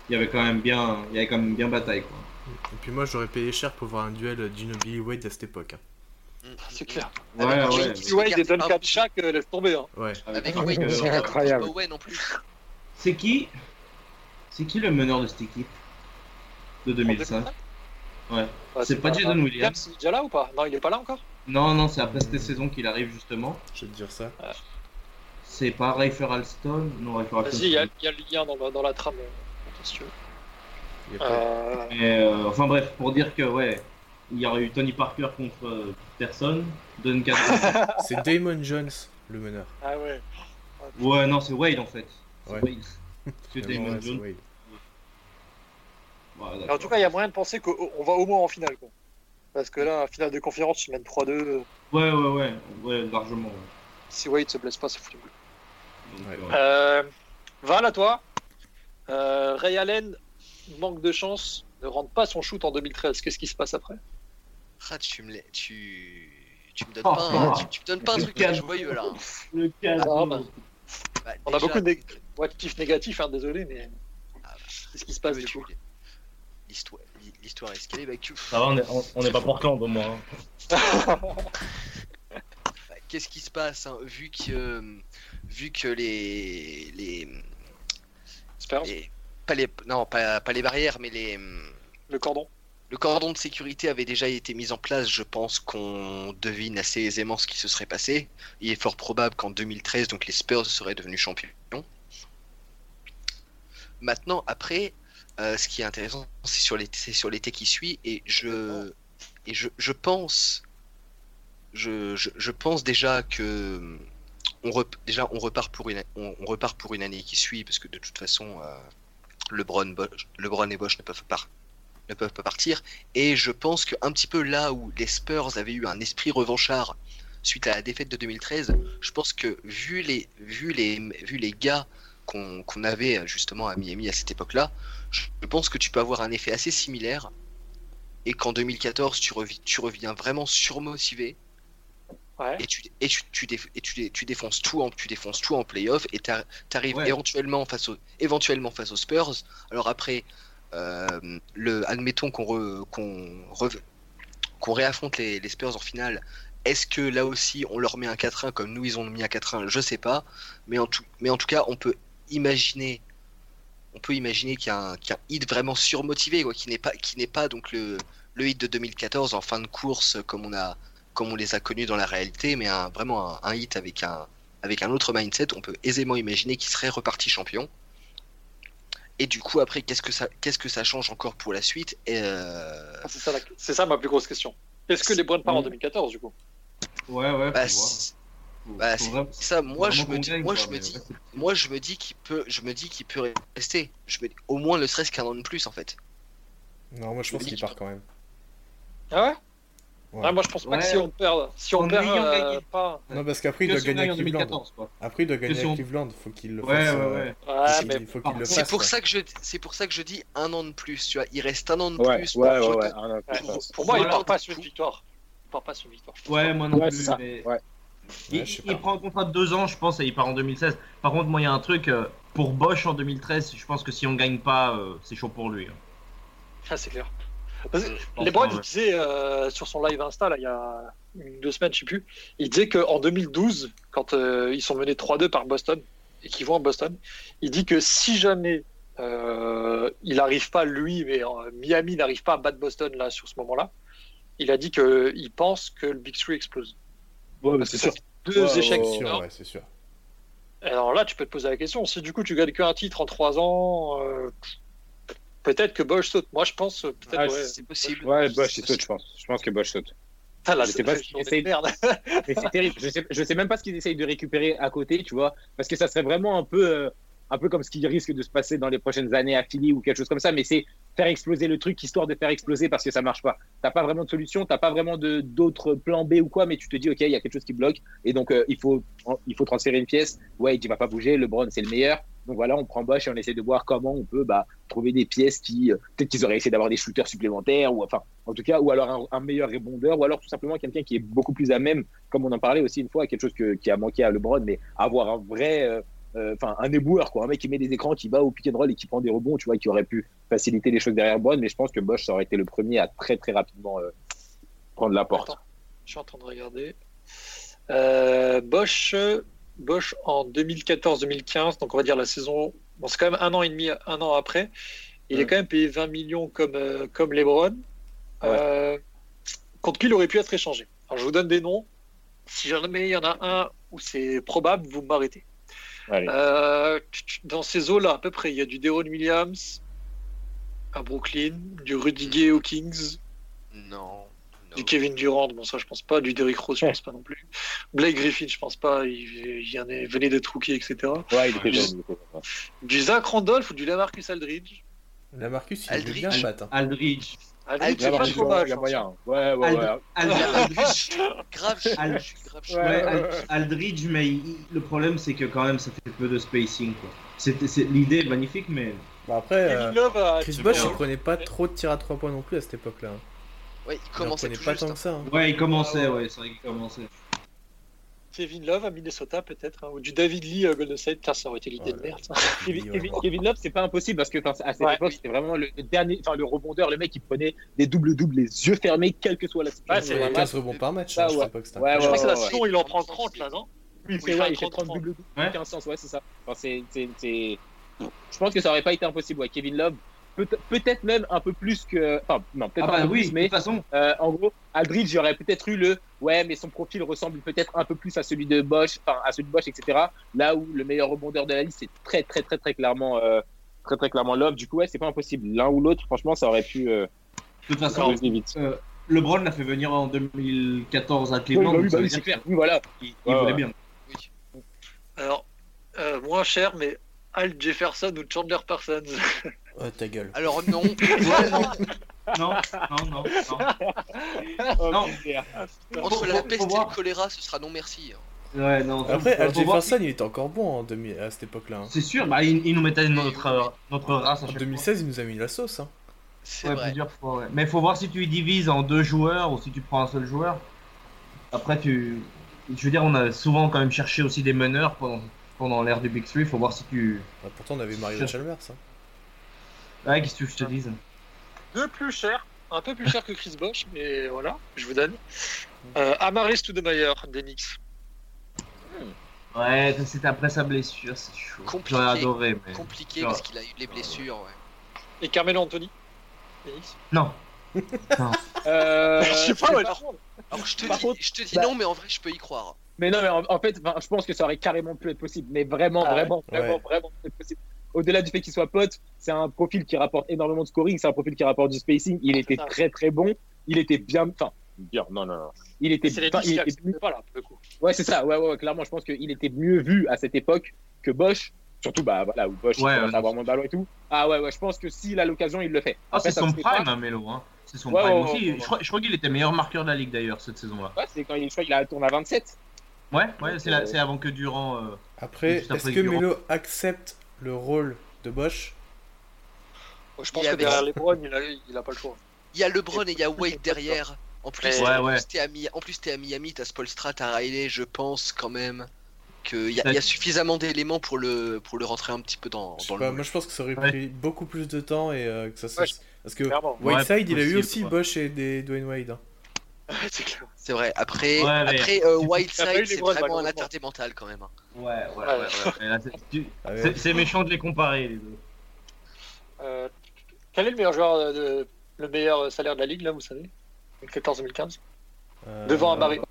il y avait quand même bien, il y avait quand même bien bataille quoi.
Et puis moi, j'aurais payé cher pour voir un duel Ginobili Wade à cette époque. hein.
Mm,
C'est clair.
Avec
Ouais,
Wade
Si
se
Wade et Duncan
pas-
Shaq, euh, laisse tomber. Hein.
Ouais.
Avec
Ah,
Wade
euh,
c'est incroyable.
En plus.
C'est qui C'est qui le meneur de cette équipe de 2005 Ouais.
Ouais,
C'est pas Jason Williams.
Il est déjà là ou pas? Non, il est pas là encore
Non, non, c'est après cette saison qu'il arrive justement.
Je vais te dire ça.
C'est pas Rayfer Alston? Non, Rayfer Alston.
Vas-y, il y, y a le lien dans, la- dans la trame. euh, Euh,
Mais, euh, enfin bref, pour dire que ouais, il y aurait eu Tony Parker contre euh, personne, Duncan.
C'est Damon Jones, le meneur.
Ah ouais.
ouais, non, c'est Wade en fait. C'est
Ouais.
Wade. C'est Damon
ouais,
Jones.
Wade.
Ouais.
En tout cas, il y a moyen de penser qu'on va au moins en finale. Quoi. Parce que là, finale de conférence, tu mènes 3-2.
Ouais, ouais, ouais, ouais, largement. ouais.
Si Wade se blesse pas, c'est foutu.
Ouais.
Euh,
Val à toi. Euh, Ray Allen manque de chance, ne rentre pas son shoot en 2013. Qu'est-ce qui se passe après?
Ah, tu me, l'as- tu, tu me donnes
Oh,
pas, un,
oh.
tu, tu me donnes pas un
Le
truc joyeux là.
Le.
Ah, bah.
Bah,
On a beaucoup de motifs négatifs, hein, désolé, mais
Ah, bah,
qu'est-ce qui se passe du coup?
L'histoire, est ce qu'elle est. Bah,
Ça va, on est, on, on est pas Portland au moins. hein.
bah, Qu'est-ce qui se passe hein, vu que vu que les les,
Spurs,
les- pas les non pas, pas les barrières mais les
le cordon.
le cordon de sécurité avait déjà été mis en place, je pense qu'on devine assez aisément ce qui se serait passé. Il est fort probable qu'en 2013, donc les Spurs seraient devenus champions. Maintenant, après, euh, ce qui est intéressant, c'est sur l'été, c'est sur l'été qui suit, et je et je, je pense, je, je, je pense déjà que on rep- déjà on repart pour une on, on repart pour une année qui suit parce que de toute façon euh, LeBron, Bosch- LeBron et Bosch ne peuvent pas ne peuvent pas partir. Et je pense qu'un petit peu là où les Spurs avaient eu un esprit revanchard suite à la défaite de 2013, je pense que vu les, vu les, vu les gars qu'on avait justement à Miami à cette époque-là, je pense que tu peux avoir un effet assez similaire et qu'en 2014 tu, revi- tu reviens vraiment surmotivé
Ouais.
et tu et tu, tu, déf- et tu, dé- tu défonces tout en tu défonces tout en playoff et tu arrives
Ouais.
éventuellement face aux éventuellement face aux Spurs. Alors après euh, le admettons qu'on re- qu'on re- qu'on réaffronte les, les Spurs en finale. Est-ce que là aussi on leur met un 4-1 comme nous ils ont mis un 4-1 Je sais pas, mais en tout mais en tout cas on peut imaginer on peut imaginer qu'il y, a un- qu'il y a un hit vraiment surmotivé quoi, qui n'est pas qui n'est pas donc le le hit de 2014 en fin de course comme on a comme on les a connus dans la réalité, mais un, vraiment un, un hit avec un, avec un autre mindset, on peut aisément imaginer qu'il serait reparti champion. Et du coup, après, qu'est-ce que ça, qu'est-ce que ça change encore pour la suite Et, euh,
Ah, C'est ça, la- c'est ça ma plus grosse question. Est-ce que les Browns partent en
Mm.
2014 du coup?
Ouais, ouais,
bah, c'est- bah, c'est- ça, moi, je me dis,
gagne,
moi,
quoi,
je me dis, moi, je me dis qu'il peut, je me dis qu'il peut rester. Je me, au moins, ne serait-ce qu'un an de plus, en fait.
Non, moi je pense qu'il part quand même.
Ah ouais?
Ouais.
Ah, Moi je pense pas
Ouais.
que si on perd, si on
En
perd euh, pas.
Non, parce qu'après il doit
on
gagner
gagne
à
en
Cleveland.
2014, quoi.
Après il doit gagner à
on-
Cleveland, faut qu'il le fasse.
C'est
fasse.
pour ça que je, c'est pour ça que je dis un an de plus. Tu vois, il reste un an de
Ouais,
plus. pour-
ouais. un an de
Ouais,
plus,
pour,
ouais.
pour moi, il part pas sur une victoire. Il part pas sur une victoire.
Ouais, moi non plus. Il,
Ouais,
prend un contrat de deux ans, je pense, et il part en 2016. Par contre, moi, il y a un truc. euh, pour Bosch en 2013, je pense que si on gagne pas, euh, c'est chaud pour lui. hein.
Ah, c'est clair. Parce que
Euh,
les Browns,
ouais.
disait euh, sur son live Insta, là, il y a une, deux semaines, je sais plus, il disait qu'en 2012, quand euh, ils sont menés 3-2 par Boston et qu'ils vont à Boston, il dit que si jamais euh, il n'arrive pas, lui, mais euh, Miami n'arrive pas à battre Boston là sur ce moment-là, il a dit qu'il pense que le Big Three explose.
Ouais, c'est sûr.
deux
Ouais,
échecs
ouais,
C'est sûr,
énormes.
ouais, c'est sûr.
Alors là, tu peux te poser la question. Si du coup tu gagnes qu'un titre en trois ans, euh, peut-être que Bosch saute. Moi, je pense euh, peut-être.
Ah,
ouais.
C'est possible.
Ouais, Bosch, saute, je pense. Je pense que Bosch saute.
Ah, là,
je sais pas ce c'est terrible. Je sais, je sais même pas ce qu'ils essayent de récupérer à côté, tu vois. Parce que ça serait vraiment un peu, euh, un peu comme ce qui risque de se passer dans les prochaines années à Philly ou quelque chose comme ça. Mais c'est faire exploser le truc histoire de faire exploser parce que ça marche pas. T'as pas vraiment de solution, t'as pas vraiment d'autres plans B ou quoi, mais tu te dis ok, il y a quelque chose qui bloque et donc euh, il faut il faut transférer une pièce. Ouais, il va pas bouger. LeBron c'est le meilleur. Donc voilà, on prend Bosch et on essaie de voir comment on peut bah, trouver des pièces qui euh, peut-être qu'ils auraient essayé d'avoir des shooters supplémentaires ou enfin en tout cas ou alors un, meilleur rébondeur ou alors tout simplement quelqu'un qui est beaucoup plus à même comme on en parlait aussi une fois quelque chose qui a manqué à LeBron mais avoir un vrai euh, enfin un éboueur quoi un mec qui met des écrans qui va au pick and roll et qui prend des rebonds tu vois qui aurait pu faciliter les choses derrière Brown mais je pense que Bosch aurait été le premier à très très rapidement euh, prendre la porte
Attends, je suis en train de regarder. Euh, Bosch, Bosch en 2014-2015, donc on va dire la saison. Bon, c'est quand même un an et demi, un an après. Il est
Ouais.
quand même payé 20 millions comme, euh, comme LeBron. Euh, contre qui il aurait pu être échangé? Alors je vous donne des noms. Si jamais il y en a un où c'est probable, vous m'arrêtez. Euh, dans ces eaux-là, à peu près, il y a du Deron Williams à Brooklyn, du Rudy Gay aux Kings,
Non.
du Kevin Durant, bon ça je pense pas, du Derrick Rose je pense pas non plus, Blake Griffin je pense pas, il, il y en est- venait d'être rookie etc.
ouais il était.
Du Zach Randolph ou du Lamarcus Aldridge?
La Marcus, il est
Aldridge.
bien le matin.
Aldridge.
Aldridge
Il y
c'est
a
pas
moyen,
trop mal,
il y a
je pense.
moyen ouais ouais ouais
Ald-. Ouais,
Ouais, ouais.
Mais il- le problème c'est que quand même ça fait peu de spacing. quoi. C'était- c'est- L'idée est magnifique, mais
Bah après, euh,
Love a-
Chris
bien.
il prenait pas trop de tirs à 3 points non plus à cette époque-là. hein.
Ouais, il
Il en
commençait
prenait
tout
pas
juste.
tant que ça. hein.
ouais, il commençait,
Ah ouais.
ouais, c'est vrai qu'il commençait.
Kevin Love à Minnesota peut-être, hein, ou du David Lee à Golden State, Putain, ça aurait été l'idée de merde. ça.
Kevin,
Ouais.
Kevin, Kevin Love, c'est pas impossible parce que à cette
Ouais.
époque, c'était vraiment le dernier, enfin le rebondeur, le mec qui prenait des doubles-doubles, les yeux fermés, quelle que soit la situation.
c'est
Ouais,
vrai.
15 rebonds par match,
Ah
hein, je
ouais.
pas que c'était
Ouais,
je crois que c'est la
ouais, ouais.
saison, il en prend 30 là, non?
Oui,
il
il fait
30,
30 doubles,
Ouais.
15 sens, ouais, c'est ça. Enfin, c'est, c'est, c'est- Je pense que ça aurait pas été impossible, ouais. Kevin Love, peut-être même un peu plus que, enfin, non, peut-être
Ah
un
bah
peu
oui,
plus,
de
mais
toute façon,
euh, en gros, Aldridge, j'aurais peut-être eu le, ouais, mais son profil ressemble peut-être un peu plus à celui de Bosch, enfin, à celui de Bosch, etc. Là où le meilleur rebondeur de la liste, c'est très, très, très, très clairement, euh, très, très clairement Love. Du coup, ouais, c'est pas impossible. L'un ou l'autre, franchement, ça aurait pu, euh,
de toute façon,
vite.
euh, LeBron l'a fait venir en 2014 à
Oui,
Cleveland.
bah oui, bah oui,
dire
c'est clair.
qu'il-
Oui, voilà.
Il,
Ouais,
voulait
ouais.
bien.
Alors, euh, moins cher, mais Al Jefferson ou Chandler Parsons?
Ouais, ta gueule.
Alors non, ouais, non.
Non, non, non, non.
Oh,
Non.
Entre
Faut-
la peste et
voir.
le choléra, ce sera non merci. hein.
Ouais, non.
Après,
faut-
Al
faut voir
Jefferson, il était encore bon en 2000 à cette époque-là. hein.
C'est sûr, bah, il, il nous mettait notre, euh, notre race à
En
chaque
2016, il nous a mis la sauce. Hein.
C'est.
Ouais,
vrai.
plusieurs fois, ouais. Mais il faut voir si tu y divises en deux joueurs ou si tu prends un seul joueur. Après, tu. je veux dire, on a souvent quand même cherché aussi des meneurs pendant, pendant l'ère du Big Three. Faut voir si tu.
Bah, pourtant, on avait Mario Chalmers. Hein.
Ouais, qu'est-ce que je te dise
Deux plus cher, un peu plus cher que Chris Bosch, mais voilà, je vous donne. Euh, Amaris Stoudemire d'Enix.
Ouais, c'était après sa blessure, c'est chaud.
Compliqué.
J'aurais adoré, mais.
Compliqué
Non.
parce qu'il a eu les blessures. Ouais.
Et Carmelo Anthony d'Enix.
Non.
Euh,
je sais pas, ouais,
par-
non.
Alors je te
Par
dis,
contre,
je te dis
bah-
non, mais en vrai, je peux y croire.
Mais non, mais en, en fait, je pense que ça aurait carrément pu être possible. Mais vraiment,
Ah ouais
vraiment, vraiment,
Ouais.
vraiment être possible. Au-delà du fait qu'il soit pote, c'est un profil qui rapporte énormément de scoring, c'est un profil qui rapporte du spacing. Il était très très bon. Il était bien. Enfin, bien, non, non, non. Il était,
C'est les
enfin,
Knicks
il était
acceptent pas là, pour le coup.
Ouais, c'est ça. Ouais, ouais, ouais, clairement, je pense qu'il était mieux vu à cette époque que Bosch. Surtout, bah voilà, où Bosch
Ouais,
avoir moins de ballon et tout. Ah ouais, ouais, je pense que s'il a l'occasion, il le fait.
Ah,
Après,
c'est son
fait pas.
prime, hein, Melo. Hein. C'est son
Ouais,
prime
ouais,
aussi.
ouais, ouais,
Je crois, qu'il était meilleur marqueur de la ligue d'ailleurs cette saison-là.
Ouais, c'est quand il, je crois qu'il a tourné à 27.
Ouais, ouais, c'est
euh,
avant que Durant. euh,
Après, est-ce que
Durant.
Melo accepte le rôle de Bosch
Je pense que derrière les Browns, il a, il a pas le choix.
Il y a LeBron et il y a Wade derrière. En plus,
Ouais,
ouais.
t'es à, à Miami, t'as Spolstra, t'as Riley. Je pense quand même qu'il y, a- il y a suffisamment d'éléments pour le, pour le rentrer un petit peu dans, dans le
pas,
moule.
moi je pense que ça aurait
Ouais.
pris beaucoup plus de temps et euh, que ça se-
Ouais,
Parce que
Clairement.
Ouais,
Whiteside, il a eu aussi. Bosch et des Dwayne Wade. hein.
c'est clair.
C'est vrai. Après,
Ouais,
après euh, c'est vraiment un intertémental quand même. hein.
Ouais, ouais, ouais.
Ouais.
c'est-
Ah
c'est- méchant de les comparer, les deux.
Euh, quel est le meilleur joueur, euh, de, le meilleur salaire de la ligue, là, vous savez? 2014-2015
Euh,
Devant un Barry.
Euh,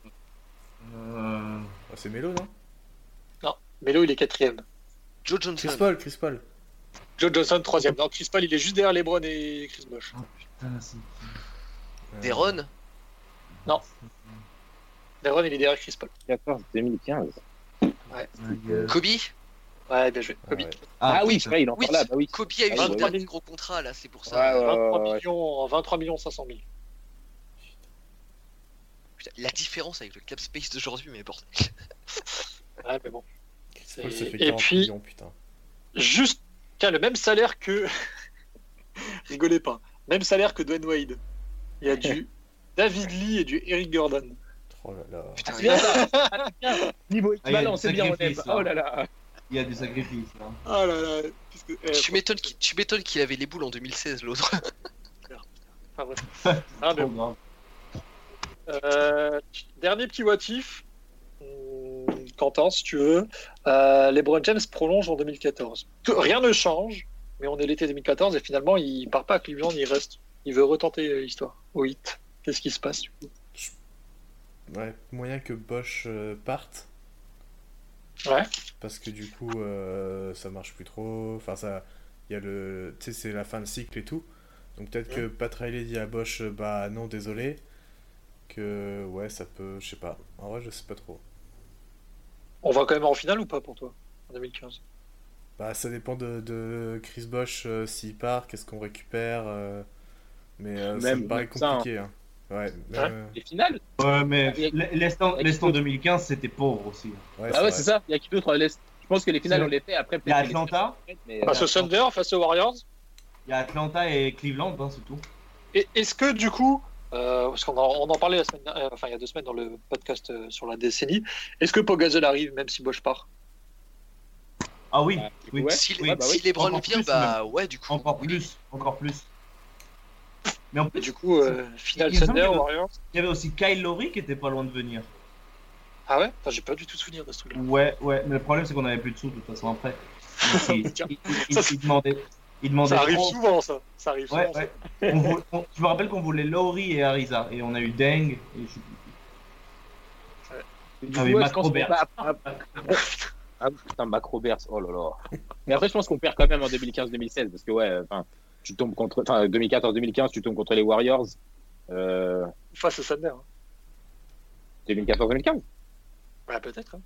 ah, c'est Melo, non?
Melo, il est quatrième.
Joe
Chris
Johnson.
Paul, Chris Paul.
Joe Johnson, troisième. Non, Chris Paul, il est juste derrière LeBron et Chris Bosh.
Oh putain, c'est.
Euh,
Deron.
LeBron, il est derrière Chris Paul.
14, 2015.
Euh,
Kobe.
Ouais, bien joué.
Ah
Kobe.
ouais.
Ah, oui,
putain.
c'est vrai, il
Oui,
là. Bah oui.
Kobe a eu
Ah,
son
ouais.
dernier gros contrat là, c'est pour
Ouais,
ça.
ouais.
23,
ouais.
millions, 23 millions 500 000.
Putain, la différence avec le cap space d'aujourd'hui, mais bordel.
Ouais, mais bon.
Ça fait
Et
40
puis-
millions, putain.
Juste, tiens, le même salaire que. Rigolez pas. Même salaire que Dwayne Wade. Il y a du David Lee et du Eric Gordon.
Oh là là.
Putain,
C'est bien ça. Ah, c'est bien. Niveau
Ah, il y a
équivalent, c'est bien, on aime.
sacrifice, là.
Oh là là.
Il y a des sacrifices. Là.
Oh là là. eh,
tu m'étonnes qu'il avait les boules en 2016 l'autre.
enfin, bref. Ah, mais. Euh, dernier petit what if. Hum, Quentin, si tu veux. Euh, LeBron James prolonge en 2014. Que- Rien ne change, mais on est l'été 2014 et finalement il part pas à Cleveland, il reste. Il veut retenter l'histoire au hit. Qu'est-ce qui se passe du coup?
Ouais, moyen que Bosch euh, parte.
Ouais.
Parce que du coup, euh, ça marche plus trop. Enfin, ça. Il y a le. Tu sais, c'est la fin de cycle et tout. Donc peut-être que Pat Riley dit à Bosch, euh, bah non, désolé. Que ouais, ça peut. Je sais pas. En vrai, je sais pas trop.
On va quand même en finale ou pas pour toi en 2015
Bah, ça dépend de, de Chris Bosch euh, s'il part, qu'est-ce qu'on récupère. euh, Mais euh, ça
Même-
me paraît
ça, hein.
compliqué. hein. Ouais, euh,
Les finales
Ouais, mais
a-
l'Est en,
il y a
l'Est en
qui
2015, c'était pauvre aussi.
ouais,
Ah ouais, c'est ça. Il y a qui d'autre Je pense que les finales, on les fait après.
Il y a
les
Atlanta,
mais,
Face
euh,
au Thunder, face aux Warriors?
il y a Atlanta et Cleveland, hein, c'est tout.
Et est-ce que du coup, euh, parce qu'on en, on en parlait la semaine, enfin il y a deux semaines dans le podcast euh, sur la décennie, est-ce que Pogazol arrive même si Bosch part?
Ah oui,
Bah,
oui.
ouais.
si
oui.
bah
si LeBron vient, bah ouais, du coup.
encore
oui.
plus, encore plus. Mais en
Et
plus,
du coup, euh, finale
Il
Thunder, Warriors.
y avait aussi Kyle Lowry qui était pas loin de venir.
Ah ouais? Enfin, J'ai pas du tout souvenir de ce truc-là.
Ouais, ouais, mais le problème c'est qu'on avait plus de sous de toute façon après. Il, il- il- il-
Ça,
il demandait, il demandait
Ça arrive
trop.
souvent, ça. Ça arrive
Ouais,
souvent.
ouais. On je me rappelle qu'on voulait Lowry et Ariza et on a eu Deng et je Ah oui,
ouais,
Mac Roberts.
va- ah, ah, putain, Mac Roberts, oh là là. Mais après, je pense qu'on perd quand même en 2015-2016 parce que, ouais, enfin, tu tombes contre. Enfin, 2014-2015, tu tombes contre les Warriors. Euh,
Face au Thunder. hein.
2014-2015
Ouais, peut-être. hein.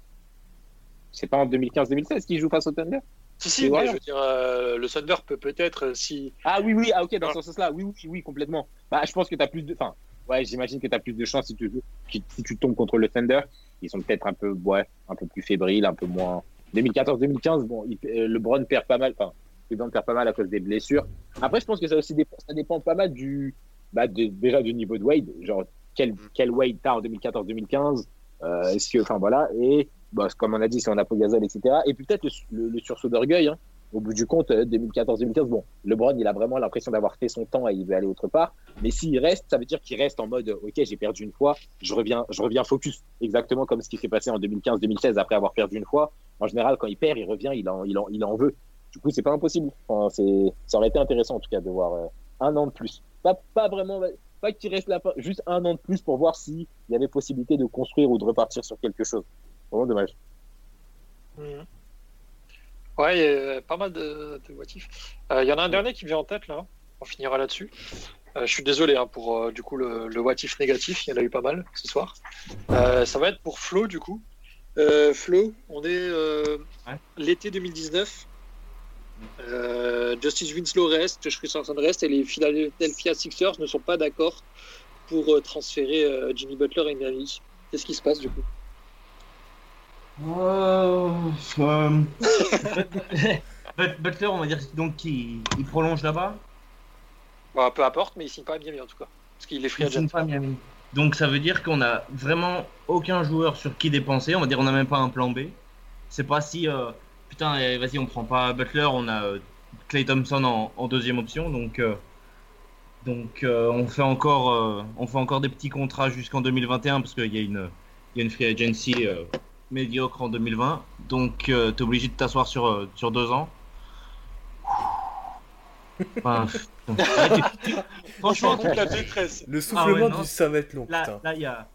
C'est pas en 2015-2016 qu'ils jouent face au Thunder?
Si, si, mais je veux dire, euh, le Thunder peut peut-être, euh, si.
Ah oui, oui, ah ok, dans
Ah.
ce sens-là, oui, oui, oui, complètement. Bah, je pense que tu as plus de. Enfin, ouais, j'imagine que tu as plus de chance si tu, si tu tombes contre le Thunder. Ils sont peut-être un peu, ouais, un peu plus fébriles, un peu moins. 2014-2015, bon, il- LeBron perd pas mal, enfin, LeBron perd pas mal à cause des blessures. Après, je pense que ça aussi dépend, ça dépend pas mal du, bah, de- déjà du niveau de Wade. Genre, quel, quel Wade t'as en 2014-2015
Euh, Est-ce que, enfin voilà, et bah, comme on a dit, c'est en Apogazol, etc. Et puis peut-être le, le- sursaut d'orgueil. Hein. Au bout du compte, euh, 2014-2015, bon, LeBron, il a vraiment l'impression d'avoir fait son temps et il veut aller autre part. Mais s'il reste, ça veut dire qu'il reste en mode, ok, j'ai perdu une fois, je reviens, je reviens focus. Exactement comme ce qui s'est passé en 2015-2016 après avoir perdu une fois. En général, quand il perd, il revient, il en, il en, il en veut. Du coup, c'est pas impossible. Enfin, c'est, ça aurait été intéressant en tout cas de voir euh, un an de plus. Pas, pas vraiment, pas qu'il reste là, juste un an de plus pour voir s'il y avait possibilité de construire ou de repartir sur quelque chose. Vraiment dommage.
Mhm. Ouais, il y a pas mal de, de what if. Euh, Il y en a un dernier qui me vient en tête là. On finira là-dessus. Euh, je suis désolé hein, pour euh, du coup le, le what if négatif. Il y en a eu pas mal ce soir. Euh, ça va être pour Flo du coup. Euh, Flo, on est euh,
Ouais.
l'été 2019. Euh, Justice Winslow reste, Josh Richardson reste et les Philadelphia Sixers ne sont pas d'accord pour euh, transférer euh, Jimmy Butler et Miami. Qu'est-ce qui se passe du coup
But- Butler, on va dire donc qu'il il prolonge là-bas.
Bah, Peu importe, mais il signe pas à Miami en tout cas. Parce qu'il est free
Il
agent.
signe pas à Miami. Donc ça veut dire qu'on a vraiment aucun joueur sur qui dépenser. On va dire on n'a même pas un plan B. C'est pas si euh, putain eh, vas-y on prend pas Butler, on a euh, Clay Thompson en, en deuxième option. Donc euh, donc euh, on fait encore euh, on fait encore des petits contrats jusqu'en 2021 parce qu'il y a une il y a une free agency euh, médiocre en 2020. Donc tu es obligé de t'asseoir sur euh, sur deux ans. Enfin, franchement,
toute la détresse.
Le soufflement
ouais, non.
du ça va être long,
là, il y a.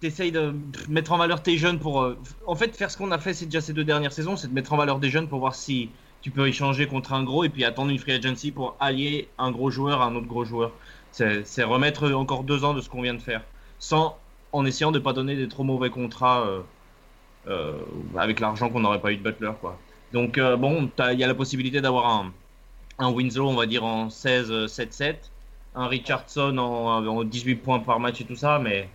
T'essayes de mettre en valeur tes jeunes pour. euh, En fait, faire ce qu'on a fait déjà ces deux dernières saisons, c'est de mettre en valeur des jeunes pour voir si tu peux échanger contre un gros et puis attendre une free agency pour allier un gros joueur à un autre gros joueur. C'est remettre encore deux ans de ce qu'on vient de faire, sans en essayant de pas donner des trop mauvais contrats euh, euh, avec l'argent qu'on n'aurait pas eu de Butler, quoi. Donc bon, il y a la possibilité d'avoir un, un Winslow, on va dire en 16-7-7, un Richardson en, en 18 points par match et tout ça, mais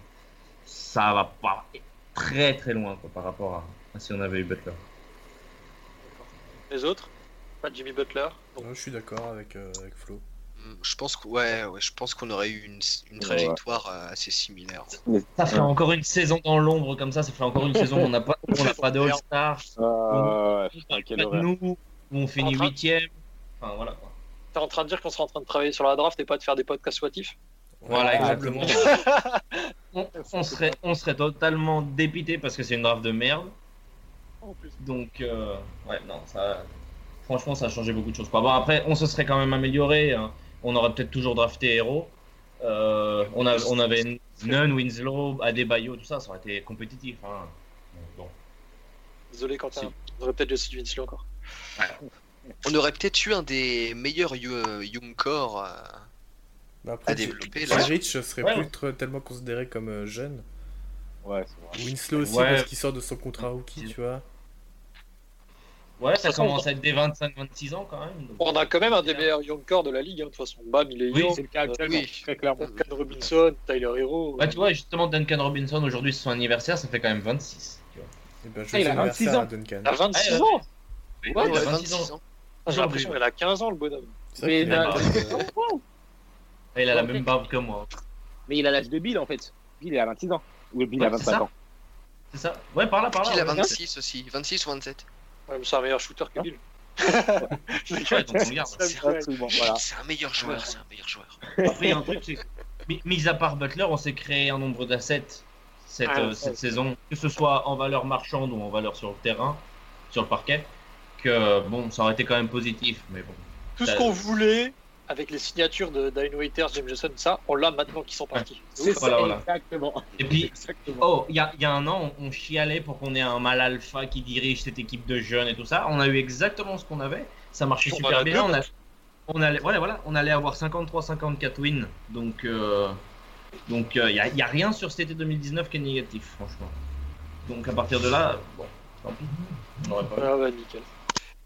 ça va pas très très loin quoi, par rapport à, à si on avait eu Butler.
Les autres? Pas Jimmy Butler. Donc,
Ouais, je suis d'accord avec, euh, avec Flo.
Hmm, Je pense que ouais, ouais, je pense qu'on aurait eu une, une trajectoire euh, assez similaire.
Ça ferait encore une saison dans l'ombre comme ça, ça ferait encore une saison où on n'a pas, on n'a pas de All-Star,
Euh,
nous, où on finit
En train-
huitième. Enfin voilà.
T'es en train de dire qu'on sera en train de travailler sur la draft et pas de faire des podcasts soitifs
Voilà, exactement. on, on serait, on serait totalement dépité parce que c'est une draft de merde.
En plus.
Donc, euh, ouais, non, ça. Franchement, ça a changé beaucoup de choses. quoi. Bon, après, on se serait quand même amélioré. hein. On aurait peut-être toujours drafté Hero. Euh, on, a- on avait Nunn, Winslow, Adebayo, tout ça, ça aurait été compétitif. hein. Bon.
Désolé, Quentin.
Si.
On aurait peut-être Jesse Winslow encore.
On aurait peut-être eu un des meilleurs yo- young core.
Bah après,
à là.
Serait
Ouais,
plus tellement considéré comme euh, jeune.
Ouais, c'est vrai.
Winslow aussi,
Ouais.
parce qu'il sort de son contrat rookie, tu vois.
Ouais, ça commence à être des 25-26 ans quand même. donc-
On a quand même un des meilleurs young core de la ligue. hein. De toute façon, Bam, il est
Oui,
young.
C'est le cas actuellement,
Oui.
très clairement.
Duncan Robinson, Tyler Hero.
Ouais, tu vois, justement, Duncan Robinson, aujourd'hui, c'est son anniversaire, ça fait quand même 26. Tu vois.
Et ben,
Ah, il a 26 ans.
Duncan.
Il a 26
Ouais,
ans
Ouais,
Ouais,
il a
ouais,
26 ans.
26 ans.
J'ai l'impression qu'il a 15 ans, le bonhomme.
C'est vrai
Mais
qu'il a-
là-
Et il a la même barbe que moi.
Mais il a l'âge de Bill en fait. Bill il a 26 ans. Ou Bill a
Ouais, c'est
25
ça.
ans.
C'est ça Ouais, par là, par là.
Il a
ouais.
26 aussi, 26 ou 27.
Ouais, mais c'est un meilleur shooter que Bill.
C'est un meilleur joueur, c'est un meilleur joueur.
Après, il y a un truc, c'est mis à part Butler, on s'est créé un nombre d'assets cette,
Ah,
euh,
ouais.
cette saison, que ce soit en valeur marchande ou en valeur sur le terrain, sur le parquet, que bon, ça aurait été quand même positif, mais bon.
Tout ce qu'on voulait avec les signatures de Dino Waiters, James Johnson, ça, on l'a maintenant qu'ils sont partis.
C'est
Voilà,
ça,
voilà.
exactement.
Et puis,
Exactement.
oh, il y a, il y a un an, on chialait pour qu'on ait un mal alpha qui dirige cette équipe de jeunes et tout ça. On a eu exactement ce qu'on avait. Ça marchait
On
super bien. On, a- on allait, voilà, voilà, on allait avoir 53-54 wins. Donc, euh, donc il n'y a, y a rien sur cet été 2019 qui est négatif, franchement. Donc à partir de là, bon, tant pis. On pas.
Ah ouais, nickel.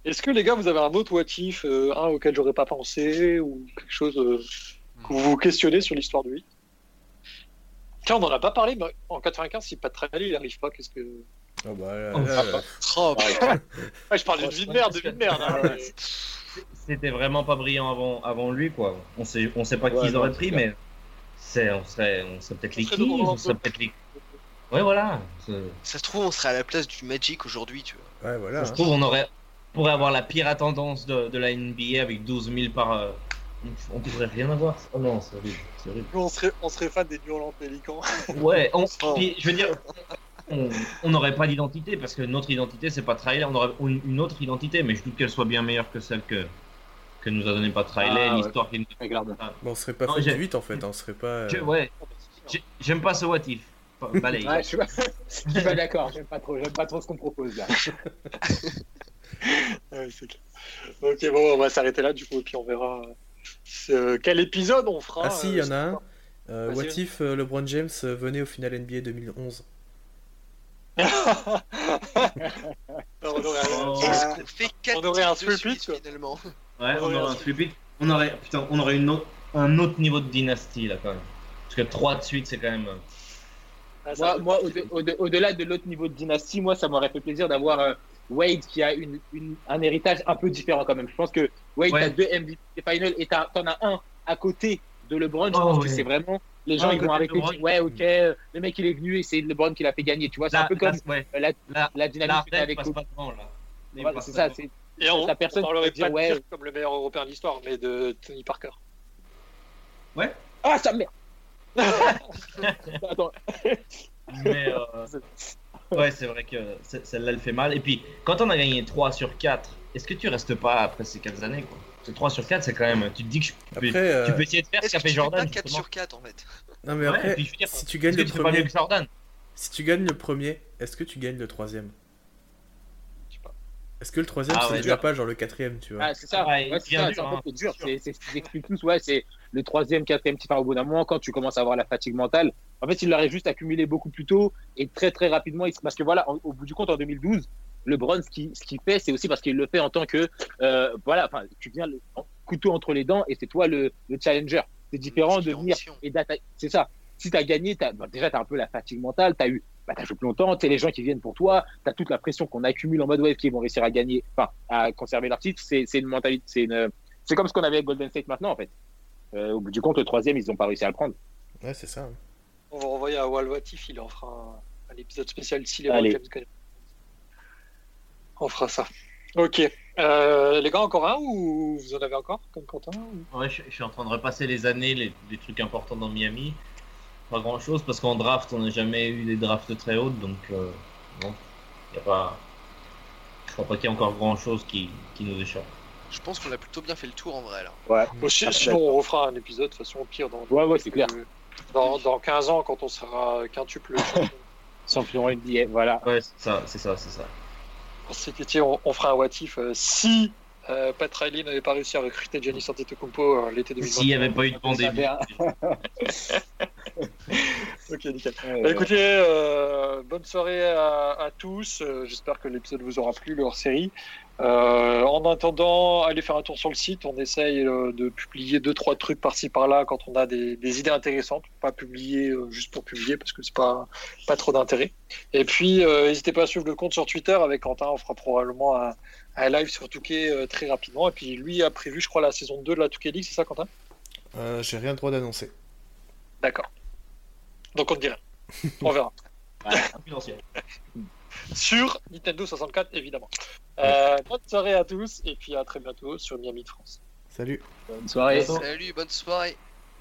Est-ce que les gars, vous avez un autre what if, euh, un auquel j'aurais pas pensé, ou quelque chose euh, que vous vous questionnez sur l'histoire du 8 Tiens, on n'en a pas parlé, mais en 95, si Pat Riley il arrive pas, qu'est-ce que.
Ah bah, là,
Oh,
là,
papa.
Oh,
Ouais, je parle d'une vie de merde, de vie de merde. hein, mais-
C'était vraiment pas brillant avant, avant lui, quoi. On sait, on sait pas qui ils auraient pris, mais c'est, on serait, on serait peut-être les
dans
on serait peut-être les. Ouais, voilà.
Ça se trouve, on serait à la place du Magic aujourd'hui, tu vois.
Ouais, voilà.
Ça se
hein.
trouve, on aurait pourrait avoir la pire attendance de, de la NBA avec 12 000 par. euh, On pourrait rien avoir. Oh non, c'est horrible. c'est horrible.
Nous, on serait, on serait fan des New Orleans Pelicans.
Ouais, on,
Oh.
puis, je veux dire, on n'aurait pas d'identité parce que notre identité, c'est pas Trailer. On aurait une une autre identité, mais je doute qu'elle soit bien meilleure que celle que, que nous a donné pas Trailer,
Ah, ouais.
l'histoire qui nous
Ouais, clairement.
Bon, on serait pas
Non,
fait
j'ai-
du 8 en fait, hein, on serait pas. euh,
Je- Ouais, j'ai- j'aime pas ce what if. Balaye.
Ouais, je suis pas, je suis pas d'accord. J'aime pas trop. J'aime pas trop ce qu'on propose là.
Ouais, clair. Ok, bon, on va s'arrêter là du coup, et puis on verra euh, quel épisode on fera.
Ah si, il
euh,
y en a un. Euh, what if euh, LeBron James venait au final NBA 2011
on aurait un-
Oh.
Est-ce qu'on fait 4
on aurait un
titres de
three-peat,
suite, finalement
Ouais, on aurait un flip On aurait, putain, on aurait une autre- un autre niveau de dynastie là quand même. Parce que 3 de suite, c'est quand même.
Ah,
Moi, au- au- au-delà de l'autre niveau de dynastie, moi, ça m'aurait fait plaisir d'avoir euh, Wade qui a une, une- un héritage un peu différent quand même. Je pense que Wade
Ouais.
a deux MVP Finals et t'en as un à côté de LeBron. Je
Oh,
pense
ouais.
que c'est vraiment les gens
Ah,
ils vont arrêter de dire ouais ok le mec il est venu et c'est LeBron qui l'a fait gagner. Tu vois, c'est un peu comme
ouais,
euh, la,
là,
la dynamique
là,
que t'as
Red
avec
devant là. Il
Voilà, c'est ça. c'est-
Et on,
la personne
on parlerait
qui peut
pas
dire,
de
ouais.
Dirk comme le meilleur européen de l'histoire, mais de Tony Parker.
Ah ça merde. Attends.
Mais euh, ouais, c'est vrai que celle-là, elle fait mal. Et puis, quand on a gagné 3 sur 4, est-ce que tu restes pas après ces 4 années quoi? Que 3 sur 4, c'est quand même. Tu te dis que je peux,
Après, euh,
tu peux essayer de faire ce qu'a fait Jordan.
pas 4
justement.
sur 4 en fait?
Non mais après,
et puis je veux dire,
si tu gagnes le premier,
que Jordan?
si tu gagnes le premier, est-ce que tu gagnes le troisième?
Je sais pas.
Est-ce que le troisième
Ah
c'est
ouais,
déjà pas genre le quatrième, tu vois?
Ah, c'est ça.
Ouais,
c'est
dur,
c'est en fait,
hein,
c'est dur.
c'est
ce qu'ils expliquent tous. Ouais, c'est le troisième, quatrième petit au bout d'un moment, quand tu commences à avoir la fatigue mentale. En fait, il l'aurait juste accumulé beaucoup plus tôt et très très rapidement. Parce que voilà, en- au bout du compte, en 2012, LeBron, ce qu'il ce qu'il fait, c'est aussi parce qu'il le fait en tant que euh, voilà, enfin, tu viens le couteau entre les dents et c'est toi le, le challenger. C'est différent de
en
venir
mission.
et d'attaquer. C'est ça. Si tu as gagné, t'as- bah, déjà, tu as un peu la fatigue mentale, tu as eu, bah, t'as joué plus longtemps, tu les gens qui viennent pour toi, tu as toute la pression qu'on accumule en mode web qui vont réussir à gagner, enfin, à conserver leur titre. C'est c'est une mentalité, c'est une, c'est comme ce qu'on avait avec Golden State maintenant, en fait. Euh, au bout du compte, le troisième, ils n'ont pas réussi à le prendre.
Ouais, c'est ça.
On va renvoyer à Walvatif, il en fera un, un épisode spécial si les. James. On fera ça. Ok. Euh, les gars, encore un ou vous en avez encore comme Quentin ou-
Ouais, je, je suis en train de repasser les années, les, les trucs importants dans Miami. Pas grand chose parce qu'en draft, on n'a jamais eu des drafts très hautes, donc euh, non, y a pas. Je crois pas qu'il y ait encore grand chose qui, qui nous échappe.
Je pense qu'on a plutôt bien fait le tour en vrai là.
Ouais.
Bon, Sinon, on refera un épisode, de toute façon, au pire, dans,
Ouais, ouais, c'est clair.
dans, dans 15 ans, quand on sera quintuple champion.
NBA, voilà.
Ouais, c'est ça, c'est ça, c'est ça.
On, on fera un what if euh, si euh, Pat Riley n'avait pas réussi à recruter Giannis Antetokounmpo euh, l'été 2020.
S'il n'y avait pas eu de pandémie.
Ok, nickel. Bah, écoutez, euh, bonne soirée à, à tous. Euh, J'espère que l'épisode vous aura plu, le hors-série. Euh, en attendant, allez faire un tour sur le site. On essaye euh, de publier deux trois trucs par-ci par-là quand on a des, des idées intéressantes. Pas publier euh, juste pour publier parce que c'est pas pas trop d'intérêt. Et puis, euh, n'hésitez pas à suivre le compte sur Twitter avec Quentin. On fera probablement un, un live sur Touquet euh, très rapidement. Et puis lui a prévu, je crois, la saison 2 de la Touquet League. C'est ça, Quentin?
Euh, J'ai rien le droit d'annoncer.
D'accord. Donc on ne dit rien. On verra.
Confidentiel.
sur Nintendo 64 évidemment. Euh, bonne soirée à tous et puis à très bientôt sur Miami de France.
Salut
Bonne soirée.
Salut, bonne soirée.